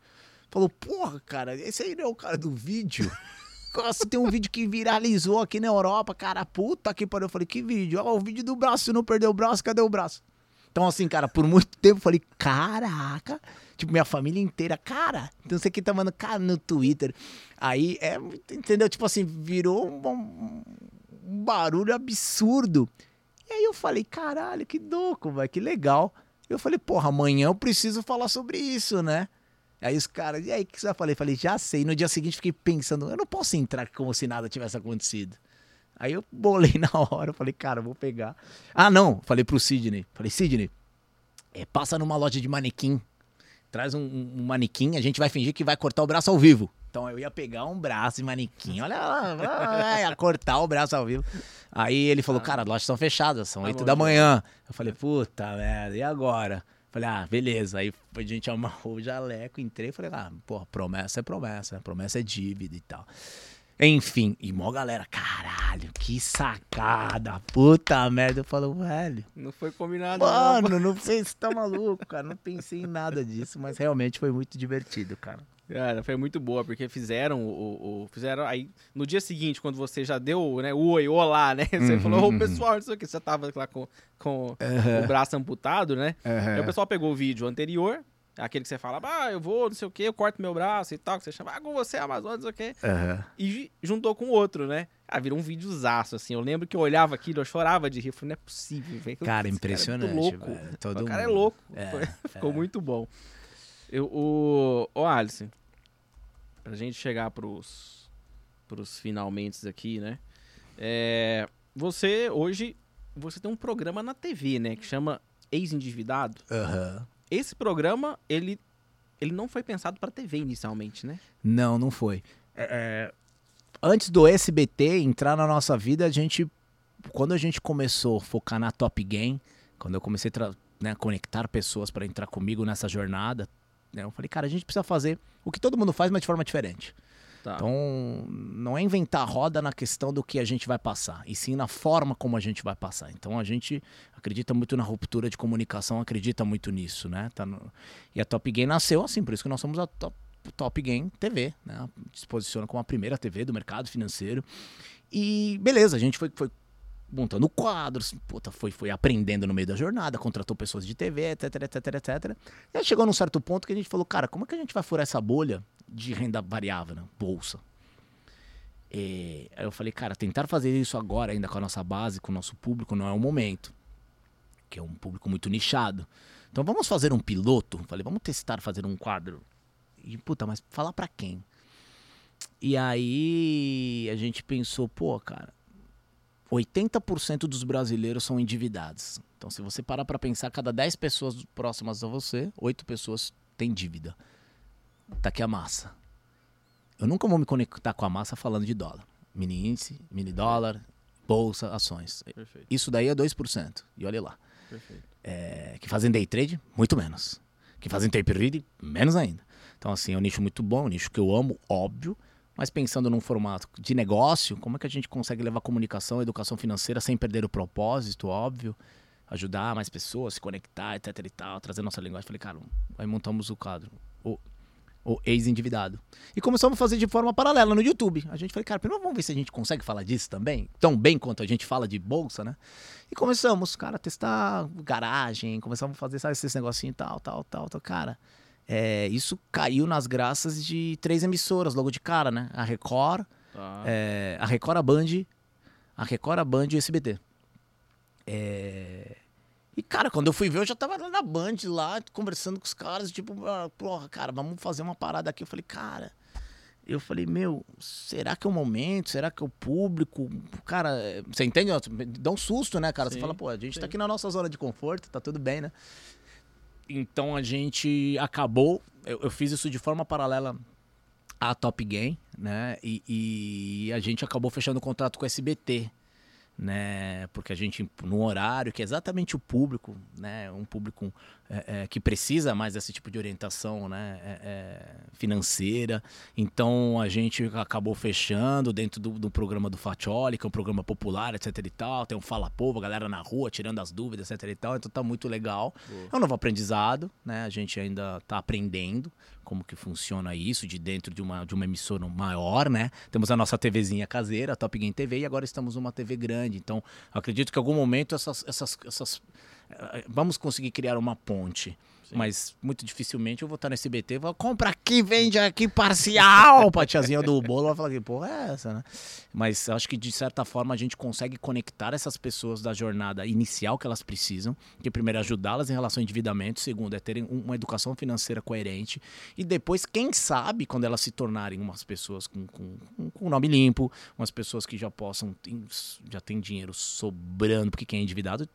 falou: Porra, cara, esse aí não é o cara do vídeo. Nossa, tem um vídeo que viralizou aqui na Europa, cara, puta que pariu. Eu falei: Que vídeo? Ó, o vídeo do braço, você não perdeu o braço, cadê o braço? Então, assim, cara, por muito tempo eu falei: Caraca. Tipo, minha família inteira, cara, então você que tá mandando, cara, no Twitter. Aí, é, entendeu? Tipo assim, virou um, um- um barulho absurdo. E aí eu falei, caralho, que doco, velho, que legal. Eu falei, porra, amanhã eu preciso falar sobre isso, né? Aí os caras, e aí, o que você vai falar? Eu falei, já sei. No dia seguinte fiquei pensando, eu não posso entrar como se nada tivesse acontecido. Aí eu bolei na hora, falei, cara, vou pegar. Ah, não, falei pro Sidney. Falei, Sidney, é, passa numa loja de manequim, traz um- um manequim, a gente vai fingir que vai cortar o braço ao vivo. Então eu ia pegar um braço de manequim, olha lá, ia cortar o braço ao vivo. Aí ele falou, cara, as lojas estão fechadas, são Tá 8 bom, da já. manhã. Eu falei, puta merda, e agora? Falei, ah, beleza. Aí a gente amarrou o jaleco, entrei, falei, ah, porra, promessa é promessa, promessa é dívida e tal. Enfim, e mó galera, caralho, que sacada, puta merda. Eu falo, velho, Não foi combinado, não. Mano, não sei se tá maluco, cara. Não pensei em nada disso, mas realmente foi muito divertido, cara. Cara, foi muito boa, porque fizeram o, o- o- Fizeram aí. No dia seguinte, quando você já deu né, o oi, olá, né? Você Uhum, falou, ô uhum. pessoal, não sei o que, você tava lá com, com o braço amputado, né? Aí o pessoal pegou o vídeo anterior, aquele que você fala, ah, eu vou, não sei o que, eu corto meu braço e tal, que você chama, ah, com você, Amazon, não sei o que. E juntou com o outro, né? Ah, virou um videozaço, assim. Eu lembro que eu olhava aquilo, eu chorava de rir. Eu falei, não é possível, velho. Cara, impressionante, é muito louco. Todo o cara é mundo. louco. É, Ficou muito bom. Eu, o, ô, Alisson, pra gente chegar pros, pros finalmente aqui, né? É, você, hoje, você tem um programa na TV, né? Que chama Ex-Endividado. Aham. Esse programa, ele, ele não foi pensado pra TV inicialmente, né? Não, não foi. É, é, antes do SBT entrar na nossa vida, a gente. Quando a gente começou a focar na Top Game, quando eu comecei a né, conectar pessoas para entrar comigo nessa jornada, né, eu falei, cara, a gente precisa fazer o que todo mundo faz, mas de forma diferente. Tá. Então, não é inventar a roda na questão do que a gente vai passar, e sim na forma como a gente vai passar. Então, a gente acredita muito na ruptura de comunicação, acredita muito nisso, né? Tá no- E a Top Game nasceu assim, por isso que nós somos a Top, Top Game TV, né? Se posiciona como a primeira TV do mercado financeiro. E beleza, a gente foi, foi montando quadros, puta, foi, foi aprendendo no meio da jornada, contratou pessoas de TV, etc, etc, etc. E aí chegou num certo ponto que a gente falou, cara, como é que a gente vai furar essa bolha de renda variável, né? bolsa? E aí eu falei, cara, tentar fazer isso agora, ainda com a nossa base, com o nosso público, não é o momento. Que é um público muito nichado. Então vamos fazer um piloto? Falei, vamos testar fazer um quadro. E, puta, mas falar pra quem? E aí a gente pensou, pô, cara, 80% dos brasileiros são endividados. Então, se você parar pra pensar, cada 10 pessoas próximas a você, 8 pessoas têm dívida. Tá aqui a massa. Eu nunca vou me conectar com a massa falando de dólar. Mini índice, mini dólar, bolsa, ações. Perfeito, Isso daí é 2%. E olha lá. É, que fazem day trade, muito menos. Que fazem tape read, menos ainda. Então, assim, é um nicho muito bom, um nicho que eu amo, óbvio. Mas pensando num formato de negócio, como é que a gente consegue levar comunicação, educação financeira sem perder o propósito, óbvio? Ajudar mais pessoas, se conectar, etc e tal, trazer nossa linguagem. Falei, cara, aí montamos o quadro. O, o ex-endividado. E começamos a fazer de forma paralela no YouTube. A gente falou, cara, primeiro vamos ver se a gente consegue falar disso também, tão bem quanto a gente fala de bolsa, né? E começamos, cara, a testar garagem, começamos a fazer, sabe, esses negocinhos e tal, tal, tal, tal. Cara, é, isso caiu nas graças de três emissoras logo de cara, né? A Record, Tá. é, a Record, a Band, a Record, a Band e o SBT. É, E, cara, quando eu fui ver, eu já tava lá na Band, lá, conversando com os caras, tipo, ah, porra, cara, vamos fazer uma parada aqui. Eu falei, cara, eu falei, meu, será que é o momento? Será que é o público? Cara, é, você entende? Dá um susto, né, cara? Você Sim, fala, pô, a gente sim. tá aqui na nossa zona de conforto, tá tudo bem, né? Então a gente acabou. Eu, eu fiz isso de forma paralela à Top Game, né? E, e a gente acabou fechando o contrato com o SBT né? Porque a gente, num horário que é exatamente o público, né? Um público é, é, que precisa mais desse tipo de orientação, né? É, é financeira. Então a gente acabou fechando dentro do, do, programa do Fatioli, que é um programa popular, etc e tal. Tem um Fala Povo, a galera na rua tirando as dúvidas, etc e tal. Então tá muito legal. Boa. É um novo aprendizado, né? A gente ainda tá aprendendo como que funciona isso de dentro de uma, de uma emissora maior, né? Temos a nossa TVzinha caseira, a Top Game TV, e agora estamos numa TV grande. Então, acredito que em algum momento essas, essas, essas eh, vamos conseguir criar uma ponte mas muito dificilmente eu vou estar no SBT e vou comprar aqui, vende aqui parcial. a tiazinha do bolo vai falar que porra é essa, né? Mas acho que de certa forma a gente consegue conectar essas pessoas da jornada inicial que elas precisam, que primeiro é ajudá-las em relação ao endividamento, segundo é terem uma educação financeira coerente e depois, quem sabe, quando elas se tornarem umas pessoas com, com, com nome limpo, umas pessoas que já possam, já tem dinheiro sobrando, porque quem é endividado,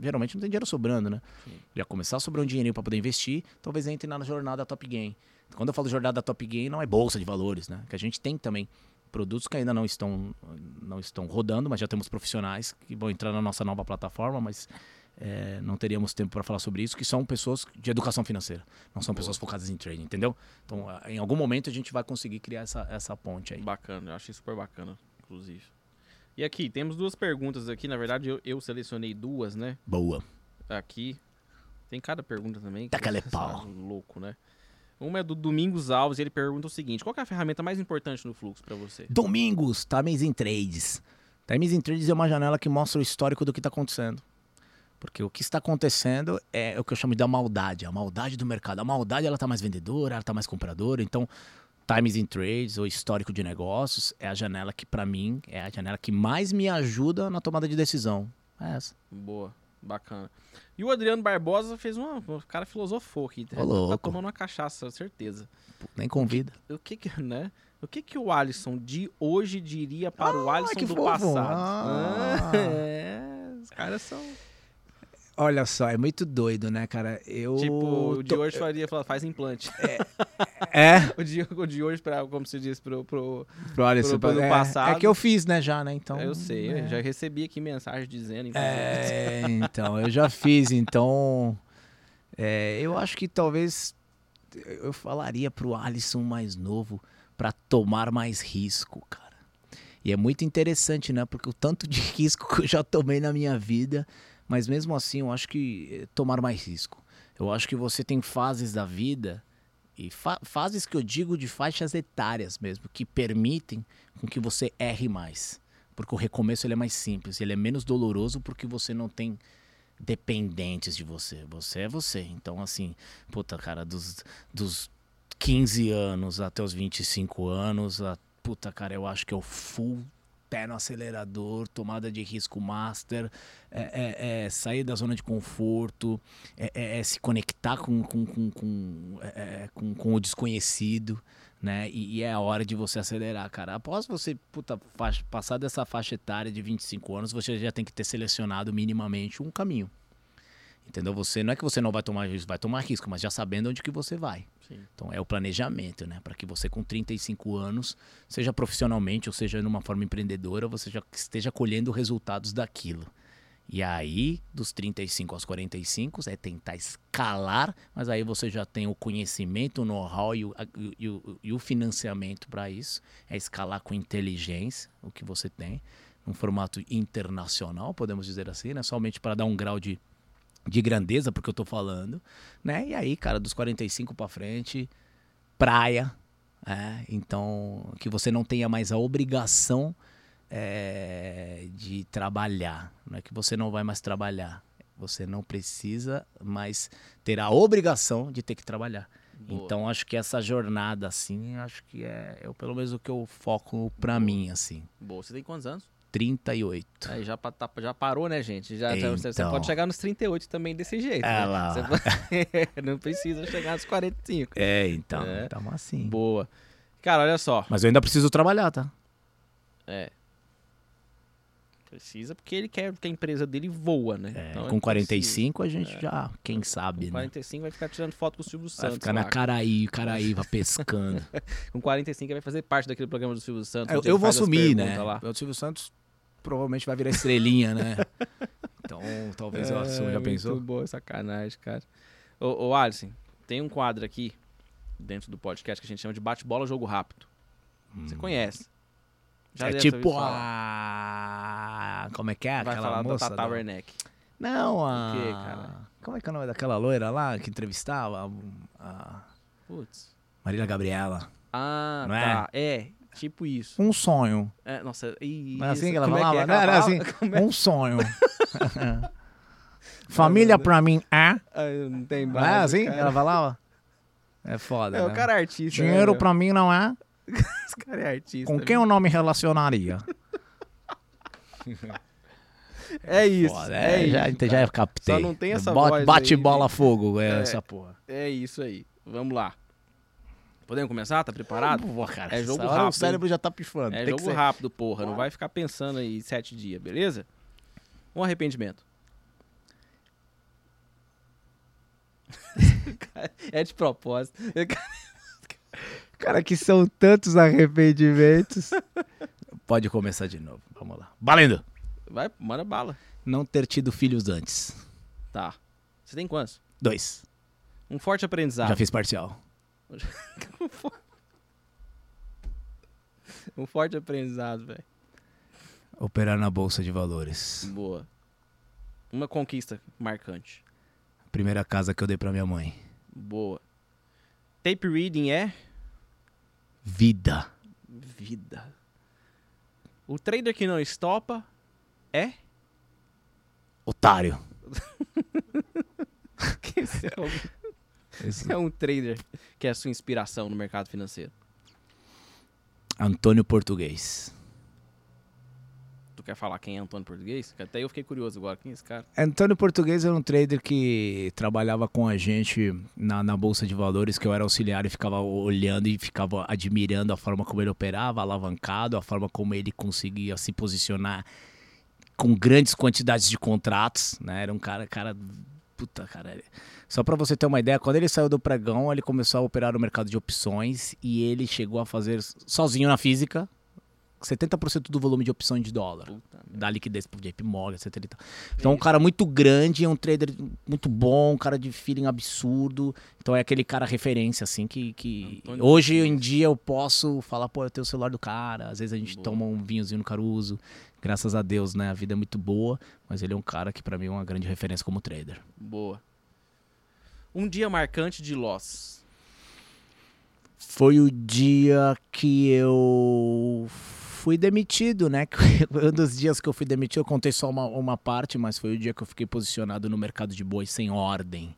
geralmente não tem dinheiro sobrando, né? Sim. Já começar a sobrar um dinheiro dinheirinho para poder investir, talvez entre na jornada Top Game. Quando eu falo jornada Top Game, não é bolsa de valores, né? Que a gente tem também produtos que ainda não estão, não estão rodando, mas já temos profissionais que vão entrar na nossa nova plataforma, mas é, não teríamos tempo para falar sobre isso, que são pessoas de educação financeira, não são Boa. pessoas focadas em trading, entendeu? Então, em algum momento a gente vai conseguir criar essa, essa ponte aí. Bacana, eu achei super bacana, inclusive. E aqui, temos duas perguntas aqui, na verdade eu, eu selecionei duas, né? Boa. Aqui, tem cada pergunta também. Taca-lhe pau. Louco, né? Uma é do Domingos Alves e ele pergunta o seguinte: qual é a ferramenta mais importante no fluxo para você? Domingos, Times in Trades. Times in Trades é uma janela que mostra o histórico do que está acontecendo. Porque o que está acontecendo é o que eu chamo de maldade, a maldade do mercado. A maldade ela está mais vendedora, ela está mais compradora. Então, Times in Trades ou histórico de negócios é a janela que para mim é a janela que mais me ajuda na tomada de decisão. É essa. Boa. Bacana. E o Adriano Barbosa fez uma. O cara filosofou aqui. Tá, tá tomando uma cachaça, certeza. Nem convida. O que, que né? O que que o Alisson de hoje diria para ah, o Alisson do fofo. passado? Ah. É, os caras são. Olha só, é muito doido, né, cara? Eu. Tipo, o de hoje faria, faz implante. É. é. o, de, o de hoje, pra, como se diz, pro, pro, pro, Alisson, pro, pro é, passado. É que eu fiz, né, já, né? Então. Eu sei, é. eu já recebi aqui mensagem dizendo. É, então, eu já fiz, então. É, eu acho que talvez eu falaria pro Alisson mais novo para tomar mais risco, cara. E é muito interessante, né? Porque o tanto de risco que eu já tomei na minha vida mas mesmo assim, eu acho que eh, tomar mais risco. Eu acho que você tem fases da vida e fa fases que eu digo de faixas etárias mesmo, que permitem com que você erre mais. Porque o recomeço ele é mais simples, ele é menos doloroso porque você não tem dependentes de você. Você é você. Então, assim, puta, cara, dos, dos 15 anos até os 25 anos, a, puta, cara, eu acho que é o full pé no acelerador, tomada de risco master, é, é, é sair da zona de conforto, é, é, é se conectar com, com, com, com, com, com o desconhecido. Né? E, e, é a hora de você acelerar, cara. Após você puta, faixa, passar dessa faixa etária de 25 anos, você já tem que ter selecionado minimamente um caminho. Entendeu? Você não é que você não vai tomar risco, vai tomar risco, mas já sabendo onde que você vai. Sim. Então é o planejamento, né? Para que você com 35 anos, seja profissionalmente ou seja numa forma empreendedora, você já esteja colhendo resultados daquilo. E aí, dos 35 aos 45, é tentar escalar, mas aí você já tem o conhecimento, o know-how e, e, o, e o financiamento para isso. É escalar com inteligência, o que você tem, num formato internacional, podemos dizer assim, né? Somente para dar um grau de de grandeza, porque eu tô falando, né? E aí, cara, dos 45 para frente, praia, é, então que você não tenha mais a obrigação é, de trabalhar, não é que você não vai mais trabalhar, você não precisa mais ter a obrigação de ter que trabalhar. Boa. Então acho que essa jornada assim, acho que é eu pelo menos o que eu foco para mim assim. Boa, você tem quantos anos? 38. Aí já, tá, já parou, né, gente? Já, então, você pode chegar nos 38 também desse jeito. É né? lá. Você não precisa chegar nos 45. É, então. É. Tamo assim. Boa. Cara, olha só. Mas eu ainda preciso trabalhar, tá? É. Precisa porque ele quer que a empresa dele voa, né? É, Então com precisa. 45 a gente já, quem sabe, Com né? 45 vai ficar tirando foto com o Silvio Vai Santos. ficar na lá. Caraí, Caraíva pescando. Com 45 ele vai fazer parte daquele programa do Silvio Santos. eu onde eu ele vou assumir, né? Lá. O Silvio Santos provavelmente vai virar estrelinha, né? Então, talvez eu assuma, já É, pensou? Muito boa, sacanagem, cara. Ô, ô Alisson, tem um quadro aqui dentro do podcast que a gente chama de bate-bola jogo rápido. Você conhece. Já é tipo a... Como é que é Vai aquela falar moça? da Tata Werneck. Não, a... quê, cara? Como é que é o nome daquela loira lá que entrevistava? A Putz. Marília Gabriela. Ah, Não é? tá. É, tipo isso. Um sonho. É, nossa, isso. Não é assim que ela é falava? é que Não, ela era falava? assim. É- Um sonho. Família pra mim é... Não tem Não base, é assim cara. ela falava? É foda, É, o né? cara é artista. né, Dinheiro meu? pra mim não é... Esse cara é artista. Com né? quem eu não me relacionaria? É isso. Foda, é, é, já, isso, já cara. captei. Só não tem essa Bate- Bate bola né? fogo, é, É. essa porra. É isso aí. Vamos lá. Podemos começar? Tá preparado? Cara, É jogo essa rápido, O cérebro já tá pifando. É tem jogo rápido, porra. Não vai ficar pensando aí sete dias, beleza? Um arrependimento. é de propósito. Cara, que são tantos arrependimentos. Pode começar de novo. Vamos lá. Valendo! Vai, manda bala. Não ter tido filhos antes. Tá. Você tem quantos? Dois. Um forte aprendizado. Já fiz parcial. Um forte aprendizado, velho. Operar na bolsa de valores. Boa. Uma conquista marcante. Primeira casa que eu dei pra minha mãe. Boa. Tape reading é Vida. vida. O trader que não estopa é. Otário. Esse é, esse é um trader que é a sua inspiração no mercado financeiro. Antônio Português. Tu quer falar quem é Antônio Português? Até eu fiquei curioso agora. Quem é esse cara? Antônio Português era um trader que trabalhava com a gente na, na Bolsa de Valores, que eu era auxiliar e ficava olhando e ficava admirando a forma como ele operava, alavancado, a forma como ele conseguia se posicionar com grandes quantidades de contratos, né? Era um cara, cara, puta, cara. Só pra você ter uma ideia, quando ele saiu do pregão, ele começou a operar no mercado de opções e ele chegou a fazer sozinho na física 70% do volume de opções de dólar Puta liquidez pro JP Morgan, etc. Então, um cara muito grande, é um trader muito bom, um cara de feeling absurdo. Então, é aquele cara referência, assim, que, que Antônio hoje em dia eu posso falar, pô, eu tenho o celular do cara. Às vezes a gente Boa. toma um vinhozinho no Caruso. Graças a Deus, né? A vida é muito boa, mas ele é um cara que pra mim é uma grande referência como trader. Boa. Um dia marcante de loss. Foi o dia que eu fui demitido, né? Um dos dias que eu fui demitido, eu contei só uma, uma parte, mas foi o dia que eu fiquei posicionado no mercado de boi sem ordem.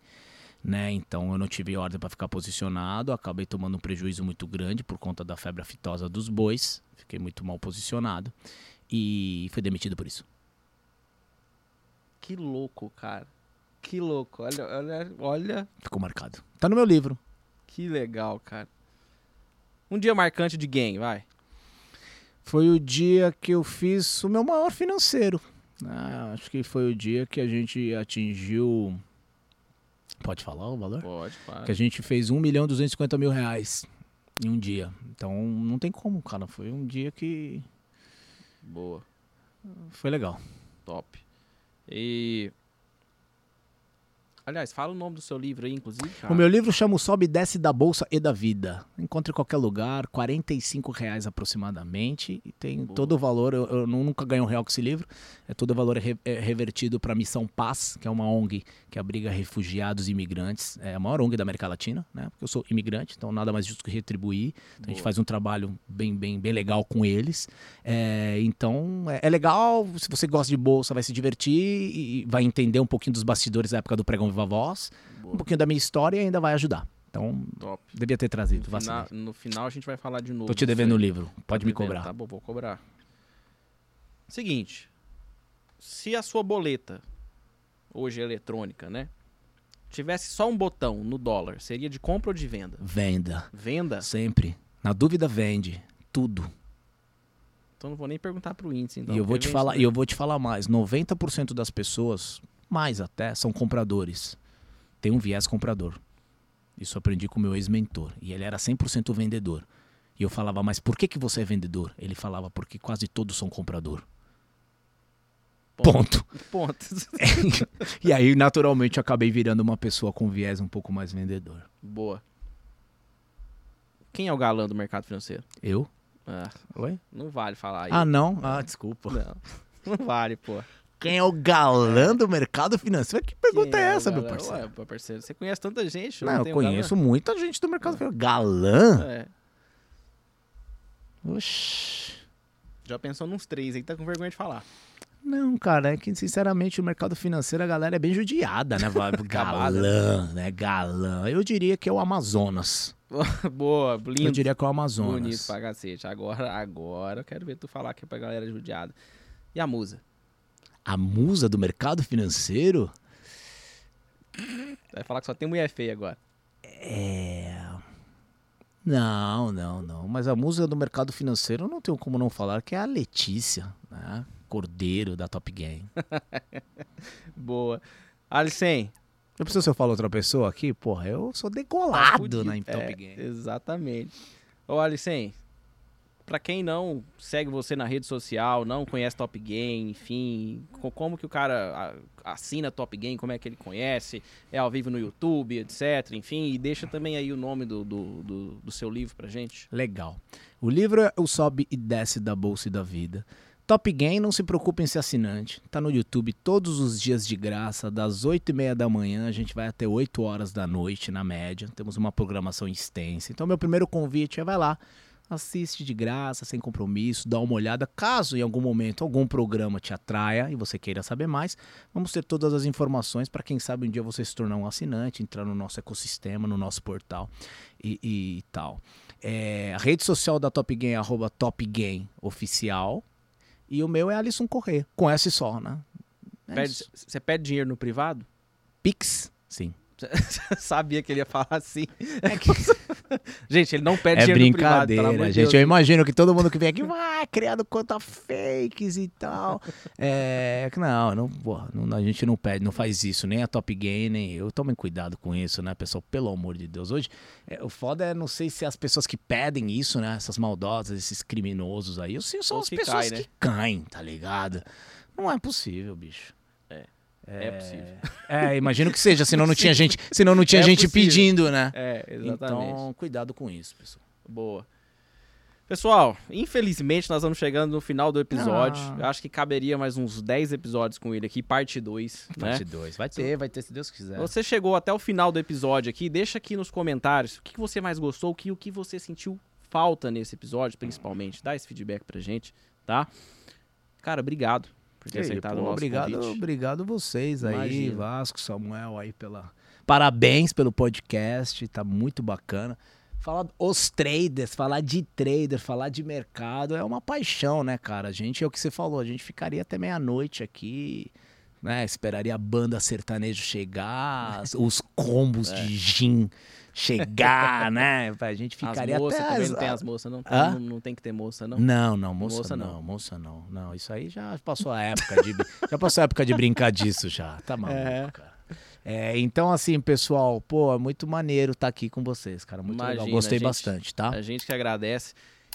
Né? Então eu não tive ordem para ficar posicionado, acabei tomando um prejuízo muito grande por conta da febre aftosa dos bois, fiquei muito mal posicionado e fui demitido por isso. Que louco, cara. Que louco. Olha, olha, olha. Ficou marcado. Tá no meu livro. Que legal, cara. Um dia marcante de game, vai. Foi o dia que eu fiz o meu maior financeiro. Ah, acho que foi o dia que a gente atingiu. Pode falar o valor? Pode, para. Que a gente fez 1 milhão e 250 mil reais em um dia. Então não tem como, cara. Foi um dia que Boa. foi legal. Top. E. Aliás, fala o nome do seu livro aí, inclusive. Cara. O meu livro chama O Sobe e Desce da Bolsa e da Vida. Encontre em qualquer lugar, 45 reais aproximadamente. E tem Boa. todo o valor. Eu, eu nu- nunca ganho um real com esse livro. É todo o valor re- é revertido para a Missão Paz, que é uma ONG que abriga refugiados e imigrantes. É a maior ONG da América Latina, né? Porque eu sou imigrante, então nada mais justo que retribuir. Então a gente faz um trabalho bem, bem, bem legal com eles. É, então é, é legal, se você gosta de bolsa, vai se divertir e vai entender um pouquinho dos bastidores da época do Pregão Voz Boa. um pouquinho da minha história e ainda vai ajudar. Então, Top. devia ter trazido. No final, no final a gente vai falar de novo. Tô te devendo o aí. livro. Pode me devendo, cobrar. Tá bom, vou cobrar. Seguinte. Se a sua boleta, hoje é eletrônica, né? Tivesse só um botão no dólar, seria de compra ou de venda? Venda. Venda? Sempre. Na dúvida, vende. Tudo. Então não vou nem perguntar pro índice, então. e eu vou te falar, e eu vou te falar mais, 90% das pessoas, mais até, são compradores. Tem um viés comprador. Isso eu aprendi com o meu ex-mentor, e ele era 100% vendedor. E eu falava, mas por que que você é vendedor? Ele falava, porque quase todos são comprador. Ponto. Ponto. e aí, naturalmente, eu acabei virando uma pessoa com viés um pouco mais vendedor. Boa. Quem é o galã do mercado financeiro? Eu? Ah, Oi? não vale falar aí. Ah, não? Ah, desculpa. Não. Não vale, pô. Quem é o galã do mercado financeiro? Que pergunta Quem é o essa, meu galã? parceiro? Ué, parceiro, você conhece tanta gente. Não, eu conheço muita gente do mercado financeiro. Galã? galã? É. Oxi. Já pensou nos três aí, tá com vergonha de falar. Não, cara, é que sinceramente o mercado financeiro a galera é bem judiada, né? Galã, né? Galã. Eu diria que é o Amazonas. Boa, Eu lindo. diria que é o Amazonas. Bonito pra cacete. Agora, agora eu quero ver tu falar aqui pra galera judiada. E a musa? A musa do mercado financeiro? Vai falar que só tem mulher feia agora. É. Não, não, não. Mas a musa do mercado financeiro eu não tenho como não falar que é a Letícia, né? Cordeiro da Top Game. Boa. Alicem. Não precisa se eu falar outra pessoa aqui? Porra, eu sou tá degolado fudido. na Top É, Game. Exatamente. Ô, Alicem, pra quem não segue você na rede social, não conhece Top Game, enfim, co- como que o cara assina Top Game, como é que ele conhece, é ao vivo no YouTube, etc, enfim, e deixa também aí o nome do, do, do, do seu livro pra gente. Legal. O livro é o Sobe e Desce da Bolsa e da Vida. Top Game, não se preocupe em ser assinante. Tá no YouTube todos os dias de graça, das 8 e meia da manhã, a gente vai até 8 horas da noite, na média. Temos uma programação extensa. Então, meu primeiro convite é vai lá, assiste de graça, sem compromisso, dá uma olhada. Caso em algum momento algum programa te atraia e você queira saber mais, vamos ter todas as informações para quem sabe um dia você se tornar um assinante, entrar no nosso ecossistema, no nosso portal e, e tal. É, a rede social da Top Game é arroba Top Game Oficial. E o meu é Alisson Corrêa, com S só, né? É Pede-. Você pede dinheiro no privado? Pix? Sim. Sabia que ele ia falar assim. gente, ele não pede É dinheiro privado, brincadeira, de gente. Deus. Eu imagino que todo mundo que vem aqui vai criando conta fakes e tal. É, que não, não, porra, não- a gente não pede, não faz isso, nem a Top Game, nem eu. Tomem cuidado com isso, né, pessoal? Pelo amor de Deus. Hoje, é, o foda é, não sei se as pessoas que pedem isso, né, essas maldosas, esses criminosos aí, ou se são Ou as que pessoas cai, né? que caem, tá ligado? Não é possível, bicho. É possível. É, imagino que seja, senão não tinha gente, senão não tinha É gente possível. pedindo, né? É, exatamente. Então, cuidado com isso, pessoal. Boa. Pessoal, infelizmente nós vamos chegando no final do episódio. Ah. Eu acho que caberia mais uns 10 episódios com ele aqui, parte 2, né? Parte 2. Vai ter, vai ter, se Deus quiser. Você chegou até o final do episódio aqui, deixa aqui nos comentários o que que você mais gostou, o que, o que você sentiu falta nesse episódio, principalmente. Dá esse feedback pra gente, tá? Cara, obrigado por ter aí, aceitado pô, o nosso obrigado, convite. obrigado vocês aí, Imagina. Vasco, Samuel aí pela. Parabéns pelo podcast, tá muito bacana. Falar os traders, falar de trader, falar de mercado é uma paixão, né, cara? A gente, é o que você falou, a gente ficaria até meia-noite aqui, né? Esperaria a banda sertanejo chegar, os combos de gin chegar, né? A gente ficaria as moças até também as- não tem as moças, não? Não, não tem que ter moça, não? Não, não, moça, Moça não, não. moça não. Não, isso aí já passou a época de já passou a época de brincar disso já. Tá maluco, É. cara. É, então assim, pessoal, pô, é muito maneiro estar aqui com vocês, cara, muito legal. Imagina, Gostei gente. bastante, tá? A gente que agradece.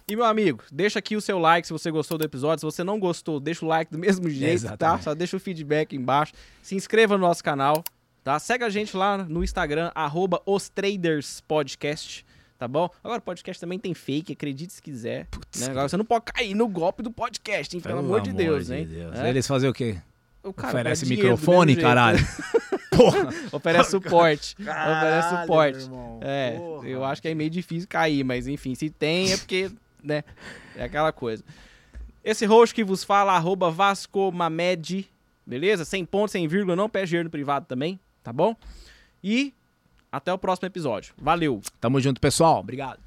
E, meu amigo, deixa aqui o seu like se você gostou do episódio. Se você não gostou, deixa o like do mesmo jeito, tá? Exatamente. Só deixa o feedback embaixo. Se inscreva no nosso canal, tá? Segue a gente lá no Instagram, arroba os Traders Podcast, tá bom? Agora, o podcast também tem fake, acredite se quiser. né? Agora, você não pode cair no golpe do podcast, hein? Pelo, amor de Deus, hein? É? Eles fazem o quê? O cara Oferece microfone, caralho. Porra. Oferece suporte. Oferece Caralho, suporte. meu irmão. É, Porra. eu acho que é meio difícil cair, mas enfim, se tem é porque, né, é aquela coisa. Esse host que vos fala, arroba Vascomamed, beleza? Sem ponto, sem vírgula, não pede dinheiro no privado também, tá bom? E até o próximo episódio. Valeu. Tamo junto, pessoal. Obrigado.